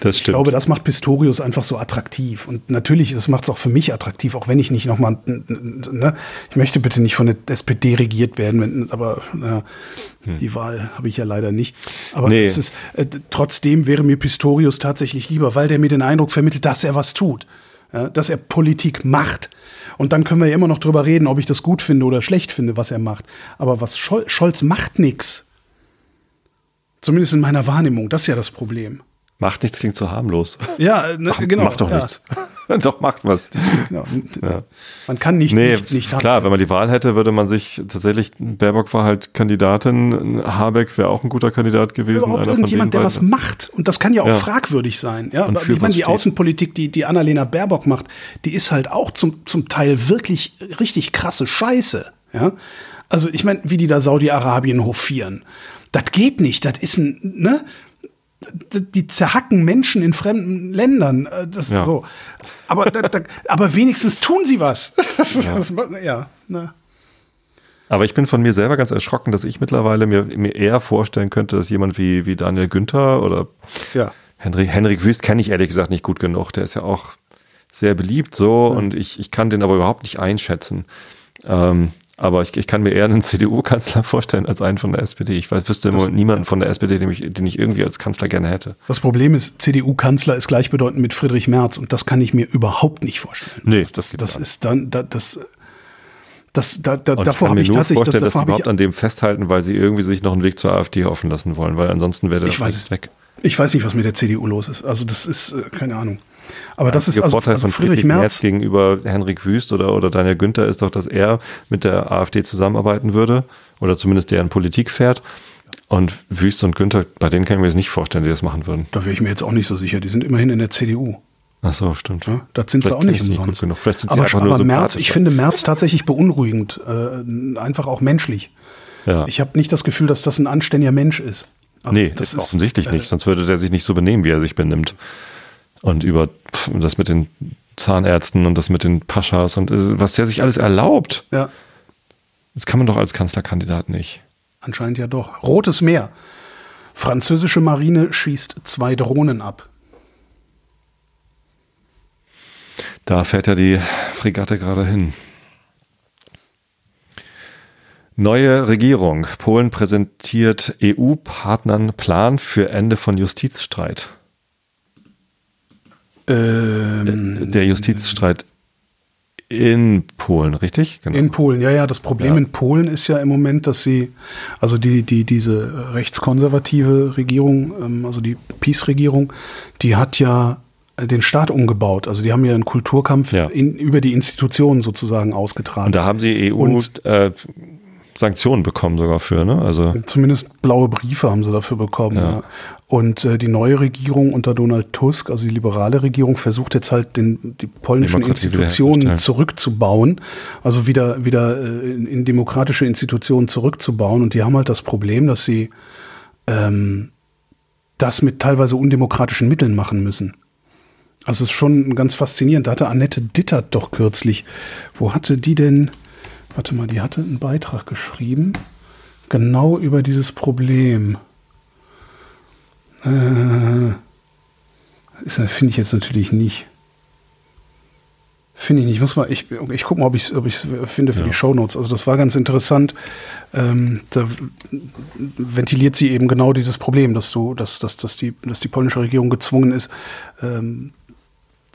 Das stimmt. Ich glaube, das macht Pistorius einfach so attraktiv. Und natürlich, das macht es auch für mich attraktiv, auch wenn ich nicht nochmal. Ne, ich möchte bitte nicht von der SPD regiert werden, aber ja, hm. die Wahl habe ich ja leider nicht. Aber nee. ist, äh, trotzdem wäre mir Pistorius tatsächlich lieber, weil der mir den Eindruck vermittelt, dass er was tut ja, dass er Politik macht. Und dann können wir ja immer noch drüber reden, ob ich das gut finde oder schlecht finde, was er macht. Aber was Scholz, Scholz macht nichts. Zumindest in meiner Wahrnehmung. Das ist ja das Problem. Macht nichts klingt so harmlos. Ja, ne, Mach, genau. Macht doch ja. nichts. doch, macht was. Genau. Ja. Man kann nicht, nee, nicht, nicht Klar, wenn man die Wahl hätte, würde man sich tatsächlich, Baerbock war halt Kandidatin, Habeck wäre auch ein guter Kandidat gewesen. Überhaupt irgendjemand, der was macht. Und das kann ja auch ja. fragwürdig sein. Ja, ich meine, die steht. Außenpolitik, die, die Annalena Baerbock macht, die ist halt auch zum, zum Teil wirklich richtig krasse Scheiße. Ja. Also ich meine, wie die da Saudi-Arabien hofieren. Das geht nicht. Das ist ein, ne? Die zerhacken Menschen in fremden Ländern. Äh, das, ja. so. aber, da, da, aber wenigstens tun sie was. Das ja. Das, ja ne. Aber ich bin von mir selber ganz erschrocken, dass ich mittlerweile mir, mir eher vorstellen könnte, dass jemand wie, wie Daniel Günther oder ja. Henrik, Henrik Wüst kenne ich ehrlich gesagt nicht gut genug. Der ist ja auch sehr beliebt so mhm. und ich, ich kann den aber überhaupt nicht einschätzen. Ähm, aber ich, ich kann mir eher einen CDU-Kanzler vorstellen als einen von der SPD. Ich weiß, wüsste das, niemanden von der SPD, den ich, den ich irgendwie als Kanzler gerne hätte. Das Problem ist, CDU-Kanzler ist gleichbedeutend mit Friedrich Merz und das kann ich mir überhaupt nicht vorstellen. Nee, das, das, das ist dann, das, das, da, da, und davor habe ich tatsächlich vorstellen, das, dass sie überhaupt an dem festhalten, weil sie irgendwie sich noch einen Weg zur AfD offen lassen wollen, weil ansonsten wäre der weg. Ich weiß nicht, was mit der CDU los ist. Also das ist äh, keine Ahnung. Aber das ist der also, Vorteil also von Friedrich, Friedrich Merz, Merz gegenüber Henrik Wüst oder, oder Daniel Günther ist doch, dass er mit der AfD zusammenarbeiten würde oder zumindest deren Politik fährt. Und Wüst und Günther, bei denen kann ich mir jetzt nicht vorstellen, die das machen würden. Da wäre ich mir jetzt auch nicht so sicher. Die sind immerhin in der CDU. Ach so, stimmt. Ja, das sind sie auch nicht umsonst. Nicht Vielleicht sind sie aber, aber Merz, ich finde Merz tatsächlich beunruhigend, äh, einfach auch menschlich. Ja. Ich habe nicht das Gefühl, dass das ein anständiger Mensch ist. Also, nee, das ist offensichtlich äh, nicht, sonst würde der sich nicht so benehmen, wie er sich benimmt und über das mit den Zahnärzten und das mit den Paschas und äh, was der sich alles erlaubt. Ja. Das kann man doch als Kanzlerkandidat nicht. Anscheinend ja doch. Rotes Meer. Französische Marine schießt zwei Drohnen ab. Da fährt ja die Fregatte gerade hin. Neue Regierung. Polen präsentiert EU-Partnern Plan für Ende von Justizstreit. Ähm, der Justizstreit in Polen, richtig? Genau. In Polen, ja, ja. Das Problem ja. in Polen ist ja im Moment, dass sie, also die, die, diese rechtskonservative Regierung, ähm, also die Peace-Regierung, die hat ja den Staat umgebaut. Also die haben ja einen Kulturkampf ja. In, über die Institutionen sozusagen ausgetragen. Und da haben sie EU Und, äh, Sanktionen bekommen sogar für, ne? Also zumindest blaue Briefe haben sie dafür bekommen. Ja. Ja. Und äh, die neue Regierung unter Donald Tusk, also die liberale Regierung, versucht jetzt halt den, die polnischen Institutionen zurückzubauen, also wieder wieder äh, in, in, demokratische Institutionen zurückzubauen. Und die haben halt das Problem, dass sie ähm, das mit teilweise undemokratischen Mitteln machen müssen. Also es ist schon ganz faszinierend. Da hatte Annette Dittert doch kürzlich, wo hatte die denn, warte mal, die hatte einen Beitrag geschrieben, genau über dieses Problem. Äh, Finde ich jetzt natürlich nicht. Finde ich nicht. Ich muss mal, ich, ich gucke mal, ob ich es ob finde für ja. die Shownotes. Also das war ganz interessant. Ähm, da ventiliert sie eben genau dieses Problem, dass du, dass, dass, dass, die, dass die polnische Regierung gezwungen ist, ähm,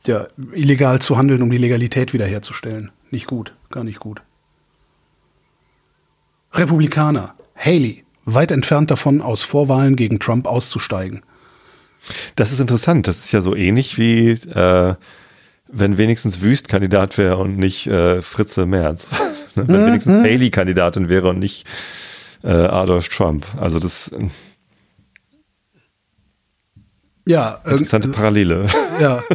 ja, illegal zu handeln, um die Legalität wiederherzustellen. Nicht gut, gar nicht gut. Republikaner, Haley, weit entfernt davon, aus Vorwahlen gegen Trump auszusteigen. Das ist interessant. Das ist ja so ähnlich wie äh, wenn wenigstens Wüst Kandidat wäre und nicht äh, Fritze Merz. wenn mhm. wenigstens Haley Kandidatin wäre und nicht äh, Adolf Trump. Also das ja, interessante äh, Parallele. Ja.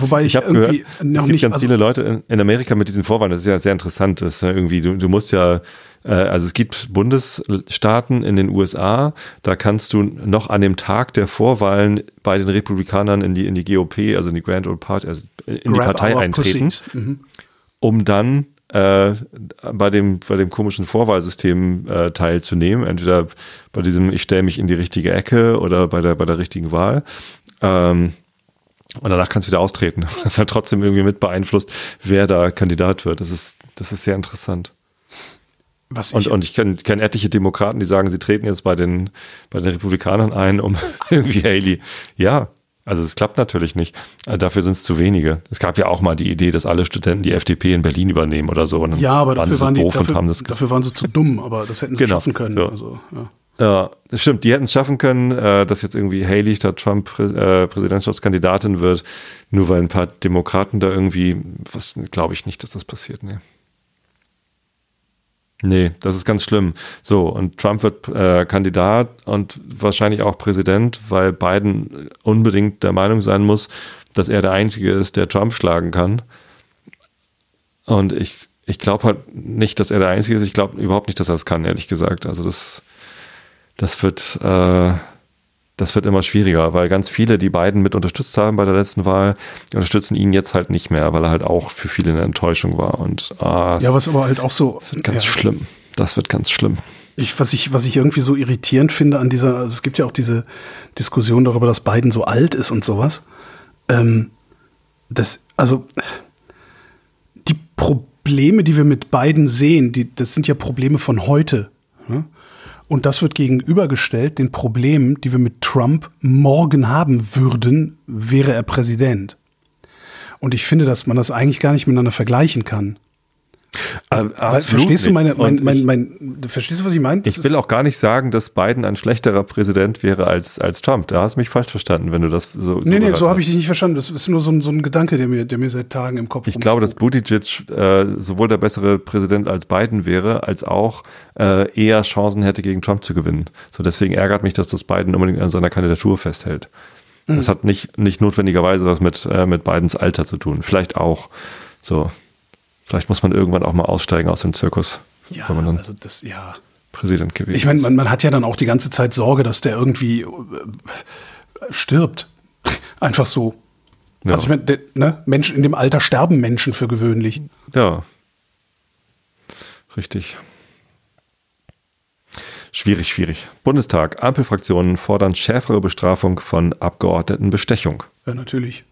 Wobei ich, ich irgendwie gehört, noch es gibt nicht, ganz also viele Leute in Amerika mit diesen Vorwahlen. Das ist ja sehr interessant. Das ist ja irgendwie, du, du musst ja äh, also es gibt Bundesstaaten in den USA, da kannst du noch an dem Tag der Vorwahlen bei den Republikanern in die, in die GOP, also in die Grand Old Party, also in die Partei eintreten, mhm. um dann äh, bei dem bei dem komischen Vorwahlsystem äh, teilzunehmen, entweder bei diesem ich stelle mich in die richtige Ecke oder bei der bei der richtigen Wahl. Ähm, und danach kannst du wieder austreten. Das ist halt trotzdem irgendwie mit beeinflusst, wer da Kandidat wird. Das ist das ist sehr interessant. Was und, ich, und ich kenne kenn etliche Demokraten, die sagen, sie treten jetzt bei den, bei den Republikanern ein, um irgendwie Haley. Ja, also es klappt natürlich nicht. Dafür sind es zu wenige. Es gab ja auch mal die Idee, dass alle Studenten die FDP in Berlin übernehmen oder so. ja, aber dafür waren, die, dafür, dafür waren sie zu dumm, aber das hätten sie genau, schaffen können. So. Also, ja. Ja, stimmt. Die hätten es schaffen können, äh, dass jetzt irgendwie Haley statt Trump äh, Präsidentschaftskandidatin wird, nur weil ein paar Demokraten da irgendwie, was glaube ich nicht, dass das passiert. Nee. Nee, das ist ganz schlimm. So, und Trump wird äh, Kandidat und wahrscheinlich auch Präsident, weil Biden unbedingt der Meinung sein muss, dass er der Einzige ist, der Trump schlagen kann. Und ich, ich glaube halt nicht, dass er der Einzige ist. Ich glaube überhaupt nicht, dass er es kann, ehrlich gesagt. Also das, das wird, äh, das wird immer schwieriger, weil ganz viele, die beiden mit unterstützt haben bei der letzten Wahl, unterstützen ihn jetzt halt nicht mehr, weil er halt auch für viele eine Enttäuschung war. Und ah, ja, was aber halt auch so. Das wird ganz ja. schlimm. Das wird ganz schlimm. Ich, was, ich, was ich irgendwie so irritierend finde an dieser, also es gibt ja auch diese Diskussion darüber, dass Biden so alt ist und sowas. Ähm, das, also die Probleme, die wir mit Biden sehen, die, das sind ja Probleme von heute. Ne? Und das wird gegenübergestellt den Problemen, die wir mit Trump morgen haben würden, wäre er Präsident. Und ich finde, dass man das eigentlich gar nicht miteinander vergleichen kann. Also, verstehst du meine, mein, mein, mein, verstehst du, was ich meine? ich will auch gar nicht sagen, dass Biden ein schlechterer Präsident wäre als, als Trump. Da hast du mich falsch verstanden, wenn du das so. Nee, so nee, so habe ich dich nicht verstanden. Das ist nur so ein, so ein Gedanke, der mir, der mir seit Tagen im Kopf Ich glaube, dass Buttigieg äh, sowohl der bessere Präsident als Biden wäre, als auch äh, eher Chancen hätte, gegen Trump zu gewinnen. So, deswegen ärgert mich, dass das Biden unbedingt an seiner Kandidatur festhält. Mhm. Das hat nicht, nicht notwendigerweise was mit, äh, mit Bidens Alter zu tun. Vielleicht auch. So. Vielleicht muss man irgendwann auch mal aussteigen aus dem Zirkus. Ja, wenn man dann also das, ja. Präsident gewesen Ich meine, man, man, hat ja dann auch die ganze Zeit Sorge, dass der irgendwie äh, stirbt. Einfach so. Ja. Also ich meine, ne, Menschen in dem Alter sterben Menschen für gewöhnlich. Ja. Richtig. Schwierig, schwierig. Bundestag. Ampelfraktionen fordern schärfere Bestrafung von Abgeordnetenbestechung. Ja, natürlich.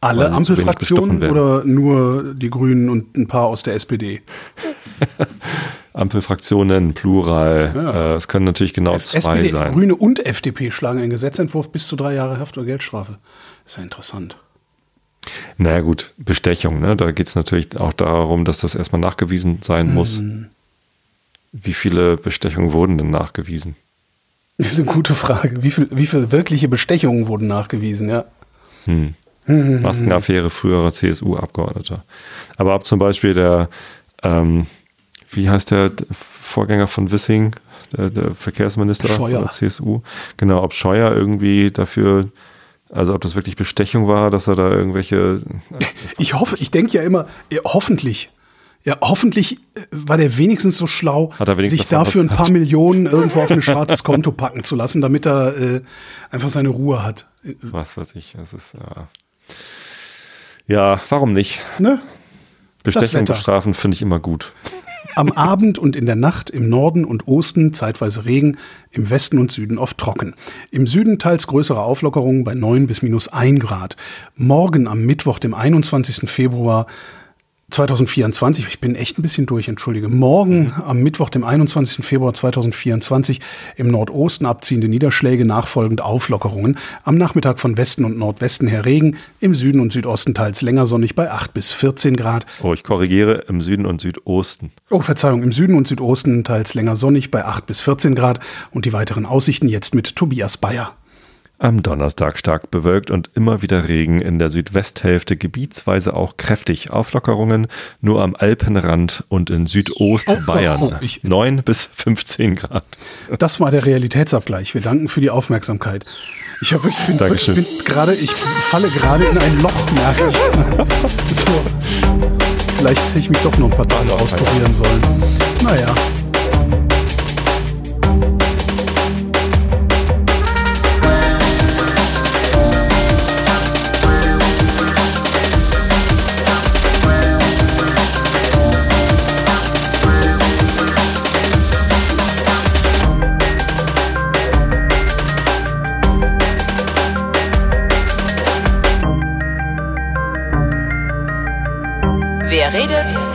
Alle Ampelfraktionen oder nur die Grünen und ein paar aus der SPD? Ampelfraktionen, Plural. Ja. Äh, es können natürlich genau F zwei SPD, sein. Grüne und FDP schlagen einen Gesetzentwurf bis zu drei Jahre Haft oder Geldstrafe. ist ja interessant. Naja gut, Bestechung, ne? da geht es natürlich auch darum, dass das erstmal nachgewiesen sein muss. Hm. Wie viele Bestechungen wurden denn nachgewiesen? Das ist eine gute Frage. Wie viele wie viel wirkliche Bestechungen wurden nachgewiesen, ja? Hm. Maskenaffäre früherer CSU-Abgeordneter. Aber ob zum Beispiel der, ähm, wie heißt der Vorgänger von Wissing, der, der Verkehrsminister Scheuer. der CSU, genau, ob Scheuer irgendwie dafür also ob das wirklich Bestechung war, dass er da irgendwelche. Ich hoffe, ich denke ja immer, hoffentlich. Ja, hoffentlich äh, war der wenigstens so schlau, Hat wenigstens sich dafür ein paar Millionen irgendwo auf ein schwarzes Konto packen zu lassen, damit er äh, einfach seine Ruhe hat. Was weiß ich. Es ist ja. Ja, warum nicht? Ne? Bestechung bestrafen finde ich immer gut. Am Abend und in der Nacht im Norden und Osten zeitweise Regen, im Westen und Süden oft trocken. Im Süden teils größere Auflockerungen bei 9 bis minus 1 Grad. Morgen am Mittwoch, dem 21. Februar 2024, ich bin echt ein bisschen durch, entschuldige. Morgen am Mittwoch, dem 21. Februar 2024, im Nordosten abziehende Niederschläge, nachfolgend Auflockerungen. Am Nachmittag von Westen und Nordwesten her Regen, im Süden und Südosten teils länger sonnig bei 8 bis 14 Grad. Oh, ich korrigiere im Süden und Südosten. Oh, Verzeihung, im Süden und Südosten teils länger sonnig bei 8 bis 14 Grad und die weiteren Aussichten jetzt mit Tobias Bayer. Am Donnerstag stark bewölkt und immer wieder Regen in der Südwesthälfte, gebietsweise auch kräftig Auflockerungen, nur am Alpenrand und in Südostbayern. Oh, oh, ich- 9 bis 15 Grad. Das war der Realitätsabgleich. Wir danken für die Aufmerksamkeit. Ich, hab, ich bin, Dankeschön. ich bin gerade, ich falle gerade in ein Loch, merke ich. So. Vielleicht hätte ich mich doch noch ein paar Tage auskurieren sollen. Naja. Wer redet.